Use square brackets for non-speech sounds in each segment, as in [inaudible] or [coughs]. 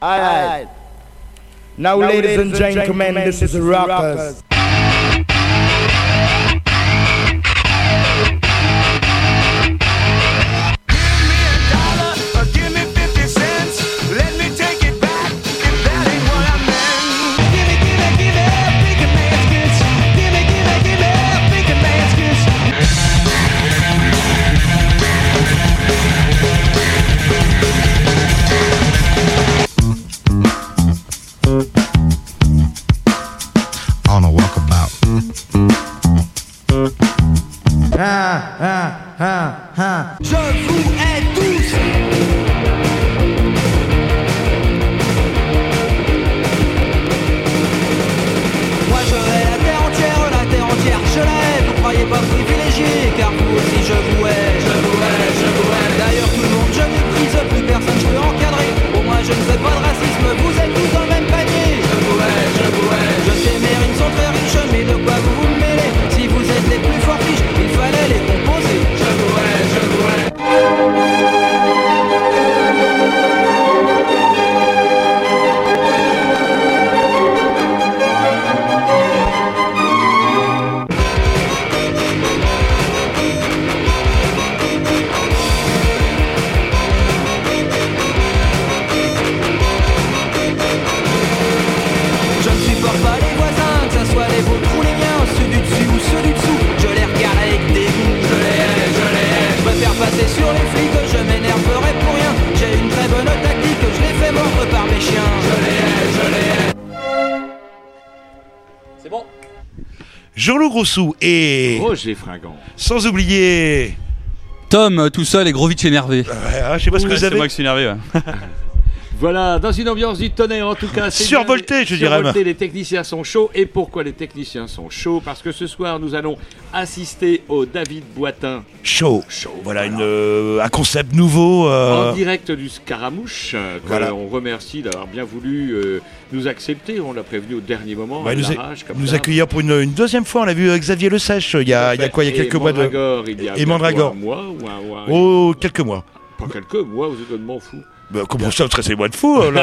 All right. Now, now ladies, ladies and, gentlemen, gentlemen, this is Rockers. rockers. Et Roger Fringant. sans oublier. Tom, euh, tout seul et Grovitch énervé. Ouais, ah, je sais pas ce que vous c'est avez. moi qui suis énervé. ouais. [laughs] Voilà, dans une ambiance du tonnerre en tout cas. c'est Survolté, je dirais Survolté, les techniciens sont chauds. Et pourquoi les techniciens sont chauds? Parce que ce soir, nous allons assister au David Boitin Show. Show. Voilà, une, euh, un concept nouveau. euh, En direct du Scaramouche, euh, que Voilà. on remercie d'avoir bien voulu euh, nous accepter. On l'a prévenu au dernier moment. bah, nous, a- l'arrache, comme nous ça. accueillir pour une, une deuxième fois. On a vu euh, Xavier Le Sèche il y a, il y a quoi Il y a quelques mois de. Il y a Et Mandragore. un mois ou un mois. Oh, quelques mois. Pas quelques mois, vous êtes complètement fou. Bah, comment ça, très moi de fou euh, [laughs]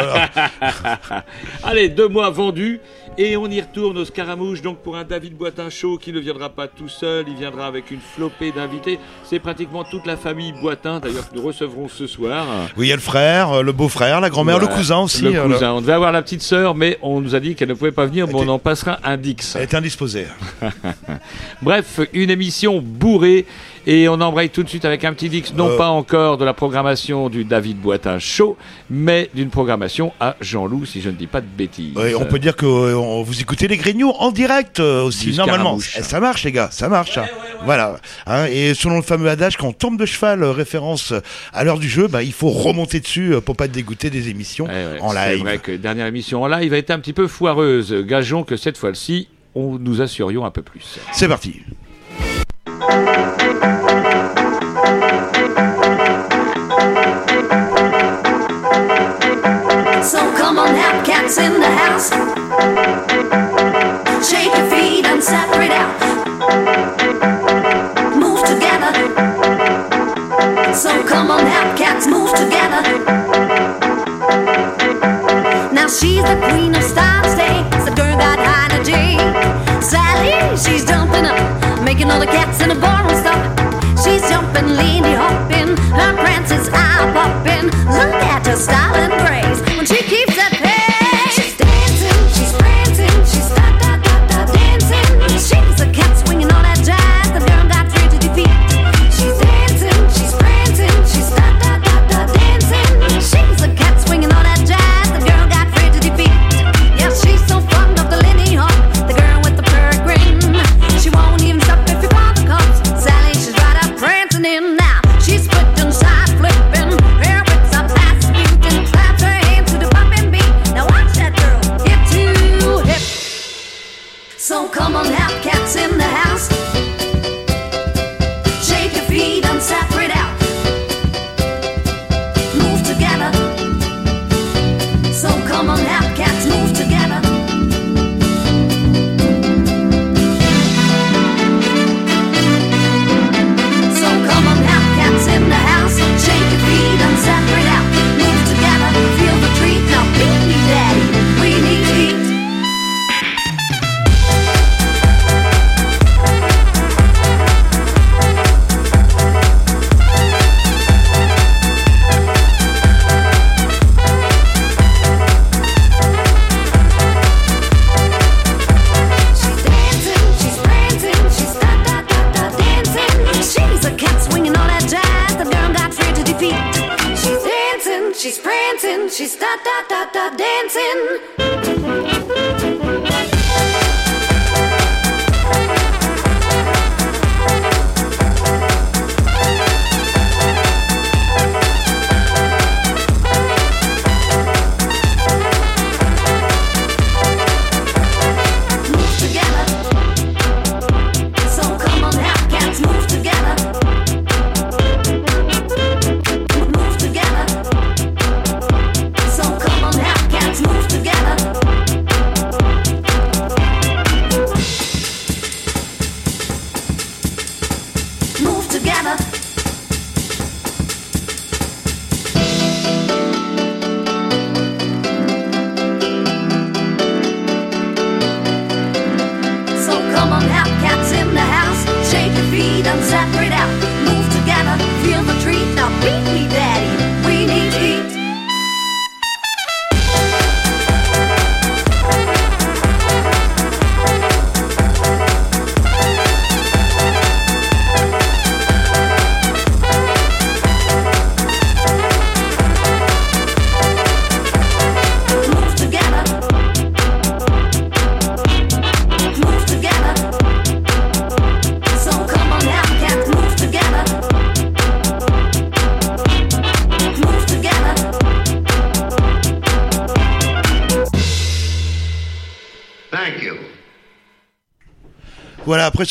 [laughs] Allez, deux mois vendus et on y retourne au Scaramouche donc pour un David Boitin chaud qui ne viendra pas tout seul, il viendra avec une flopée d'invités. C'est pratiquement toute la famille Boitin d'ailleurs que nous recevrons ce soir. Oui, il y a le frère, euh, le beau-frère, la grand-mère, le cousin aussi. Le euh, cousin. On devait avoir la petite sœur, mais on nous a dit qu'elle ne pouvait pas venir, mais on en passera un Dix. Elle est indisposée. [laughs] Bref, une émission bourrée. Et on embraye tout de suite avec un petit Dix, non Euh. pas encore de la programmation du David Boitin Show, mais d'une programmation à Jean-Loup, si je ne dis pas de bêtises. Ouais, on peut dire que euh, on- vous écoutez les Grignoux en direct euh, aussi, Du normalement. Eh, ça marche, les gars, ça marche. hein. Voilà. Hein, et selon le fameux adage, quand on tombe de cheval, euh, référence à l'heure du jeu, bah, il faut remonter dessus euh, pour pas être dégoûté des émissions Eh ouais, en C'est live. vrai que dernière émission en live a été un petit peu foireuse. Gageons que cette fois-ci, on nous assurions un peu plus. C'est parti. Cats in the house. Shake your feet and separate out. Move together. So come on, have cats move together. Now she's the queen of style today. The girl got energy. Sally, she's jumping up, making all the cats in the barroom stop. She's jumping, leaning, hopping,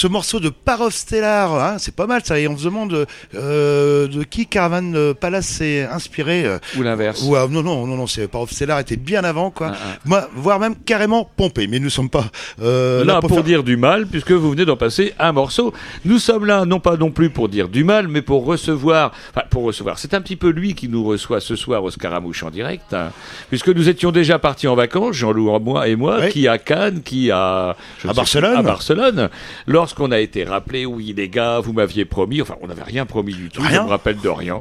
ce morceau de Parov Stellar, hein, c'est pas mal ça, et on se demande euh, de qui Caravan euh, Palace s'est inspiré. euh, Ou l'inverse. ou, euh, non, non, non, non, c'est Parov Stellar était bien avant, quoi. Ah, ah. Voire même carrément pompé, mais nous sommes pas là, pour, faire- dire du mal, puisque vous venez d'en passer un morceau. Nous sommes là, non pas non plus pour dire du mal, mais pour recevoir. Enfin, pour recevoir. C'est un petit peu lui qui nous reçoit ce soir au Scaramouche en direct, hein, puisque nous étions déjà partis en vacances, Jean-Loup moi et moi, Oui. qui à Cannes, qui à Barcelone. plus, à Barcelone. Lorsqu'on a été rappelé, oui les gars, vous m'aviez promis. Enfin, on n'avait rien promis du tout. Rien. Je me rappelle de rien.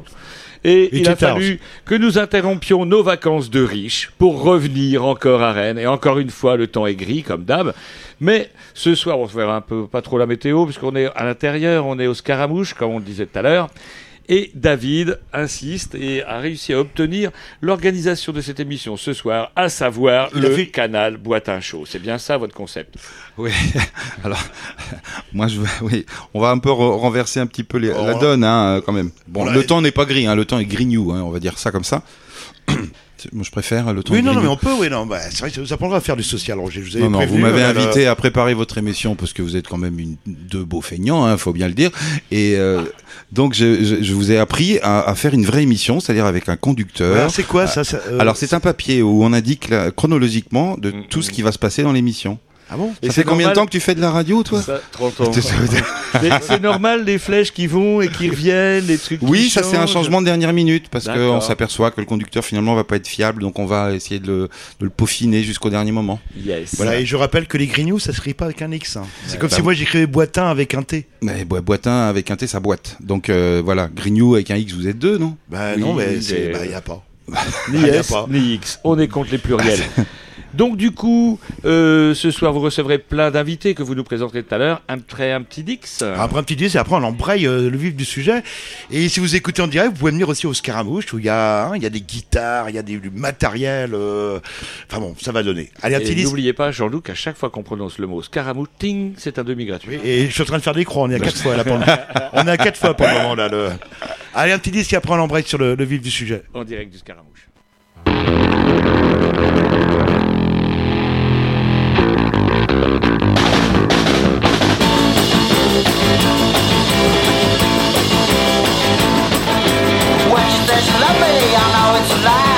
Et, Et il a fallu que nous interrompions nos vacances de riches pour revenir encore à Rennes. Et encore une fois, le temps est gris, comme d'hab. Mais ce soir, on se verra un peu, pas trop la météo, puisqu'on est à l'intérieur, on est au Scaramouche, comme on le disait tout à l'heure. Et David insiste et a réussi à obtenir l'organisation de cette émission ce soir, à savoir le fait- canal Boitin Show. C'est bien ça votre concept? Oui, [laughs] alors, [laughs] moi, je, oui, on va un peu re- renverser un petit peu les- la Oh. donne, hein, quand même. Bon, Voilà. le temps n'est pas gris, hein, le temps est grignou, hein, on va dire ça comme ça. [clears throat] Moi, je préfère le temps Oui, non, mais on peut, oui, non, bah, c'est vrai que ça prendra à faire du social, Roger. Je vous avais Non, non, vous m'avez euh, invité à préparer votre émission parce que vous êtes quand même une, deux beaux feignants, hein, faut bien le dire. Et euh, donc, je, je, je vous ai appris à, à faire une vraie émission, c'est-à-dire avec un conducteur. Alors, c'est quoi ça, ça, euh, Alors, c'est un papier où on indique là, chronologiquement de tout ce qui va se passer dans l'émission. Ah bon Et Ça c'est fait combien de temps que tu fais de la radio, toi Ça, 30 ans. C'est normal, les flèches qui vont et qui reviennent, les trucs qui Oui, ça c'est un changement de dernière minute parce qu'on s'aperçoit que le conducteur finalement va pas être fiable, donc on va essayer de le, de le peaufiner jusqu'au dernier moment. Yes. Voilà, et je rappelle que les grignoux, ça se écrit pas avec un X. hein. C'est comme bah si moi j'écrivais boitin avec un T. Mais boi- boitin avec un T, ça boite. Donc euh, voilà, Grignou avec un X, vous êtes deux, non? Bah Oui, non, mais mais- c'est, bah, y a pas. Ni S, ni X. On est contre les pluriels. [laughs] Donc du coup, euh, ce soir, vous recevrez plein d'invités que vous nous présenterez tout à l'heure. Après un petit Dix. Après un petit disque, et après on embraye euh, le vif du sujet. Et si vous écoutez en direct, vous pouvez venir aussi au Scaramouche où il y a, hein, il y a des guitares, il y a des, du matériel. euh, Enfin bon, ça va donner. Allez, un petit Et disque. n'oubliez pas, Jean-Luc, à chaque fois qu'on prononce le mot scaramouche, ting, c'est un demi gratuit. Et je suis en train de faire des croix, on est à quatre fois là pour le... [laughs] On est à quatre fois pour le moment là. Le... Allez, un petit disque et après on embraye sur le, le vif du sujet. En direct du scaramouche. it's lovely, I know it's life.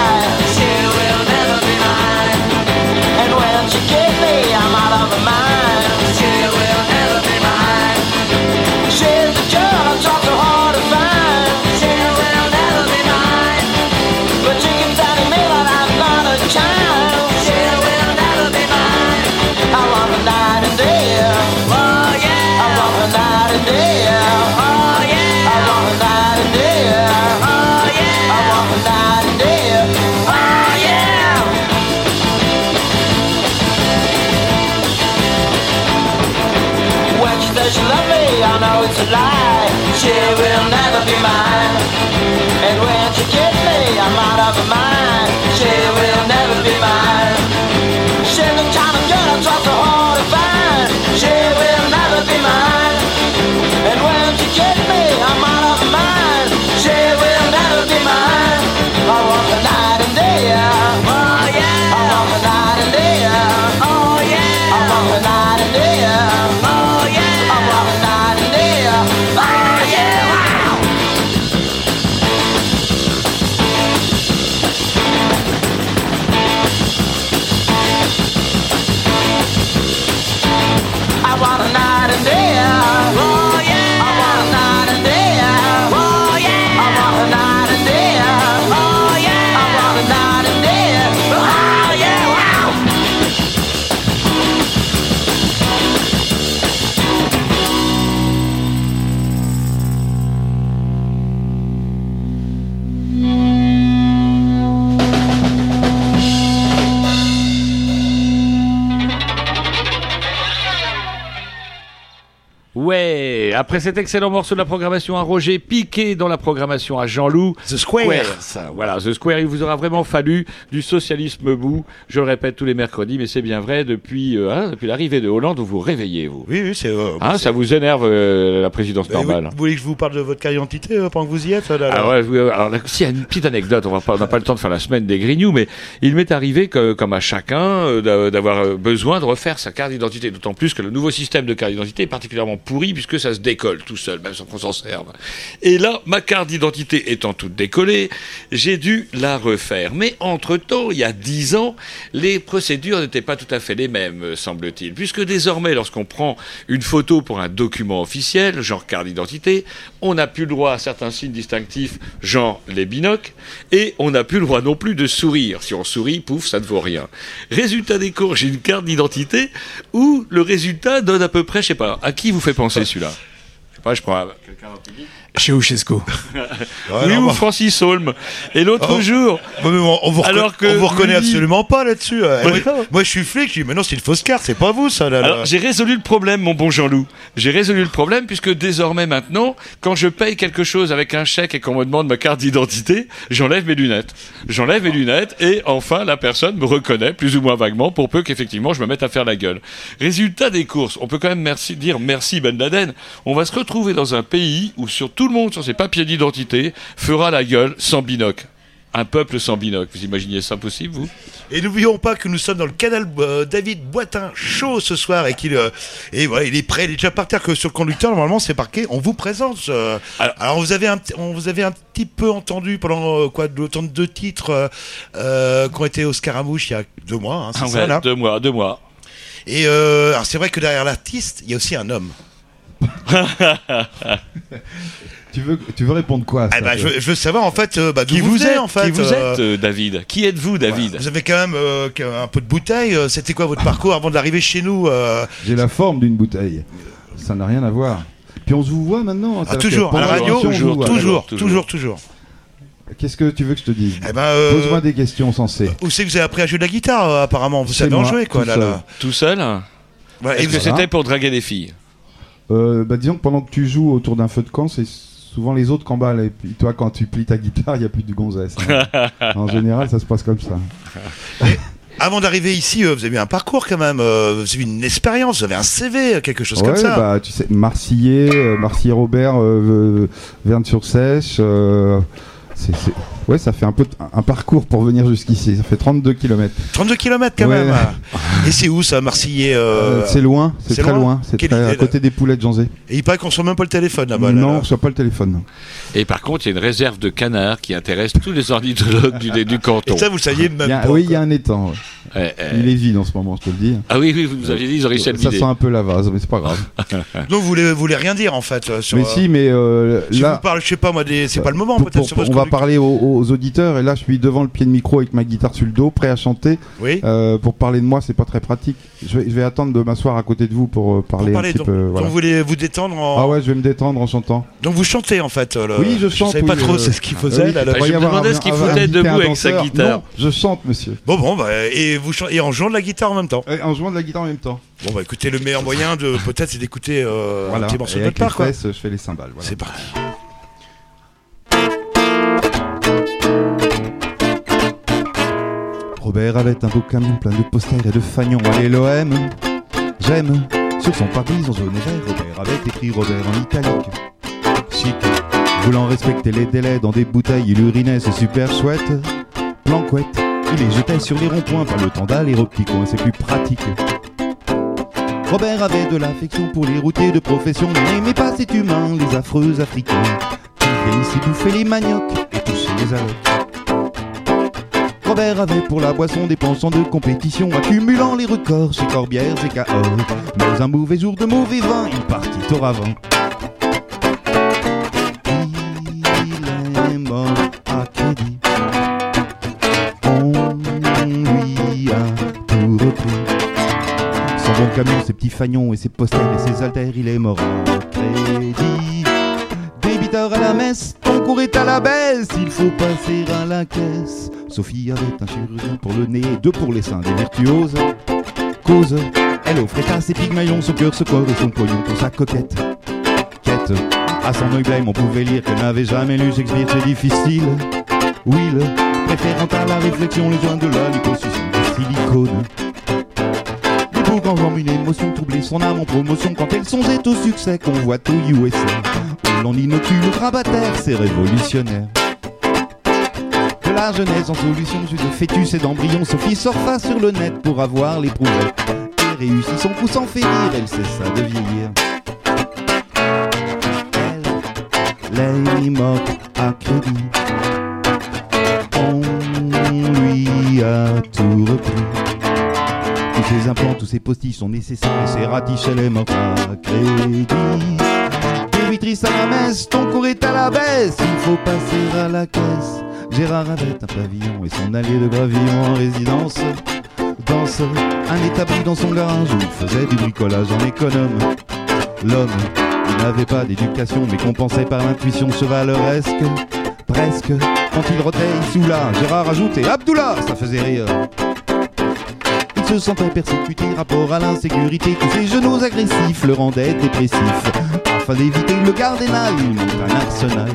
Ouais, après cet excellent morceau de la programmation à Roger, piqué dans la programmation à Jean-Loup. The Square. ça, voilà, The Square, il vous aura vraiment fallu du socialisme bout. Je le répète tous les mercredis, mais c'est bien vrai, depuis, euh, hein, depuis l'arrivée de Hollande, vous vous réveillez, vous. Oui, oui, c'est. euh, Hein, ça vous énerve euh, la présidence bah, normale vous, vous voulez que je vous parle de votre carte d'identité euh, pendant que vous y êtes là, là Ah ouais, oui, alors là, s'il y a une petite anecdote, on n'a pas le temps de faire la semaine des grignoux, mais il m'est arrivé que, comme à chacun, euh, d'a- d'avoir besoin de refaire sa carte d'identité. D'autant plus que le nouveau système de carte d'identité est particulièrement puisque ça se décolle tout seul, même sans qu'on s'en serve. Et là, ma carte d'identité étant toute décollée, j'ai dû la refaire. Mais entre-temps, il y a dix ans, les procédures n'étaient pas tout à fait les mêmes, semble-t-il. Puisque désormais, lorsqu'on prend une photo pour un document officiel, genre carte d'identité, on n'a plus le droit à certains signes distinctifs, genre les binocles, et on n'a plus le droit non plus de sourire. Si on sourit, pouf, ça ne vaut rien. Résultat des cours, j'ai une carte d'identité où le résultat donne à peu près, je sais pas, à qui vous fait penser celui-là Je sais pas, je prends. Ceausescu. Ouais, oui, non, ou bah, Francis Holm. Et l'autre Oh. jour, bah, mais on, on vous, reco- Alors que on vous reconnaît lui- absolument pas là-dessus. euh. Ouais. moi, moi, je suis flic, je dis, mais non, c'est une fausse carte, c'est pas vous ça là. j'ai résolu le problème, mon bon Jean-Loup. J'ai résolu le problème puisque désormais, maintenant, quand je paye quelque chose avec un chèque et qu'on me demande ma carte d'identité, j'enlève mes lunettes. J'enlève mes lunettes et enfin, la personne me reconnaît plus ou moins vaguement pour peu qu'effectivement je me mette à faire la gueule. Résultat des courses, on peut quand même merci, dire merci Ben Laden. On va se retrouver dans un pays où sur tout le monde, sur ses papiers d'identité, fera la gueule sans binocle. Un peuple sans binocle. Vous imaginez ça possible, vous? Et n'oublions pas que nous sommes dans le canal euh, David Boitin chaud ce soir et qu'il euh, et voilà, il est prêt, il est déjà par terre que sur le conducteur normalement c'est marqué. On vous présente. euh, Alors- alors, vous avez un, petit- on vous avez un petit peu entendu pendant quoi temps de deux titres qui ont été au Scaramouche il y a deux mois, hein, c'est Ah ça ouais, là? Deux mois, deux mois. Et alors c'est vrai que derrière l'artiste il y a aussi un homme. [laughs] Tu veux, tu veux répondre quoi à ça, bah, je, veux- je veux savoir en fait euh, bah, Qui vous, êtes en fait. Qui vous euh, êtes, euh, David Qui êtes-vous, David Vous avez quand même euh, un peu de bouteille. C'était quoi votre parcours avant d'arriver chez nous euh, J'ai la forme d'une bouteille. Ça n'a rien à voir. Puis on se vous voit maintenant. ah, Toujours à la radio, toujours, toujours, toujours. toujours, toujours. Qu'est-ce que tu veux que je te dise Eh ben, euh, Pose-moi des questions sensées. Où c'est que vous avez appris à jouer de la guitare apparemment Vous savez en jouer quoi tout là, seul. là. Tout seul Ouais, Est-ce que voilà. c'était pour draguer des filles Euh, bah, disons que pendant que tu joues autour d'un feu de camp, c'est souvent les autres qui emballent. Et puis toi, quand tu plies ta guitare, il n'y a plus de gonzesse. hein. [laughs] en général, ça se passe comme ça. Avant d'arriver ici, euh, vous avez eu un parcours quand même. euh, Vous avez eu une expérience, vous avez un CV, quelque chose comme Ouais, ça. bah, tu sais, Marcillais, euh, Marcillais Robert, euh, Verne-sur-Sèche. euh, c'est- c'est- Ouais, ça fait un peu t- un parcours pour venir jusqu'ici. Ça fait 32 km. 32 km quand Ouais. même. Et c'est où ça, Marseillais euh, c'est loin, c'est c'est très loin loin. C'est à côté des poulets de Janzé. Et il paraît qu'on reçoit même pas le téléphone là-bas. là, non, on là. ne reçoit pas le téléphone. Et par contre, il y a une réserve de canards qui intéresse tous les ornithologues du, du canton. Et ça, vous le saviez même a- pas. oui, il y a un étang. ouais. Eh, eh. Il est vide en ce moment, je te le dis. Ah oui, oui, vous nous aviez dit, ils auraient réussi à le Ça sent un peu la vase, mais c'est pas grave. [laughs] Donc vous voulez, vous voulez rien dire en fait euh, sur. mais euh, si, mais euh, si là, vous parlez, je sais pas moi, des... c'est pas le moment peut-être pour- sur votre on va parler aux, aux auditeurs et là, je suis devant le pied de micro avec ma guitare sur le dos, prêt à chanter. Oui. Euh, pour parler de moi, c'est pas très pratique. Je vais, je vais attendre de m'asseoir à côté de vous pour euh, Pour parler, parler, un petit donc, peu. donc voilà. vous voulez vous détendre en. Ah ouais, je vais me détendre en chantant. Donc vous chantez en fait. le- Oui, je chante, savais pas oui, trop euh, c'est ce qu'il Ah faisait oui, là. va je me demandais un- ce qu'il un- inviter debout un avec sa guitare. Non, je chante, monsieur. Bon bon bah, et vous et en jouant de la guitare en même temps. Et en jouant de la guitare en même temps. Bon bah écoutez le meilleur moyen de peut-être c'est d'écouter euh, un Voilà. petit morceau de votre part quoi. je fais les cymbales. Voilà. C'est parti. Robert avait un beau camion plein de posters et de fagnons. Allez l'OM, j'aime. Sur son pare-brise en jaune Robert avait écrit Robert en italique. Chic, voulant respecter les délais dans des bouteilles, il urinait, c'est super chouette. Planquette, il les jetait sur les ronds-points, pas le temps d'aller au petit c'est plus pratique. Robert avait de l'affection pour les routiers de profession, mais n'aimait pas cet humain, les affreux africains, qui viennent ici bouffer les maniocs et toucher les allocs. Robert avait pour la boisson des penchants de compétition, accumulant les records chez Corbières et Cahors. Mais un mauvais jour de mauvais vin, il partit au ravin. Il est mort à crédit. On lui a tout repris. Son bon camion, ses petits fagnons et ses posters et ses haltères, il est mort crédit. À la messe, ton cours est à la baisse, il faut passer à la caisse. Sophie avait un chirurgien pour le nez, deux pour les seins, des virtuoses. Cause, elle offrait à ses pygmalions son cœur, ce corps et son pognon pour sa coquette. poète. À son œil blême, on pouvait lire qu'elle n'avait jamais lu Shakespeare, c'est difficile. Will, préférant à la réflexion les joints de la liposuction de silicone. Mais pour quand une émotion troubler son âme en promotion quand elle songeait au succès qu'on voit au USA. On l'on inocule le grabataire, c'est révolutionnaire. De la jeunesse en solution, jus de fœtus et d'embryon, Sophie surfa sur le net pour avoir les prouvettes. Et réussit son coup sans faillir, elle cessa de vieillir. Elle morte à crédit. On lui a tout repris. Tous ses implants, tous ses postiches sont nécessaires et ses ratiches, elle est morte à crédit. À la messe, ton cours est à la baisse, il faut passer à la caisse. Gérard avait un pavillon et son allié de gravillon en résidence. Danse, un établi dans son garage où il faisait du bricolage en économe. L'homme, il n'avait pas d'éducation mais compensait par l'intuition chevaleresque. Presque, quand il rotait, il soula. Gérard ajoutait Abdullah, ça faisait rire. Il se sentait persécuté, rapport à l'insécurité, tous ses genoux agressifs le rendaient dépressif. Afin d'éviter le gardénal, il monte un arsenal.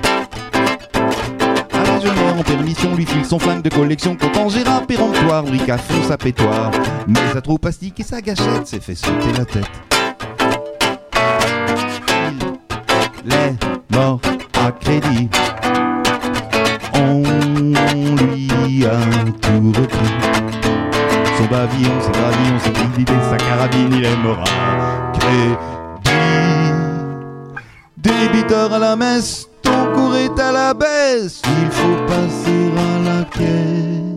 Un en permission lui file son flingue de collection Content Gérard péremptoire, à fond sa pétoire. Mais sa troupe plastique et sa gâchette s'est fait sauter la tête. Il est mort à crédit. On lui a tout repris. Son pavillon, ses gravillons, ses guidées, sa carabine Il est mort à crédit Débiteur à la messe, ton cours est à la baisse, il faut passer à la caisse.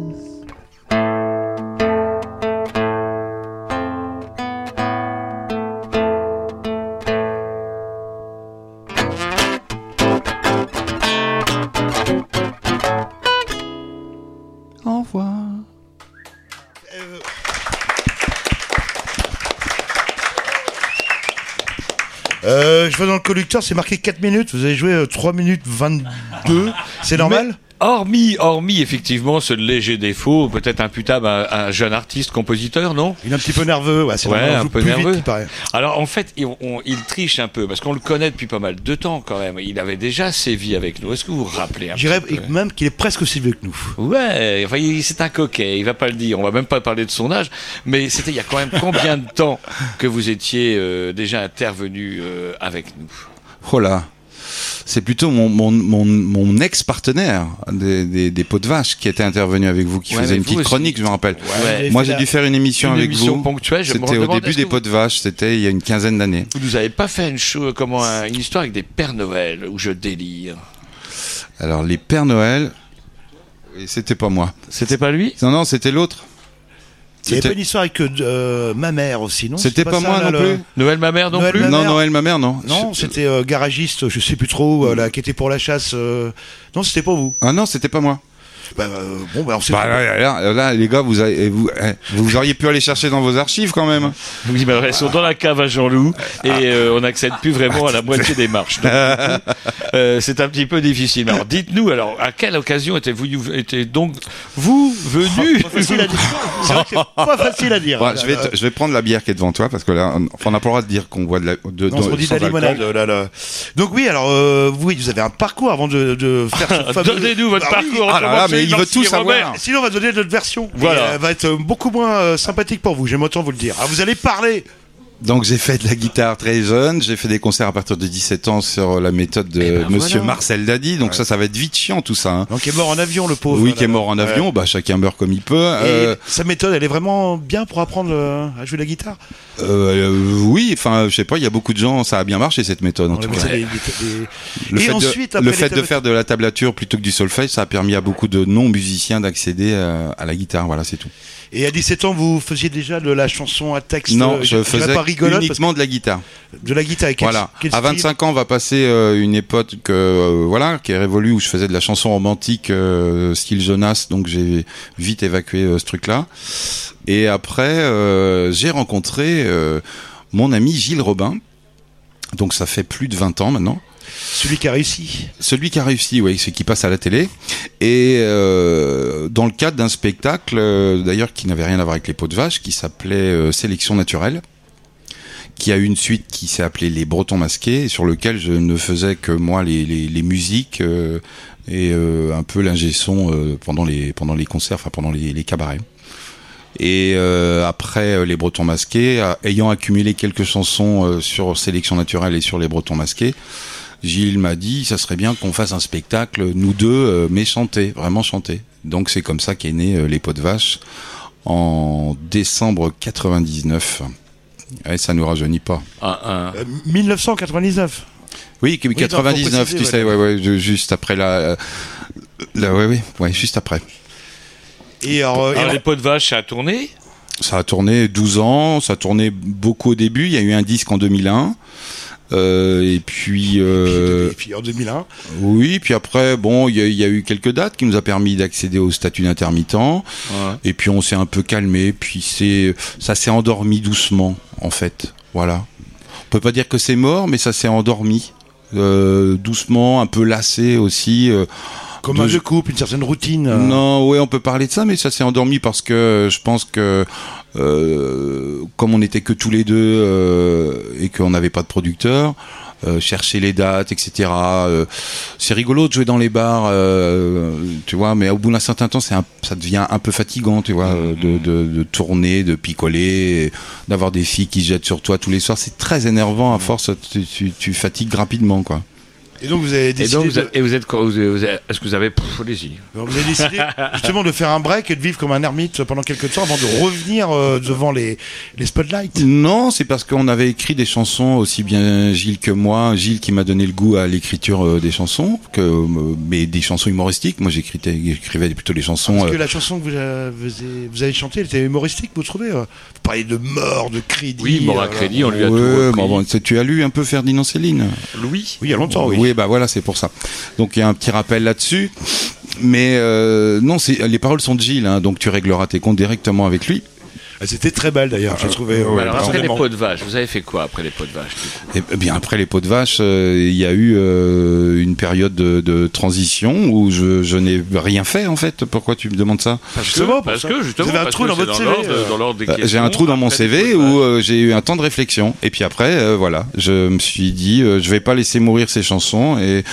Euh, je vois dans le conducteur, c'est marqué 4 minutes. Vous avez joué euh, 3 minutes 22. C'est normal Hormis, hormis effectivement ce léger défaut, peut-être imputable à un jeune artiste, compositeur, non? Il est un petit peu nerveux. Ouais, c'est Ouais, un peu vite nerveux. paraît. Alors en fait, il, on- il triche un peu parce qu'on le connaît depuis pas mal de temps quand même. Il avait déjà sévi avec nous. Est-ce que vous vous rappelez un Je dirais petit peu? même qu'il est presque aussi vieux que nous. Ouais, enfin il- c'est un coquet, il va pas le dire, on va même pas parler de son âge, mais c'était il y a quand même combien de temps que vous étiez euh, déjà intervenu euh, avec nous? Oh là c'est plutôt mon, mon, mon, mon ex-partenaire des, des, des pots de vache qui était intervenu avec vous, qui Ouais, faisait une petite aussi. chronique, je me rappelle. Ouais. Moi, j'ai dû faire une émission Une avec émission vous. ponctuelle, je me C'était au début des pots de vache, c'était il y a une quinzaine d'années. Vous nous avez pas fait une, show, comment, un- une histoire avec des Pères Noël où je délire Alors, les Pères Noël, et c'était pas moi. C'était pas lui? Non, non, c'était l'autre. Il y avait C'était- pas une histoire avec euh, ma mère aussi, non? C'était pas ça, moi là, non le- plus. Noël ma mère non Noël plus ma Non, mère. Noël, ma mère, non. Non, c'était euh, garagiste, je sais plus trop, euh, là, qui était pour la chasse. euh, Non, c'était pas vous. Ah non, c'était pas moi. Bah, euh, bon, bah, on sait Bah, là, là, là, les gars, vous, avez- vous, eh, vous auriez pu aller chercher dans vos archives quand même. Oui, mais elles sont dans la cave à Jean-Loup et euh, on n'accède plus vraiment à la [laughs] moitié des marches. Euh, c'est un petit peu difficile. Alors, dites-nous, alors, à quelle occasion était-vous était donc vous venu? Pas facile à dire. C'est vrai que c'est pas facile à dire. [laughs] Je, vais te- je vais prendre la bière qui est devant toi parce que là, on enfin, on n'a pas le droit de dire qu'on voit de la. De, Non, on dit de sans la alcool. limonade. Là, là. Donc oui, alors euh, oui, vous avez un parcours avant de, de faire ce [laughs] fameux... Donnez-nous votre Bah oui. parcours. Ah là là, mais il veut tout savoir. Sinon, on va donner notre version. Voilà. Et, euh, elle va être beaucoup moins euh, sympathique pour vous. J'aime autant vous le dire. Vous allez parler. Donc j'ai fait de la guitare très jeune, j'ai fait des concerts à partir de 17 ans sur la méthode de Eh ben Monsieur voilà. Marcel Dadi. Donc ça, ça va être vite chiant tout ça. hein. Donc, il est mort en avion, le pauvre. Oui, qui est mort en Ouais. avion, bah chacun meurt comme il peut. Et Euh, sa méthode, elle est vraiment bien pour apprendre euh, à jouer la guitare? euh, oui, enfin, je sais pas, il y a beaucoup de gens, ça a bien marché cette méthode en On tout cas. des- des- des- Le Et fait, ensuite, de, après le fait de faire de la tablature plutôt que du solfège, ça a permis à beaucoup de non-musiciens d'accéder à, à la guitare. Voilà, c'est tout. Et à 17 ans, vous faisiez déjà de la chanson à texte non, euh, je faisais uniquement de la guitare. de la guitare. Et quel- Voilà. quel À style 25 ans, on va passer euh, une époque euh, voilà qui est révolue où je faisais de la chanson romantique euh, style Jonas, donc j'ai vite évacué ce truc-là. Et après, j'ai rencontré mon ami Gilles Robin. Donc ça fait plus de 20 ans maintenant. Celui qui a réussi. Celui qui a réussi, oui, c'est qui passe à la télé. Et euh, dans le cadre d'un spectacle, euh, d'ailleurs, qui n'avait rien à voir avec les pots de vache, qui s'appelait euh, Sélection naturelle, qui a eu une suite qui s'est appelée Les Bretons Masqués, sur lequel je ne faisais que moi les, musiques euh, et euh, un peu l'ingé son euh, pendant les concerts, enfin pendant les, les cabarets. Et euh, après Les Bretons Masqués, ayant accumulé quelques chansons sur Sélection Naturelle et sur Les Bretons Masqués, Gilles m'a dit ça serait bien qu'on fasse un spectacle nous deux euh, mais chanter vraiment chanter donc c'est comme ça qu'est né euh, les pots de vache en décembre 99 et ça nous rajeunit pas Un- un- Euh, 1999. oui donc, faut 99 préciser, tu sais ouais. ouais, ouais, ju- juste après la la ouais, ouais ouais juste après Et alors, euh, et Alors, alors- les pots de vache, ça a tourné? Ça a tourné 12 ans, ça a tourné beaucoup au début. Il y a eu un disque en 2001. Euh, et puis, euh, et puis en 2001. oui, puis après, bon, il y, a- il y a eu quelques dates qui nous a permis d'accéder au statut d'intermittent. Et puis on s'est un peu calmé. Puis c'est, ça s'est endormi doucement, en fait. Voilà. On peut pas dire que c'est mort, mais ça s'est endormi euh, doucement, un peu lassé aussi. Comme un jeu couple, une certaine routine. euh, non, ouais, on peut parler de ça, mais ça s'est endormi parce que euh, je pense que euh, comme on n'était que tous les deux euh, et qu'on n'avait pas de producteur, euh, chercher les dates, etc. euh, c'est rigolo de jouer dans les bars, euh, tu vois, mais au bout d'un certain temps, c'est un- ça devient un peu fatigant, tu vois, euh, de, de, de tourner, de picoler, d'avoir des filles qui se jettent sur toi tous les soirs. C'est très énervant. À force, tu, tu, tu fatigues rapidement, quoi. Et donc vous avez Et décidé, donc, vous, de- êtes- et vous êtes, quoi- vous êtes- est-ce que vous avez, allez-y. vous avez décidé justement de faire un break et de vivre comme un ermite pendant quelques temps avant de revenir euh, devant les, les spotlights. Non, c'est parce qu'on avait écrit des chansons aussi bien Gilles que moi. Gilles qui m'a donné le goût à l'écriture euh, des chansons, que euh, mais des chansons humoristiques. Moi, j'écrivais, plutôt les chansons. Parce que la chanson que vous avez, vous avez chantée, elle était humoristique, vous trouvez Vous parliez de mort, de crédit. Oui, mort à crédit, on lui a ouais, tout bon, tu as lu un peu Ferdinand Céline Louis Oui, il y a longtemps, oui. Bah voilà, c'est pour ça. Donc il y a un petit rappel là-dessus. Mais euh, non, les paroles sont de Gilles, hein, donc tu régleras tes comptes directement avec lui. Elle était très belle d'ailleurs, j'ai trouvé. euh, Alors, après les pots de vache, vous avez fait quoi après les pots de vache Et bien après les pots de vache, euh, il y a eu euh, une période de, de transition où je, je n'ai rien fait en fait. Pourquoi tu me demandes ça? Parce Justement, parce ça. que justement, Vous avez un trou dans votre CV, Bah, J'ai un trou dans mon CV où euh, j'ai eu un temps de réflexion et puis après euh, voilà, je me suis dit euh, je vais pas laisser mourir ces chansons et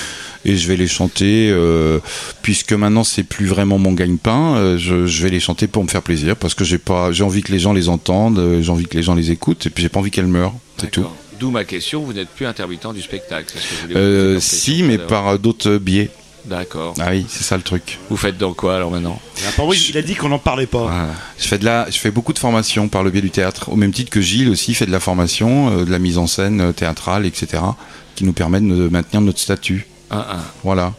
et je vais les chanter euh, puisque maintenant c'est plus vraiment mon gagne-pain, euh, je, je vais les chanter pour me faire plaisir parce que j'ai pas j'ai envie que les gens les entendent, euh, j'ai envie que les gens les écoutent et puis j'ai pas envie qu'elles meurent, c'est tout. D'accord. D'où ma question, vous n'êtes plus intermittent du spectacle. que je Euh, si mais par d'autres biais. D'accord. Ah oui, c'est ça le truc. Vous faites dans quoi alors maintenant? Apparemment, il a dit qu'on n'en parlait pas. Voilà. Je fais de la, je fais beaucoup de formations par le biais du théâtre, au même titre que Gilles aussi fait de la formation, euh, de la mise en scène euh, théâtrale, etc., qui nous permettent de maintenir notre statut. Un, un. Voilà.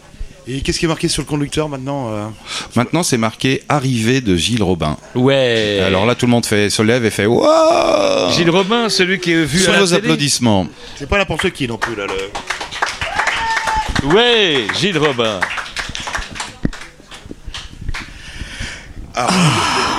Et qu'est-ce qui est marqué sur le conducteur maintenant euh Maintenant, c'est marqué arrivée de Gilles Robin. Ouais. Alors là, tout le monde fait, se lève et fait Waouh Gilles Robin, celui qui est vu Sur à la vos télé. applaudissements. C'est pas n'importe qui non plus là. Le... Ouais, Gilles Robin. Ah,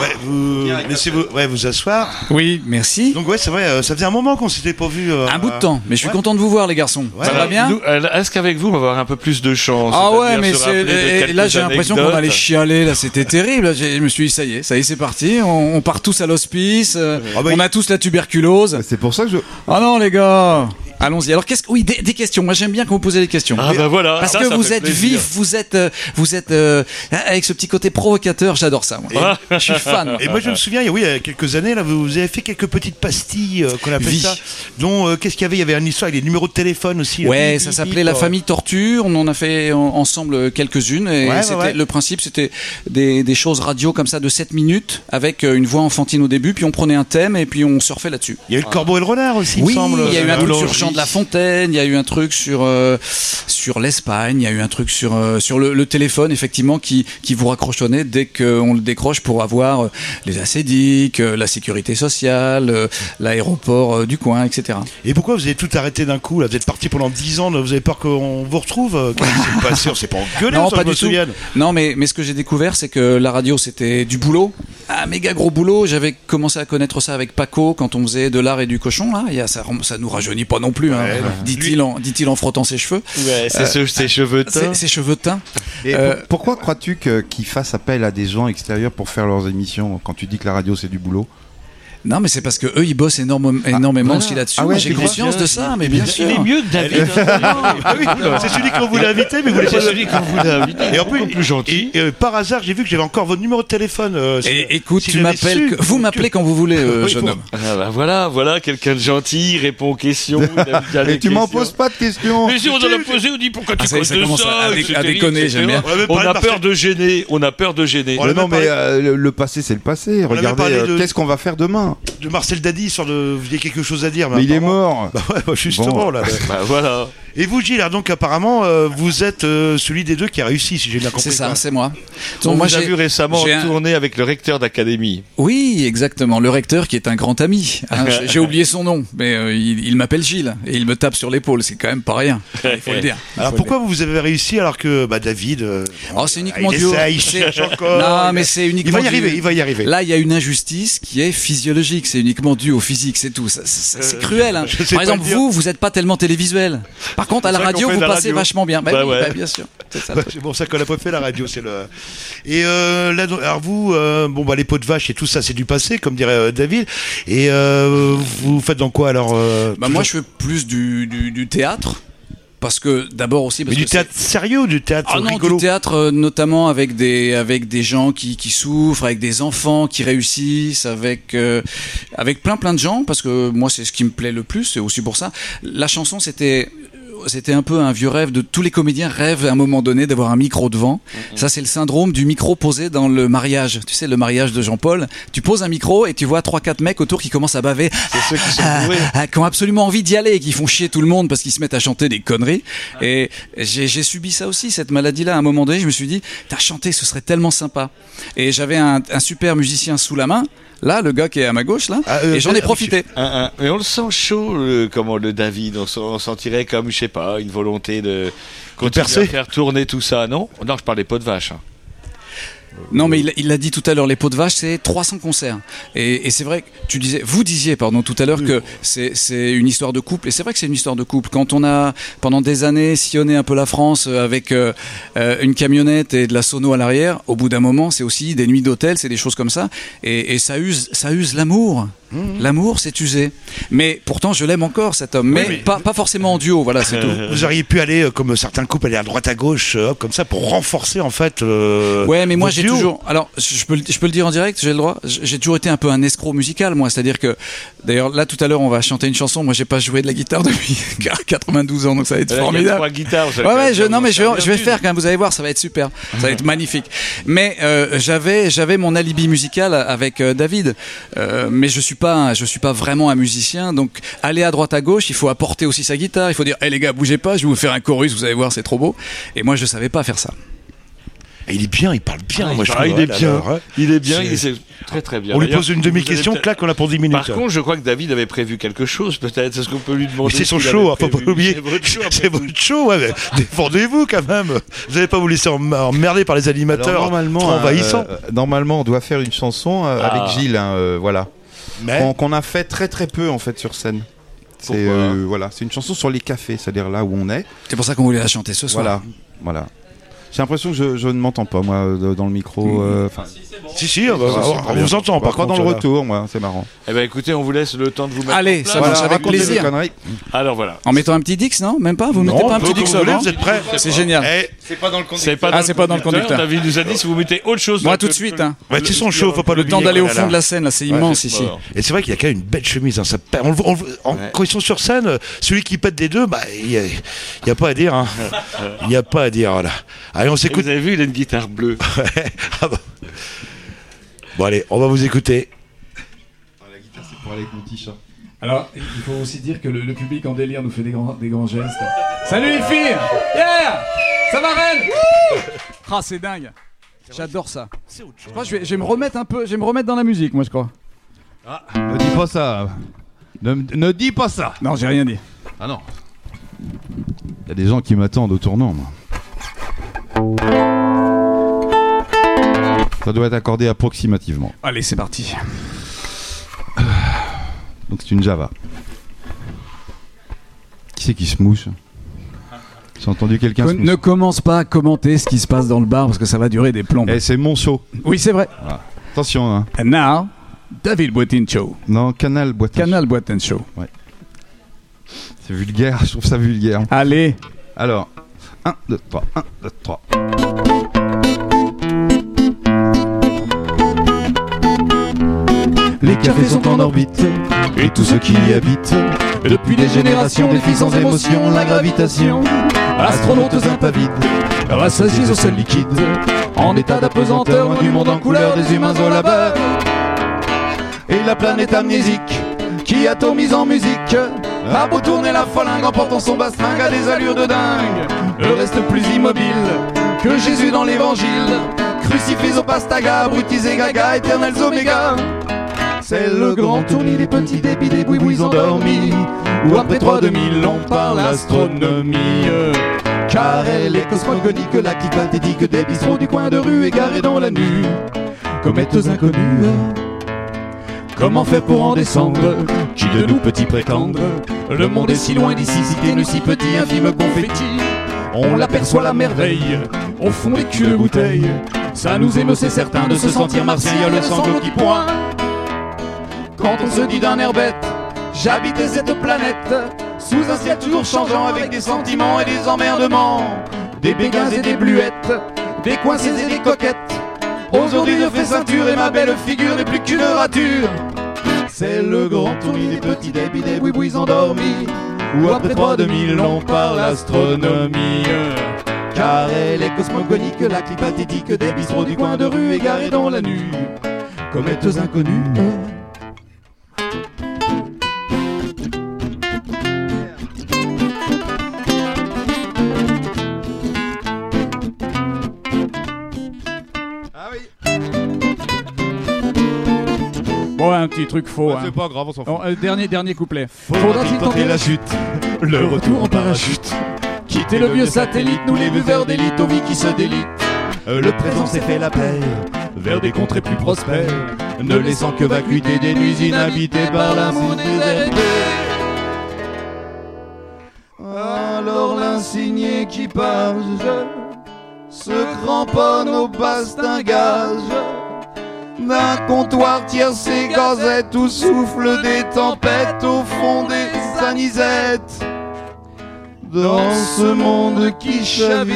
ouais, vous laissez-vous ouais, vous asseoir. Oui, merci. Donc ouais, c'est vrai, euh, ça faisait un moment qu'on s'était pas vu. euh, Un bout de temps, mais je suis ouais. content de vous voir, les garçons. Ouais. Ça va bien euh, Est-ce qu'avec vous, on va avoir un peu plus de chance Ah ouais, mais c'est là j'ai l'impression qu'on allait chialer. Là, c'était terrible. Je me suis dit, ça y est, ça y est, c'est parti. On, on part tous à l'hospice. euh, Ah bah, on il- a tous la tuberculose. C'est pour ça que je. Ah non, les gars. Allons-y. Alors, qu'est-ce que oui, des, des questions. Moi, j'aime bien quand vous posez des questions. Ah bah voilà. Parce ça, que ça vous êtes vif, vous êtes, euh, vous êtes euh, avec ce petit côté provocateur. J'adore ça. Moi. Je suis fan. Et moi je me souviens, il y a- oui, il y a quelques années, là, vous avez fait quelques petites pastilles euh, qu'on appelait Vie. ça. Dont euh, qu'est-ce qu'il y avait? Il y avait une histoire avec les numéros de téléphone aussi. Ouais, ça s'appelait la famille Tortue. On en a fait en- ensemble quelques-unes. Et Ouais, ouais, le principe, c'était des, des choses radio comme ça de 7 minutes avec une voix enfantine au début, puis on prenait un thème et puis on surfait là-dessus. Il y a eu le corbeau et le renard aussi, il Oui, me semble. il y a eu un truc sur. Jean de la Fontaine, il y a eu un truc sur euh, sur l'Espagne, il y a eu un truc sur euh, sur le, le téléphone effectivement qui qui vous raccrochonnait dès qu'on le décroche pour avoir euh, les acédiques, la sécurité sociale, l'aéroport du coin, etc. Et pourquoi vous avez tout arrêté d'un coup là? Vous êtes parti pendant 10 ans, vous avez peur qu'on vous retrouve? Qu'est-ce qui s'est [laughs] passé? On s'est pas engueulé, Non, pas du tout. Non, mais, mais ce que j'ai découvert, c'est que la radio, c'était du boulot. Un méga gros boulot. J'avais commencé à connaître ça avec Paco quand on faisait de l'art et du cochon. Là. Ça, ça nous rajeunit pas non plus, hein, dit-il en, dit en frottant ses cheveux. Ouais, c'est ce- ses cheveux Ses, teints. ses cheveux teints. Et Euh, pour- pourquoi crois-tu qu'ils fassent appel à des gens extérieurs pour faire leurs émissions quand tu dis que la radio c'est du boulot? Non, mais c'est parce que eux, ils bossent énorme- énormément voilà. aussi là-dessus. Ah ouais, j'ai conscience de ça, mais bien Il sûr. est mieux que David. Ah oui, c'est celui qu'on voulait inviter, mais vous voulez C'est pas celui qu'on voulait inviter. Et en plus, plus gentil. Et, euh, par hasard, j'ai vu que j'avais encore votre numéro de téléphone. euh, Et écoute, si tu j'avais m'appelles, su, que- vous m'appelez quand vous voulez, euh, Oui, jeune homme. Ah bah voilà, voilà quelqu'un de gentil, il répond aux questions. il les tu m'en poses pas de questions. Mais si on en a posé, on dit pourquoi tu Ah, ça de ça, à- déconner, j'aime bien. On a peur de gêner, on a peur de gêner. Non, mais le, passé, c'est le passé. Regardez, qu'est-ce qu'on va faire demain? De Marcel Dadi, histoire de. Vous avez quelque chose à dire. Mais il est mort. Bah ouais, bah justement, Bon. là. là. Bah voilà. Et vous, Gilles, donc apparemment, euh, vous êtes euh, celui des deux qui a réussi, si j'ai bien compris. C'est ça, c'est moi. On Donc, moi, j'ai- vu récemment un- tournée avec le recteur d'académie. Oui, exactement. Le recteur qui est un grand ami. hein. J'ai- oublié son nom, mais euh, il, il m'appelle Gilles et il me tape sur l'épaule. C'est quand même pas rien. Il faut le [laughs] dire. Alors pourquoi vous avez réussi alors que bah, David. euh. Oh, c'est uniquement il il cherche encore. Non, il- mais c'est Il uniquement. va y arriver, il va y arriver. Là, il y a une injustice qui est physiologique. C'est uniquement dû au physique, c'est tout. C'est cruel. hein. Euh, je sais Par exemple, vous, vous n'êtes pas tellement télévisuel. Par contre, à la radio, vous la passez radio. vachement bien. Bah, Bah oui, ouais. bah, bien sûr. C'est Ouais, [laughs] pour ça qu'on n'a pas fait la radio, c'est le. Et euh, là, alors vous, euh, bon bah les pots de vache et tout ça, c'est du passé, comme dirait euh, David. Et vous faites dans quoi alors Bah, moi, je fais plus du, du, du théâtre. Parce que d'abord aussi. Mais Parce du que c'est- théâtre sérieux ou du théâtre Ah non, rigolo du théâtre euh, notamment avec des avec des gens qui, qui souffrent, avec des enfants qui réussissent, avec euh, avec plein plein de gens parce que moi c'est ce qui me plaît le plus, c'est aussi pour ça. La chanson c'était c'était un peu un vieux rêve de tous les comédiens rêvent à un moment donné d'avoir un micro devant. Ça c'est le syndrome du micro posé dans le mariage. Tu sais le mariage de Jean-Paul, tu poses un micro et tu vois trois quatre mecs autour qui commencent à baver C'est ceux qui sont ah, ah, qui ont absolument envie d'y aller et qui font chier tout le monde parce qu'ils se mettent à chanter des conneries. Et j'ai j'ai subi ça aussi, cette maladie-là. À un moment donné, je me suis dit, t'as chanté, ce serait tellement sympa. Et j'avais un, un super musicien sous la main. Là, le gars qui est à ma gauche, là, Ah, euh, et j'en ai euh, profité. Un- un- Mais on le sent chaud, le, comment le David. On, on sentirait comme, je sais pas, une volonté de continuer à faire tourner tout ça, non? Non, je parlais pas de vache. hein. Non, mais il l'a dit tout à l'heure, les pots de vache, c'est 300 concerts. Et, et c'est vrai que tu disais, vous disiez, pardon, tout à l'heure que c'est c'est une histoire de couple. Et c'est vrai que c'est une histoire de couple. Quand on a, pendant des années, sillonné un peu la France euh, avec euh, euh, une camionnette et de la sono à l'arrière, au bout d'un moment, c'est aussi des nuits d'hôtel, c'est des choses comme ça. Et, et ça use, ça use l'amour. L'amour, c'est usé. Mais pourtant, je l'aime encore, cet homme. Mais, mais- pas, pas forcément en duo, voilà, c'est tout. [laughs] Vous auriez pu aller, euh, comme certains couples, aller à droite à gauche, euh, hop, comme ça, pour renforcer en fait. euh, Ouais, mais moi j'ai toujours. Alors, je peux, le- je peux le dire en direct, j'ai le droit? J'ai toujours été un peu un escroc musical, moi. C'est-à-dire que, d'ailleurs, là tout à l'heure, on va chanter une chanson. Moi, j'ai pas joué de la guitare [laughs] depuis [laughs] 92 ans, donc ça va être Là, formidable. trois guitares. Ouais, je, non, on mais je vais, je faire quand même. Vous allez voir, ça va être super. Ça va être magnifique. Mais euh, j'avais, j'avais mon alibi musical avec euh, David. Euh, mais je suis pas, je suis pas vraiment un musicien. Donc, aller à droite à gauche, il faut apporter aussi sa guitare. Il faut dire, hé les gars, bougez pas, je vais vous faire un chorus. Vous allez voir, c'est trop beau. Et moi, je savais pas faire ça. Et il est bien, il parle bien. Ah, moi, je il est bien. là, là, ouais. Il est bien, C'est- il est très très bien. On lui pose une demi-question, clac, on a pour 10 minutes. Par contre, je crois que David avait prévu quelque chose, peut-être. Est-ce qu'on peut lui demander c'est son ce show, hein, faut pas oublier. C'est votre show, [laughs] C'est ouais, mais [laughs] défendez-vous quand même. Vous n'allez pas vous laisser em- emmerder par les Alors, animateurs normalement, euh, envahissants. euh, normalement, on doit faire une chanson euh, Ah. avec Gilles, hein, euh, voilà, mais qu'on qu'on a fait très très peu en fait sur scène. C'est euh, voilà, c'est une chanson sur les cafés, c'est-à-dire là où on est. C'est pour ça qu'on voulait la chanter ce soir. Voilà, voilà. J'ai l'impression que je, je ne m'entends pas moi dans le micro. euh, enfin, si, si, on, va- ça, c'est on- vous entend. Pas Par dans contre, le là. retour, moi, c'est marrant. Eh ben écoutez, on vous laisse le temps de vous mettre Allez, en place. ça marche avec racontez des plaisir. conneries. Alors voilà. En mettant un petit Dix, non? Même pas? Vous Non, mettez pas un petit Dix avant? vous êtes prêts C'est génial. Eh, C'est pas dans le pas Ah, c'est pas dans le conducteur. David nous a dit si vous mettez autre chose. Moi, dans tout le- de suite. Hein. ouais, tu son show, faut pas Le temps d'aller au fond de la scène, là, c'est immense ici. Bon. Et c'est vrai qu'il y a quand même une belle chemise. Hein, ça pète. On le voit- on le- en- Ouais. Quand ils sont sur scène, euh, celui qui pète des deux, bah, il n'y a, il y a pas à dire. hein. Il n'y a pas à dire. Voilà. Allez, on s'écoute. Vous avez vu, il a une guitare bleue. [laughs] Ah bah. Bon, allez, on va vous écouter. Pour aller avec mon t-shirt. Alors, il faut aussi dire que le, le public en délire nous fait des grands, des grands gestes. Salut les filles Yeah Ça va Rennes Ah, c'est dingue. J'adore ça. Je crois que je vais, je vais me remettre un peu, je vais me remettre dans la musique, moi, je crois. Ne dis pas ça. Ne, ne dis pas ça. Non, j'ai rien dit. Ah non. Il y a des gens qui m'attendent au tournant, moi. Ça doit être accordé approximativement. Allez, c'est parti. Donc c'est une Java. Qui c'est qui se mouche? J'ai entendu quelqu'un se Ne commence pas à commenter ce qui se passe dans le bar parce que ça va durer des plombs. Eh, c'est mon show. Oui, c'est vrai. Attention, hein. And now, David Boitin Show. Non, Canal Boîte. Canal Boitin Show. C'est vulgaire, je trouve ça vulgaire. Allez. Alors, 1, 2, 3, 1, 2, 3. Les cafés sont en orbite et tous ceux qui y habitent. Depuis des générations, des filles sans émotion, la gravitation. Astronautes impavides, rassasiés au sol liquide. En état d'apesanteur, du monde en couleur, des humains au labeur. Et la planète amnésique qui atomise en musique. A beau tourner la folingue en portant son bastringue à des allures de dingue. Le reste plus immobile que Jésus dans l'évangile. Crucifiés au pastaga, abrutisés gaga, éternels oméga. C'est le grand tournis des petits débits, des bouibouis endormis. Où après trois 2000 on parle astronomie. Car elle est cosmogonique, la clique pathétique des bistrots du coin de rue égarés dans la nuit. Comètes inconnues. Comment faire pour en descendre? Qui de nous petits prétendre Le monde est si loin d'ici, si ténu, si petit, infime confetti. On l'aperçoit la merveille, au fond des culs de bouteille. Ça nous émeut, c'est certain, de se sentir martien, y le sanglot qui pointe. Quand on se dit d'un air bête, j'habitais cette planète, sous un ciel toujours changeant, avec des sentiments et des emmerdements, des béguins et des bluettes, des coincés et des coquettes. Aujourd'hui je fais ceinture et ma belle figure n'est plus qu'une rature. C'est le grand tournis des petits débits, des bouibouis endormis, où après 3 2000 on parle astronomie. Car elle est cosmogonique, la clip pathétique des bistrots du coin de rue égarés dans la nuit. Comètes inconnues. Un petit truc faux. Ouais, hein. c'est pas grave, on s'en fout. Bon, euh, dernier, dernier couplet. Faudra-t-il tenter la chute Le retour en parachute. Quitter le vieux satellite, nous les buveurs d'élite, aux vies qui se délitent. Euh, Le présent s'est fait la paix vers des contrées plus prospères, ne laissant que vacuité des nuits inhabitées par l'amour déserté. Alors l'insigné qui page se cramponne au bastingage d'un comptoir tiercé gazette où souffle des tempêtes au fond des anisettes. Dans ce monde qui chavire,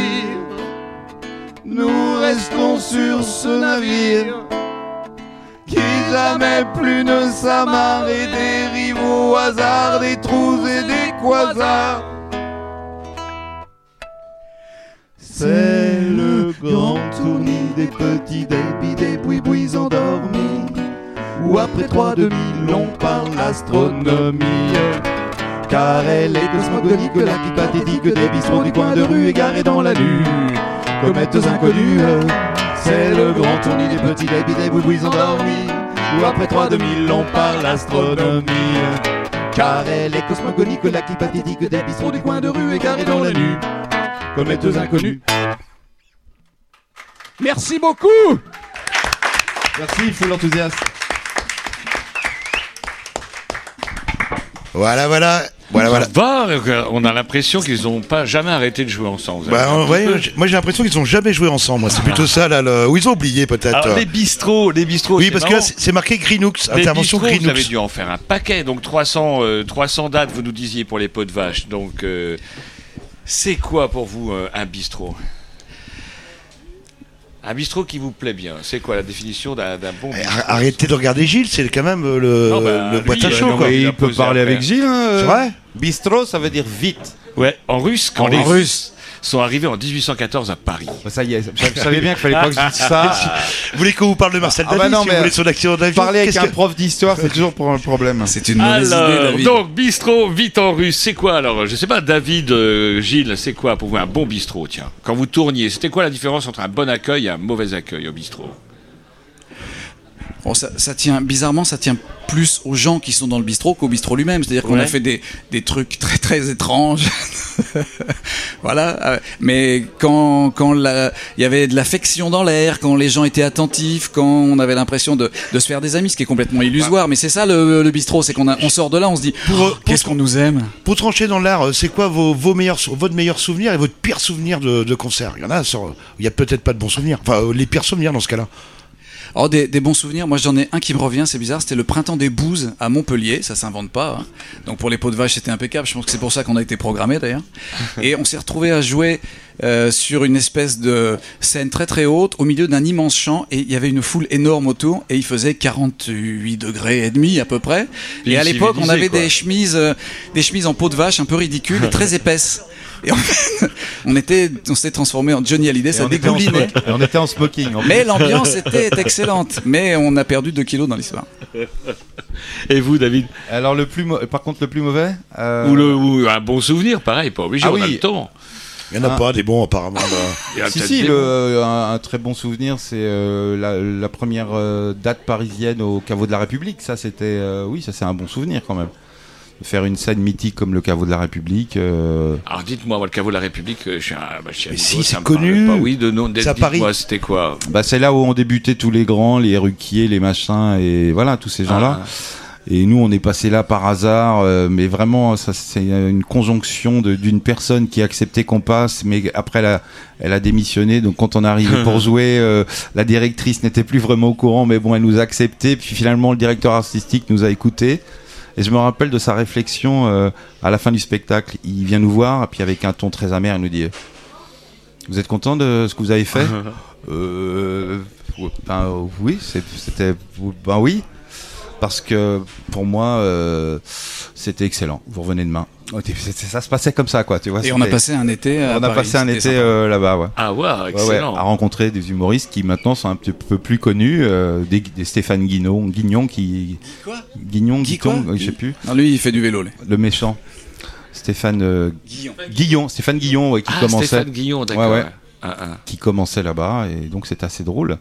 nous restons sur ce navire qui jamais plus ne s'amarre et dérive au hasard des trous et des quasars. C'est le grand tournis des petits débits. Où après 3 2000 on parle astronomie. Car elle est cosmogonique, la vie pathétique des bistrots du coin de rue égarés dans la lune. Comètes inconnues, c'est le grand tournis des petits débits, des bouibouis endormis. Où après 3 2000 on parle astronomie. Car elle est cosmogonique, la clip pathétique des bistrots du coin de rue égarés dans la nuit. Comètes inconnues. Merci beaucoup Merci, il faut l'enthousiasme. Voilà, voilà. Voilà, voilà. Va, euh, on a l'impression qu'ils n'ont pas jamais arrêté de jouer ensemble. Bah, ouais, moi j'ai l'impression qu'ils ont jamais joué ensemble. C'est plutôt ça là. Le... Ou ils ont oublié peut-être. Les bistrots, les bistrots. Oui, c'est parce que là c'est marqué Greenux, Les intervention bistrots, Vous avez Greenux. dû en faire un paquet, donc 300, euh, 300 dates, vous nous disiez pour les pots de vache. Donc, euh, c'est quoi pour vous euh, un bistrot? Un bistrot qui vous plaît bien, c'est quoi la définition d'un bon bistrot? Ar- Arrêtez de regarder Gilles, c'est quand même euh, le, Non, bah, le lui, boîte à euh, chaud non, quoi. mais il peut parler après. avec Gilles. hein, C'est euh. vrai? Bistrot, ça veut dire vite. Ouais, en russe, quand En les russe. Sont arrivés en 1814 à Paris. Ça y est, Je savais bien qu'il fallait pas que je dise ça. [laughs] Vous voulez qu'on vous parle de Marcel Ah bah David non, si mais vous voulez son accident d'avion Parler avec Qu'est-ce un que- prof d'histoire, c'est toujours pour un problème. [laughs] C'est une mauvaise idée, Alors, David. donc, bistrot, vite en russe, c'est quoi alors Je sais pas, David, euh, Gilles, c'est quoi pour vous un bon bistrot Tiens, quand vous tourniez, c'était quoi la différence entre un bon accueil et un mauvais accueil au bistrot? Bon, ça, ça tient bizarrement, ça tient plus aux gens qui sont dans le bistrot qu'au bistrot lui-même. C'est-à-dire qu'on Ouais. a fait des, des trucs très très étranges. [laughs] voilà. euh, Mais quand quand il y avait de l'affection dans l'air, quand les gens étaient attentifs, quand on avait l'impression de, de se faire des amis, ce qui est complètement illusoire. Mais c'est ça le, le bistrot, c'est qu'on on sort de là, on se dit Oh, qu'est-ce qu'on nous aime? Pour trancher dans l'art, euh, c'est quoi vos, vos meilleurs, votre meilleur souvenir et votre pire souvenir de, de concert? Il y en a, il y a peut-être pas de bons souvenirs. Enfin, euh, les pires souvenirs dans ce cas-là. Oh, des, des bons souvenirs. Moi, j'en ai un qui me revient, c'est bizarre. C'était le printemps des bouses à Montpellier. Ça s'invente pas. hein. Donc, pour les pots de vache, c'était impeccable. Je pense que c'est pour ça qu'on a été programmé d'ailleurs. [laughs] Et on s'est retrouvé à jouer euh, sur une espèce de scène très très haute au milieu d'un immense champ et il y avait une foule énorme autour et il faisait 48 degrés et demi à peu près. Et à l'époque, on avait quoi. des chemises, euh, des chemises en peau de vache un peu ridicules [laughs] et très épaisses. Et on, [laughs] on était, on s'était transformé en Johnny Hallyday, Et ça on, était en dégoulinait. et on était en smoking. en Mais l'ambiance [laughs] était excellente. Mais on a perdu 2 kilos dans l'histoire. Et vous, David Alors, le plus par contre, le plus mauvais. euh, ou, le, ou un bon souvenir, pareil, pas obligé, Ah on a oui. le temps. Il y en a Ah. pas des bons apparemment. là. [laughs] Il y a Si, si, le- euh, un, un très bon souvenir, c'est euh, la, la première euh, date parisienne au caveau de la République. Ça, c'était, euh, oui, ça c'est un bon souvenir quand même. Faire une scène mythique comme le caveau de la République. euh, Alors dites-moi, moi, le caveau de la République, euh, je suis un, bah, je suis un Mais niveau, si, c'est connu. Pas. Oui, de nom. Dites-moi, c'était quoi bah, c'est là où ont débuté tous les grands, les Ruquier, les machins et voilà tous ces gens-là. Ah. Et nous, on est passé là par hasard, euh, mais vraiment, ça c'est une conjonction d'une personne qui a accepté qu'on passe, mais après elle a, elle a démissionné. Donc quand on est arrivé [laughs] pour jouer, euh, la directrice n'était plus vraiment au courant, mais bon, elle nous a accepté. Puis finalement, le directeur artistique nous a écoutés. Et je me rappelle de sa réflexion euh, à la fin du spectacle. Il vient nous voir, et puis avec un ton très amer, il nous dit Vous êtes content de ce que vous avez fait? [laughs] Euh, ben, Oui, c'était. Ben oui. Parce que pour moi, euh, c'était excellent. Vous revenez demain. Oh, c'est- Ça se passait comme ça, quoi. Tu vois, Et on a passé un été. à on a Paris, passé un été euh, là-bas, ouais. Ah ouais, Ouais, ouais, excellent. à rencontrer des humoristes qui maintenant sont un petit peu plus connus, euh, des, des Stéphane Guignon, Guignon qui Quoi? Guignon, Guy Guiton, quoi? je sais plus, Non, lui, il fait du vélo. lui. le méchant, Stéphane euh, Guillon. Guillon, Stéphane Guillon, ouais, qui ah, commençait, Stéphane Guillon, d'accord. Ouais, ouais. Ah, ah. qui commençait là-bas, et donc c'était assez drôle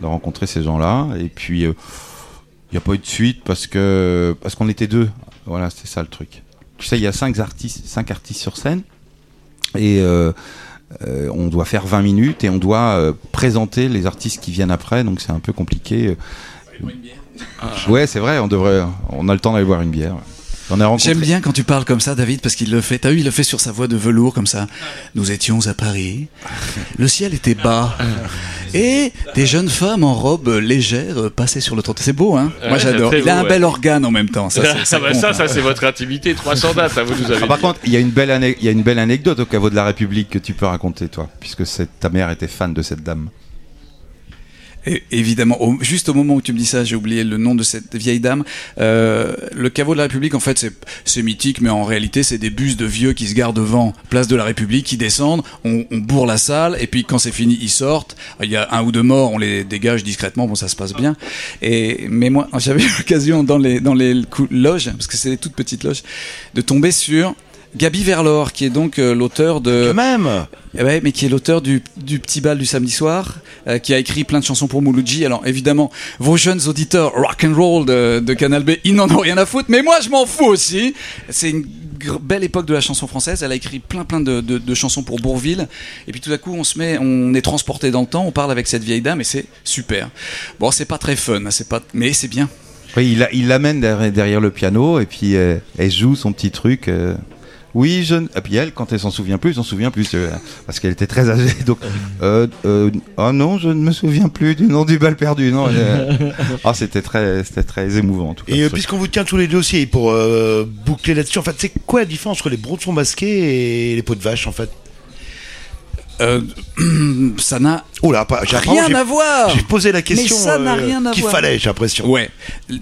de rencontrer ces gens-là. Et puis il n'y a pas eu de suite parce que parce qu'on était deux. Voilà, c'est ça le truc. Tu sais, il y a cinq artistes, cinq artistes sur scène, et euh, euh, on doit faire 20 minutes et on doit euh, présenter les artistes qui viennent après, donc c'est un peu compliqué. Ouais, c'est vrai, on devrait, on a le temps d'aller boire une bière. Rencontré. J'aime bien quand tu parles comme ça, David, parce qu'il le fait. T'as vu, il le fait sur sa voix de velours, comme ça. Nous étions à Paris. Le ciel était bas. Et des jeunes femmes en robe légère passaient sur le trottoir. C'est beau, hein Moi, j'adore. Il a un bel organe en même temps. Ça, [laughs] ça bah, ça, ça, c'est votre intimité. 300 dates, ça vous nous avez Ah, par dit. contre, il y a une belle ane- il y a une belle anecdote au caveau de la République que tu peux raconter, toi, puisque ta mère était fan de cette dame. Et évidemment, au- juste au moment où tu me dis ça, j'ai oublié le nom de cette vieille dame. Euh, le caveau de la République, en fait, c'est- mythique, mais en réalité, c'est des bus de vieux qui se garent devant Place de la République, qui descendent, on, on bourre la salle, et puis quand c'est fini, ils sortent. Il y a un ou deux morts, on les dégage discrètement, bon, ça se passe bien. Et mais moi, [laughs] j'avais l'occasion dans les dans les loges, parce que c'est des toutes petites loges, de tomber sur Gabi Verlor, qui est donc euh, l'auteur de Même eh mais qui est l'auteur du, du Petit Bal du samedi soir, euh, qui a écrit plein de chansons pour Mouloudji. Alors évidemment, vos jeunes auditeurs rock and roll de, de Canal B, ils n'en ont rien à foutre, mais moi je m'en fous aussi. C'est une belle époque de la chanson française. Elle a écrit plein plein de, de- de chansons pour Bourville. Et puis tout à coup, on se met, on est transporté dans le temps, on parle avec cette vieille dame et c'est super. Bon, c'est pas très fun, hein, c'est pas, mais c'est bien. Oui, il la- il l'amène derrière, derrière le piano et puis euh, elle joue son petit truc. euh. Oui, je. Et puis elle, quand elle s'en souvient plus, elle s'en souvient plus euh, parce qu'elle était très âgée. [laughs] Donc, euh, euh, oh non, je ne me souviens plus du nom du bal perdu. Non. Ah, c'était très, c'était très émouvant. En tout cas, Et euh, puisqu'on vous tient tous les dossiers pour boucler là-dessus, en fait, c'est quoi la différence entre les bronsons masqués et les pots de vache en fait? Euh, [clears throat] ça n'a Oh là, pas, j'ai- rien à voir. J'ai posé la question Mais ça n'a euh, rien à qu'il voir. fallait, j'ai l'impression. Ouais.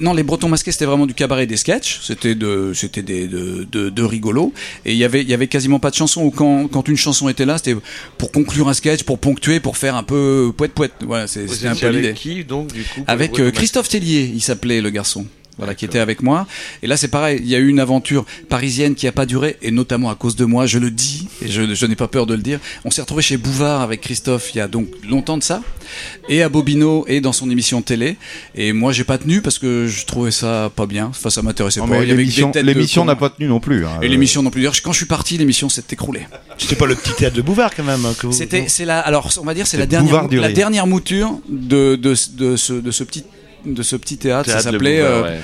Non, les Bretons masqués, c'était vraiment du cabaret et des sketchs. C'était de, c'était des, de, de, de rigolos. Et il y avait, il y avait quasiment pas de chanson ou quand, quand une chanson était là, c'était pour conclure un sketch, pour ponctuer, pour faire un peu poète poète. Voilà, c'était un peu avec l'idée. qui, donc, du coup Avec euh, Christophe Tellier, il s'appelait le garçon. Voilà, qui était avec moi. Et là, c'est pareil. Il y a eu une aventure parisienne qui a pas duré, et notamment à cause de moi. Je le dis, et je, je n'ai pas peur de le dire. On s'est retrouvé chez Bouvard avec Christophe il y a donc longtemps de ça, et à Bobino et dans son émission télé. Et moi, j'ai pas tenu parce que je trouvais ça pas bien. Enfin, ça m'intéressait pas. l'émission, de n'a pas tenu non plus. hein. Et l'émission non plus. D'ailleurs, quand je suis parti, l'émission s'est écroulée. C'était pas le petit théâtre de Bouvard quand même. hein, que vous- C'était, c'est la, alors, on va dire, c'est la dernière, la dernière mouture de, de, de ce, de ce petit, de ce petit théâtre. Théâtre ça s'appelait, Bouvard, euh, ouais.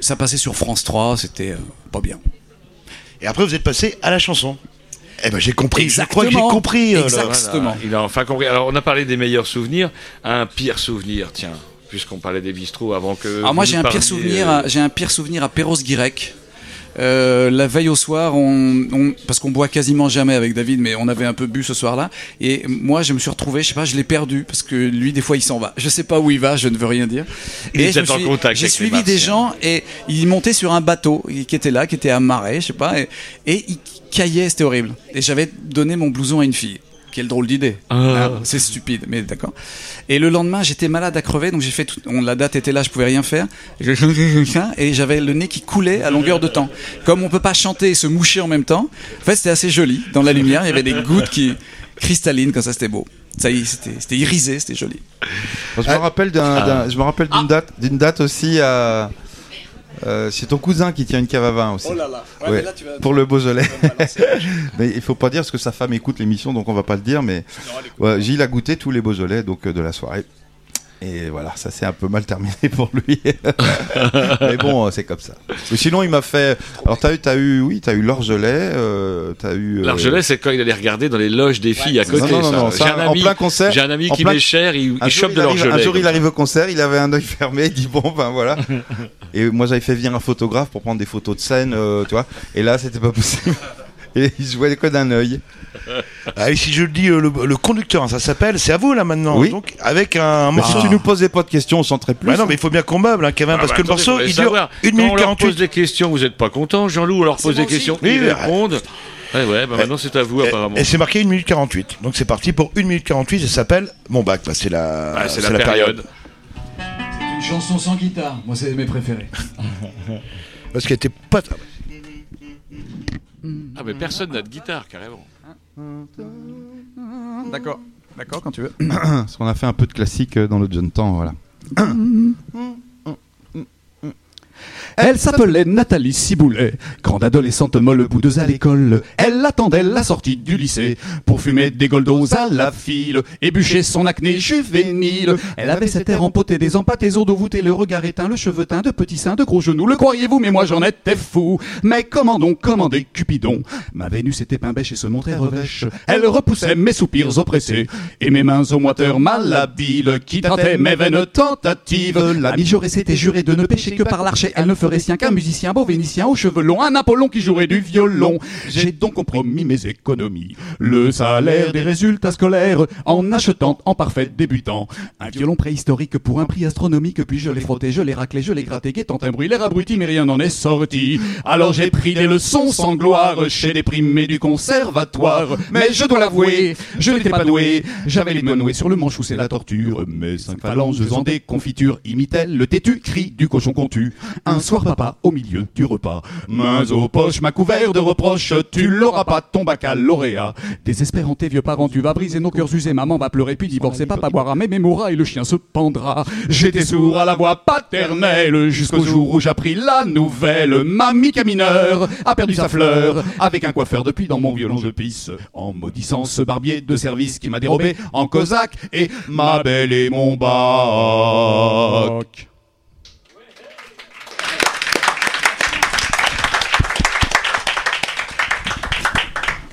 ça passait sur France 3. C'était euh, pas bien. Et après, vous êtes passé à la chanson. Eh ben, j'ai compris. Je crois que j'ai Exactement. compris. euh. Exactement. Il a enfin compris. Alors, on a parlé des meilleurs souvenirs. Un pire souvenir, tiens. puisqu'on parlait des bistrots avant que. Alors moi vous j'ai un pire souvenir, euh, à- j'ai un pire souvenir à Perros-Guirec. Euh, la veille au soir, on, on- parce qu'on boit quasiment jamais avec David, mais on avait un peu bu ce soir-là. Et moi, je me suis retrouvé, je sais pas, je l'ai perdu parce que lui, des fois, il s'en va. Je sais pas où il va, je ne veux rien dire. Il Et j'ai suivi des gens et il montait sur un bateau qui était là, qui était amarré, je sais pas, et, et il caillait, c'était horrible. Et j'avais donné mon blouson à une fille. Quelle drôle d'idée. Ah. Hein, c'est stupide, mais d'accord. Et le lendemain, j'étais malade à crever, donc j'ai fait tout, on, la date était là, je pouvais rien faire. Et j'avais le nez qui coulait à longueur de temps. Comme on peut pas chanter et se moucher en même temps, en fait, c'était assez joli. Dans la lumière, il y avait des gouttes qui cristallines, comme ça, c'était beau. Ça y est, c'était c'était irisé, c'était joli. Je me rappelle d'un, Ah. d'un- je me rappelle d'une date, d'une date aussi à. euh, c'est ton cousin qui tient une cave à vin aussi. Oh là là. Ouais, Ouais, mais là, tu vas- pour le Beaujolais. [laughs] mais il faut pas dire parce que sa femme écoute l'émission, donc on va pas le dire. Mais ouais, Gilles a goûté tous les Beaujolais donc euh, de la soirée. Et voilà, ça s'est un peu mal terminé [laughs] pour lui. [laughs] mais bon, euh, c'est comme ça. Mais sinon, il m'a fait. Alors, t'as eu, t'as eu, oui, t'as eu l'Orgelet, euh, t'as eu. euh, L'argelet, c'est quand il allait regarder dans les loges des filles à côté. non, non, ça. non, J'ai ça, un en ami, plein concert. j'ai un ami qui plein- met cher, il, il chope de l'orgelet. Un jour, il arrive au concert, il avait un œil fermé, il dit bon, ben voilà. [laughs] Et moi, j'avais fait venir un photographe pour prendre des photos de scène, euh, tu vois. Et là, c'était pas possible. Et il jouait que d'un œil. Ah, et si je le dis, euh, le, le conducteur, hein, ça s'appelle, c'est à vous là maintenant. Oui. Donc, avec un Mais morceau. si tu nous posais pas de questions, on s'entrait plus. Bah non, mais il faut bien qu'on meuble, hein, Kevin, Ah parce bah que le morceau, il dure savoir. 1 Quand minute on leur pose 48. des questions, vous êtes pas content, Jean-Loup, on leur pose des questions, Oui, ils oui, répondent. Ouais, ouais, bah maintenant c'est à vous apparemment. Et c'est marqué 1 minute 48. Donc c'est parti pour 1 minute 48 et ça s'appelle Mon bac. Bah, c'est la, Ah, c'est la, période. Une chanson sans guitare, moi c'est mes préférés. [laughs] Parce qu'elle était pas. Ah, mais personne n'a de guitare, carrément. D'accord, d'accord quand tu veux. [coughs] Parce qu'on a fait un peu de classique euh, dans le jeune temps, voilà. [coughs] Elle s'appelait Nathalie Ciboulet, grande adolescente molle boudeuse à l'école. Elle attendait la sortie du lycée pour fumer des goldos à la file et bûcher son acné juvénile. Elle avait cet air empoté, des empâtés os d'eau voûtés, le regard éteint, le cheveu teint, de petits seins, de gros genoux. Le croyez-vous, mais moi j'en étais fou. Mais comment donc commander Cupidon? Ma Vénus était pain bêche et se montrait revêche. Elle repoussait mes soupirs oppressés et mes mains au moiteur malhabiles qui tâtaient mes vaines tentatives. La Mijaurée s'était jurée de ne pêcher que par l'archet. Elle ne sien qu'un musicien beau vénitien aux cheveux longs, un Apollon qui jouerait du violon. J'ai donc compromis mes économies, le salaire des résultats scolaires, en achetant en parfait débutant un violon préhistorique pour un prix astronomique. Puis je l'ai frotté, je l'ai raclé, je l'ai gratté, guettant un bruit, l'air abruti, mais rien n'en est sorti. Alors j'ai pris des leçons sans gloire chez des primés du conservatoire. Mais je dois l'avouer, je n'étais pas doué. J'avais les doigts noués sur le manchou, c'est la torture. Mes cinq phalanges en des confitures imitaient le têtu cri du cochon contu. Soir, papa, au milieu du repas, mains aux poches, m'a couvert de reproches. Tu l'auras pas, ton baccalauréat. Désespérant tes vieux parents, tu vas briser nos cœurs usés. Maman va pleurer, puis divorcer, papa boira, mais mourra et le chien se pendra. J'étais sourd à la voix paternelle jusqu'au jour où j'appris la nouvelle. Mamie mineur a perdu sa fleur avec un coiffeur depuis dans mon violon je pisse en maudissant ce barbier de service qui m'a dérobé en cosaque et ma belle et mon bac.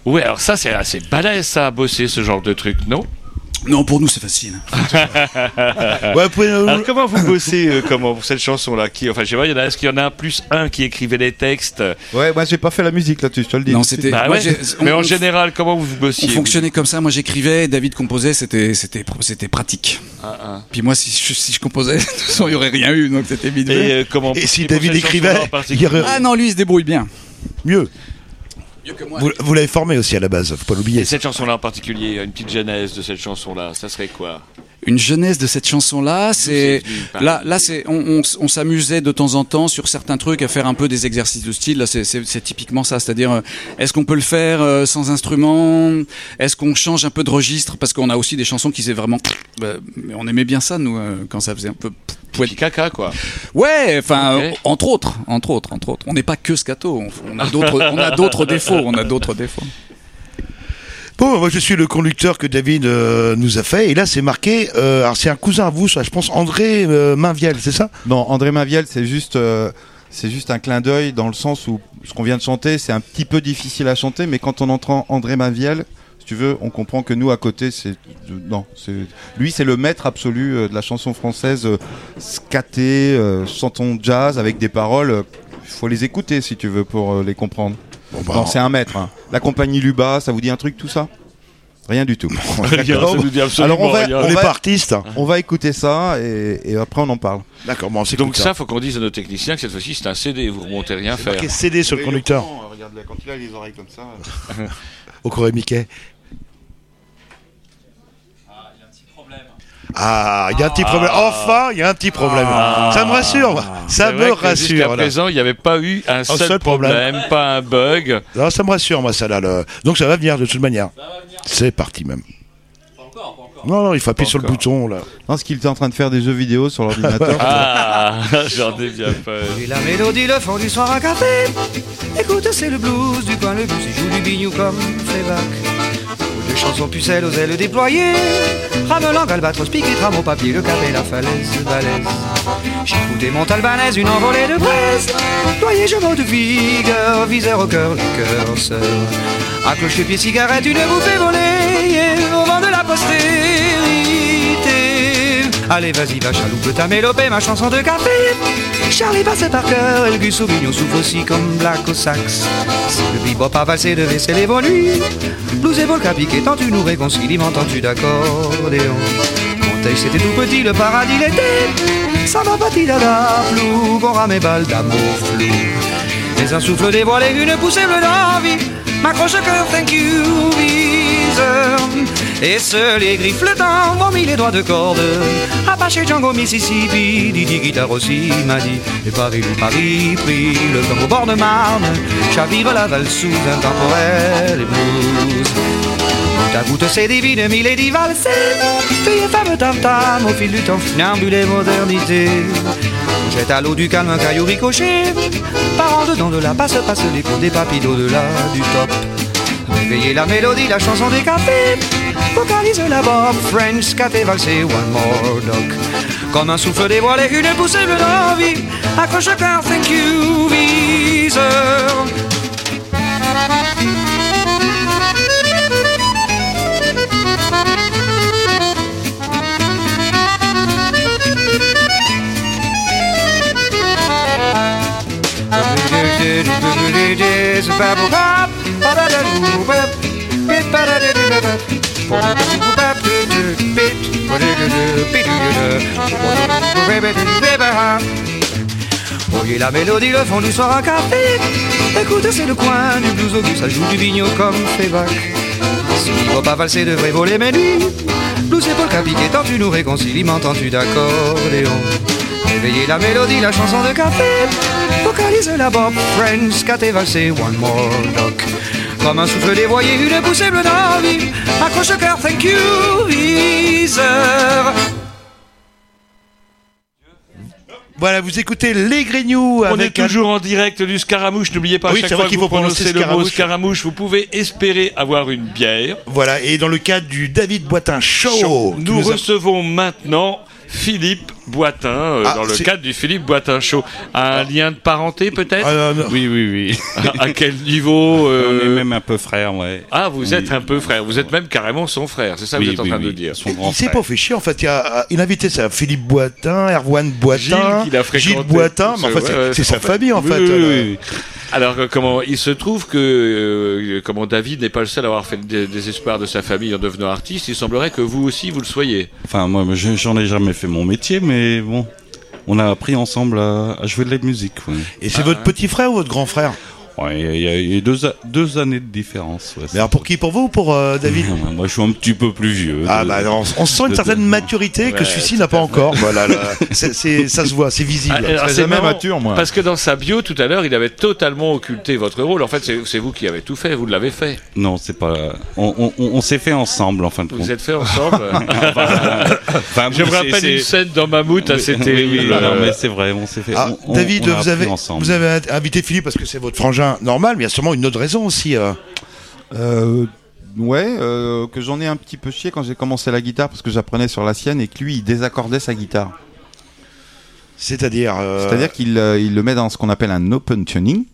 Ouais, alors ça, c'est assez balèze, ça, à bosser ce genre de truc, non? Non, pour nous c'est facile. [laughs] Ouais, euh, Alors, comment vous bossez euh, comment, pour cette chanson-là? Qui, Enfin, je sais pas, il y en a- est-ce qu'il y en a un plus un qui écrivait les textes? Ouais, moi j'ai pas fait la musique là-dessus, je te le dis. Non, c'était. Bah ouais. Mais on- en général, comment vous On bossiez fonctionnait comme ça. Moi, j'écrivais, David composait. C'était, c'était, c'était pratique. Ah, ah. Puis moi, si je, si je composais, [laughs] de toute façon, il y aurait rien eu, donc c'était vite. Et euh, comment Et si David écrivait, il y aurait- Ah non, lui, il se débrouille bien. mieux. Vous l'avez formé aussi à la base, faut pas l'oublier. Et cette chanson-là en particulier, une petite genèse de cette chanson-là, ça serait quoi? Une jeunesse de cette chanson-là, c'est là, là, c'est on, on, s'amusait de temps en temps sur certains trucs à faire un peu des exercices de style. Là, c'est, typiquement ça, c'est-à-dire, euh, est-ce qu'on peut le faire euh, sans instrument? Est-ce qu'on change un peu de registre? Parce qu'on a aussi des chansons qui c'est vraiment, bah, on aimait bien ça nous euh, quand ça faisait un peu Petit caca, quoi. Ouais, enfin, entre autres, entre autres, entre autres. On n'est pas que scato, on a d'autres, on a d'autres [laughs] défauts, on a d'autres défauts. Bon, moi je suis le conducteur que David euh, nous a fait, et là c'est marqué, euh, alors c'est un cousin à vous, ça, je pense André euh, Mainviel, c'est ça? Non, André Maviel, c'est juste, euh, c'est juste un clin d'œil dans le sens où ce qu'on vient de chanter, c'est un petit peu difficile à chanter, mais quand on entend André Maviel, si tu veux, on comprend que nous à côté, c'est non, c'est lui, c'est le maître absolu de la chanson française, euh, chanson jazz avec des paroles. Il faut les écouter si tu veux pour les comprendre. Bah, non, c'est un maître. hein. La compagnie Luba, ça vous dit un truc tout ça? Rien du tout. [laughs] Rien, D'accord. ça nous dit absolument Alors on va, rien. on On n'est va- pas artiste. on va écouter ça et, et après on en parle. D'accord, bon, Donc ça, faut qu'on dise à nos techniciens que cette fois-ci c'est un CD, vous remontez rien faire. CD sur le conducteur. Regarde quand il a les oreilles comme ça. Au Corée Mickey. Ah, il y a un petit problème. Enfin, il y a un petit problème. ça me rassure. Ça me Jusqu'à rassure. là. présent, il n'y avait pas eu un, seul, seul problème. problème, pas un bug. Non, ça me rassure, moi, ça là. le- Donc ça va venir de toute manière. C'est parti même. Non, non, il faut appuyer sur le bouton là. Non, parce qu'il était en train de faire des jeux vidéo sur l'ordinateur. [laughs] Ah, [laughs] j'en ai bien peur. Et la mélodie, le fond du soir à café. Écoute, c'est le blues du coin, le blues, il joue du bignou comme Fleabag. Des chansons pucelles aux ailes déployées. Ramelang, albatros, piqué, tram au papier, le cap et la falaise, balèze. J'écoutais mon albanaise, une envolée de braise. Doyer, je de vigueur, viseur au cœur, le cœur sœur. À cloche-pied, cigarette, une bouffée volée. Allez, vas-y, va, chaloupe ta mélopée, ma chanson de café. Charlie passait par cœur, et le Gus Sauvignon souffle aussi comme Black au sax. Si le bebop a valsé de vaisselle et vos nuits, blues et volca piqué, tant tu nous réconcilies, m'entends-tu d'accordéon Monteil, c'était tout petit, le paradis l'était. Ça va pas dada, flou, qu'on rame et balle d'amour flou. Mais un souffle dévoilé, une poussée bleue d'envie, m'accroche au cœur, thank you, viseur. Et seuls les griffes le temps vont mis les doigts de corde. Apache Django, Mississippi, Didi Guitare aussi m'a dit. Et Paris, Paris, pris le temps au bord de Marne. Chavire la valse sous un temporel et blues. Ta goutte c'est divine, Milady valsée. Fille et femme tam tam au fil du temps, funambule et modernité. Jette à l'eau du calme un caillou ricochet. Par en dedans de la passe, passe l'écho des papilles au-delà du top. Réveillez la mélodie, la chanson des cafés. Vocalise la bob, French, café valsé, one more dog. Comme un souffle dévoilé, une poussée bleue d'envie. Accroche cœur, thank you, viseur. Voyez la mélodie, le fond du soir à café. Écoute, c'est le coin du blues au ça joue du bigno comme Fébac. Si va pas valser, devrait voler mes nuits. Blues et polka tant tu nous réconcilies, m'entends-tu d'accordéon Réveillez la mélodie, la chanson de café. Vocalise la bob, French, caté valsé, one more doc. Comme un souffle dévoyé, une poussée bleue d'envie. Accroche le cœur, thank you, viseur. Voilà, vous écoutez Les Grignoux On est un- toujours en direct du Scaramouche. N'oubliez pas, à Oui, chaque fois qu'il faut prononcer le mot Scaramouche. Vous pouvez espérer avoir une bière. Voilà, et dans le cadre du David Boitin Show, Nous nous a- recevons maintenant Philippe Boitin, euh, Ah, dans le cadre du Philippe Boitin Show. Un lien de parenté peut-être Ah. Oui, oui, oui. à, [laughs] à quel niveau euh, On est même un peu frères, ouais. Ah, vous Oui. êtes un peu frère. Vous êtes même carrément son frère. C'est ça que Oui, vous êtes en oui, train de dire. Son grand Il s'est frère. pas fait chier en fait. Il a, il a invité ça, Philippe Boitin, Erwan Boitin, Gilles, a fréquenté. Gilles Boitin. Mais en fait, Ouais, c'est- sa en fait- famille en Oui, fait. oui, euh. Alors euh, comment il se trouve que euh, comment David n'est pas le seul à avoir fait des désespoir de sa famille en devenant artiste. Il semblerait que vous aussi vous le soyez. Enfin, moi, je- j'en ai jamais fait mon métier, mais bon, on a appris ensemble à, à jouer de la musique. ouais. Et c'est votre petit frère ou votre grand frère? Ouais, il y a- il y, deux, années de différence. ouais, Mais alors pour qui Pour vous ou pour euh, [laughs] David Moi, je suis un petit peu plus vieux. Ah de- bah non, on sent une de- certaine maturité que celui-ci n'a pas encore. Voilà, là, [laughs] ça se voit, c'est visible. Ah, c'est jamais marrant, mature, moi. Parce que dans sa bio tout à l'heure, il avait totalement occulté votre rôle. En fait, c'est vous qui avez tout fait. Vous l'avez fait. Non, c'est pas. On, on- on- on s'est fait ensemble, en fin de compte. vous êtes fait ensemble. [laughs] Enfin, Je me rappelle une scène dans Mammouth assez Oui, terrible. oui, non, mais c'est vrai, on s'est fait. Ah, David, on a vous appris avez, ensemble. vous avez invité Philippe parce que c'est votre frangin normal, mais il y a sûrement une autre raison aussi. euh. Euh, ouais, euh, que j'en ai un petit peu chié quand j'ai commencé la guitare parce que j'apprenais sur la sienne et que lui il désaccordait sa guitare. C'est-à-dire. euh, C'est-à-dire qu'il il le met dans ce qu'on appelle un open tuning.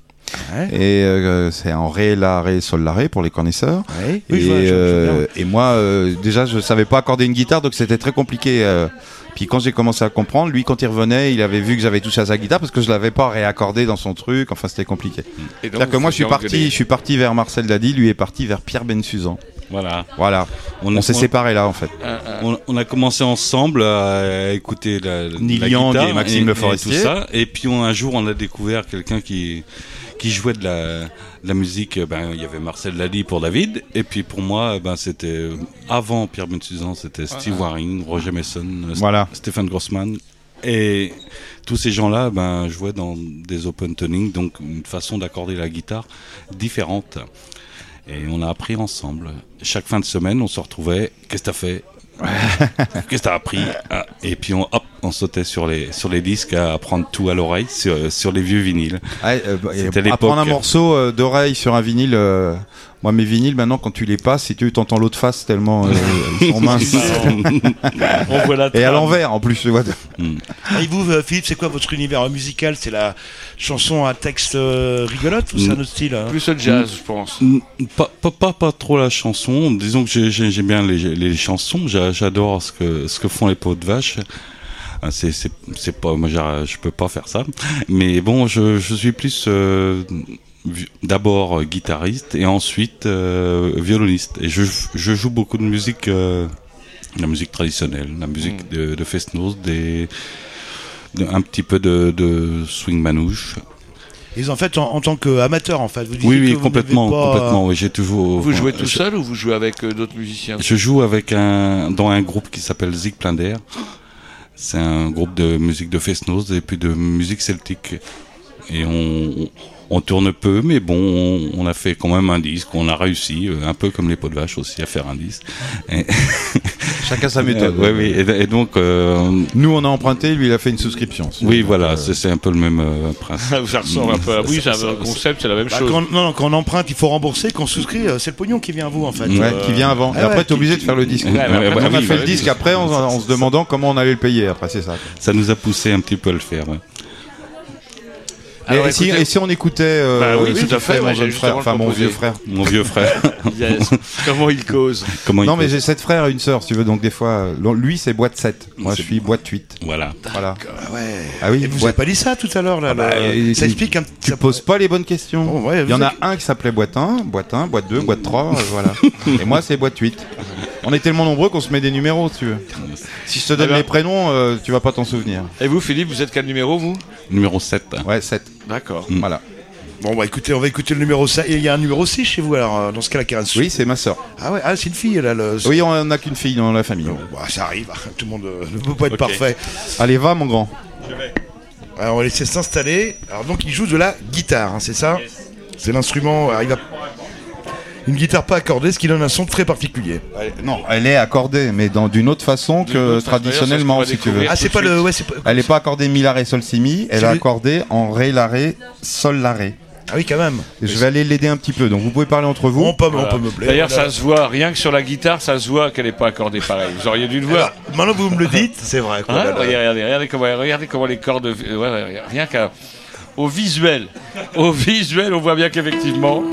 Et euh, c'est en ré, la, ré, sol, la, ré pour les connaisseurs. Et, je vois, je euh, et moi, euh, déjà, je savais pas accorder une guitare, donc c'était très compliqué. euh. Puis quand j'ai commencé à comprendre, lui, quand il revenait, il avait vu que j'avais touché à sa guitare parce que je l'avais pas réaccordé dans son truc. Enfin, c'était compliqué. Et C'est-à-dire que moi, je suis parti, je suis parti vers Marcel Dadi, lui est parti vers Pierre Bensuzan. Voilà. Voilà. On, s'est séparés là, en fait. On, on a commencé ensemble à écouter la, guitare et Maxime Le Forestier. tout ça. Et puis on- un jour, on a découvert quelqu'un qui qui jouait de la, de la musique. Ben, il y avait Marcel Lally pour David, et puis pour moi, ben c'était euh, avant Pierre Bensuzan, c'était Steve Waring, Roger Mason, euh, Voilà. Stéphane Grossman. Et tous ces gens-là ben, jouaient dans des open tuning, donc une façon d'accorder la guitare différente. Et on a appris ensemble. Chaque fin de semaine, on se retrouvait. Qu'est-ce que t'as fait? [laughs] Qu'est-ce que t'as appris Ah, Et puis on, hop, on sautait sur les sur les disques à apprendre tout à l'oreille sur, sur les vieux vinyles. Ouais, euh, bah, C'était l'époque. apprendre un morceau euh, d'oreille sur un vinyle. euh, moi, mes vinyles, maintenant, quand tu les passes, si tu t'entends l'autre face tellement euh, [laughs] ils sont minces. [laughs] On voit la Et à l'envers, en plus, vois. Et vous, euh, Philippe, c'est quoi votre univers musical? C'est la chanson à texte euh, rigolote ou c'est un autre style hein? Plus le jazz, je pense. Mm, Pas, pas, pas, pas trop la chanson. Disons que j'ai- j'ai- j'aime bien les, les chansons. J'a- J'adore ce que, ce que font les pots de vache. Ah, C'est, c'est, c'est pas, moi, je peux pas faire ça. Mais bon, je, je suis plus euh, d'abord euh, guitariste et ensuite euh, violoniste. Et je, je joue beaucoup de musique, euh, la musique traditionnelle, la musique de, de Fest-Noz, des, de- un petit peu de, de swing manouche. Et en fait, en, en tant qu'amateur, en fait, vous disiez Oui, que oui, vous complètement, pas, complètement. Oui, j'ai toujours. Vous jouez tout je- seul ou vous jouez avec euh, d'autres musiciens? Je joue avec un dans un groupe qui s'appelle Zig Plein d'air. C'est un groupe de musique de Fest-Noz et puis de musique celtique. Et on, on tourne peu, mais bon, on, on a fait quand même un disque. On a réussi, euh, un peu comme les pots de vache aussi, à faire un disque. Et- [laughs] Chacun sa méthode. oui, oui. Et, et donc, euh, Nous, on a emprunté, lui, il a fait une souscription. oui, voilà, c'est c'est un peu le même euh, principe. [laughs] Ça ressemble un peu à... Oui, c'est un concept, c'est la même Bah, chose. quand, non, quand on emprunte, il faut rembourser. Quand on souscrit, c'est le pognon qui vient à vous, en fait. Ouais, Euh, qui vient avant. ah et après, ouais, t'es obligé de faire le disque. Ouais, mais après, on oui, a fait bah le disque après en, en se demandant comment on allait le payer. Après, c'est ça. Ça nous a poussé un petit peu à le faire. Alors, et, si, écoutez- et si on écoutait euh, Bah oui, tout à fait, mon jeune frère, enfin mon vieux frère. Mon vieux frère. [laughs] Yes. Comment il cause Comment il Non, mais cause j'ai sept frères et une sœur, si tu veux, donc des fois, euh, lui c'est boîte 7, moi je suis boîte 8. Voilà. Voilà. Ah ouais. Ah oui, Et vous boîte- avez pas dit ça tout à l'heure, là, bah, là. et- Ça explique un Tu ça- poses pas les bonnes questions. Oh, ouais, Il y en a un qui s'appelait boîte 1, boîte 1, boîte 2, boîte 3, [laughs] euh, voilà. Et moi c'est boîte 8. On est tellement nombreux qu'on se met des numéros, si tu veux. Si je te donne les prénoms, euh, tu vas pas t'en souvenir. Et vous, Philippe, vous êtes quel numéro, vous? Numéro 7. Ouais, 7. D'accord. Voilà. Bon, bah écoutez, on va écouter le numéro 5. Il y a un numéro 6 chez vous, alors, euh, dans ce cas-là, Karen Oui, c'est ma sœur. Ah ouais, ah, c'est une fille, là. Le... Oui, on n'a qu'une fille dans la famille. Bon, bah, ça arrive, tout le monde euh, ne peut pas être parfait. Allez, va mon grand. Alors, on va laisser s'installer. Alors, donc, il joue de la guitare, hein, c'est ça C'est l'instrument. alors, il va- Une guitare pas accordée, ce qui donne un son très particulier. Non, elle est accordée, mais dans d'une autre façon que autre traditionnellement, si tu veux. Ah, c'est pas le. Ouais, c'est pas... Elle n'est pas accordée mi la ré sol si mi, elle est le- accordée en ré la ré sol la ré. Ah oui, quand même. Et je vais aller l'aider un petit peu. Donc vous pouvez parler entre vous. On peut, Voilà. on peut meubler. D'ailleurs, Voilà. ça se voit, rien que sur la guitare, ça se voit qu'elle n'est pas accordée pareil. Vous auriez dû le voir. Alors, maintenant vous me le dites, c'est vrai. quoi. Hein, Là, là. regardez, regardez, regardez comment, regardez comment les cordes. euh, ouais, ouais, rien qu'à. Au visuel. Au visuel, on voit bien qu'effectivement.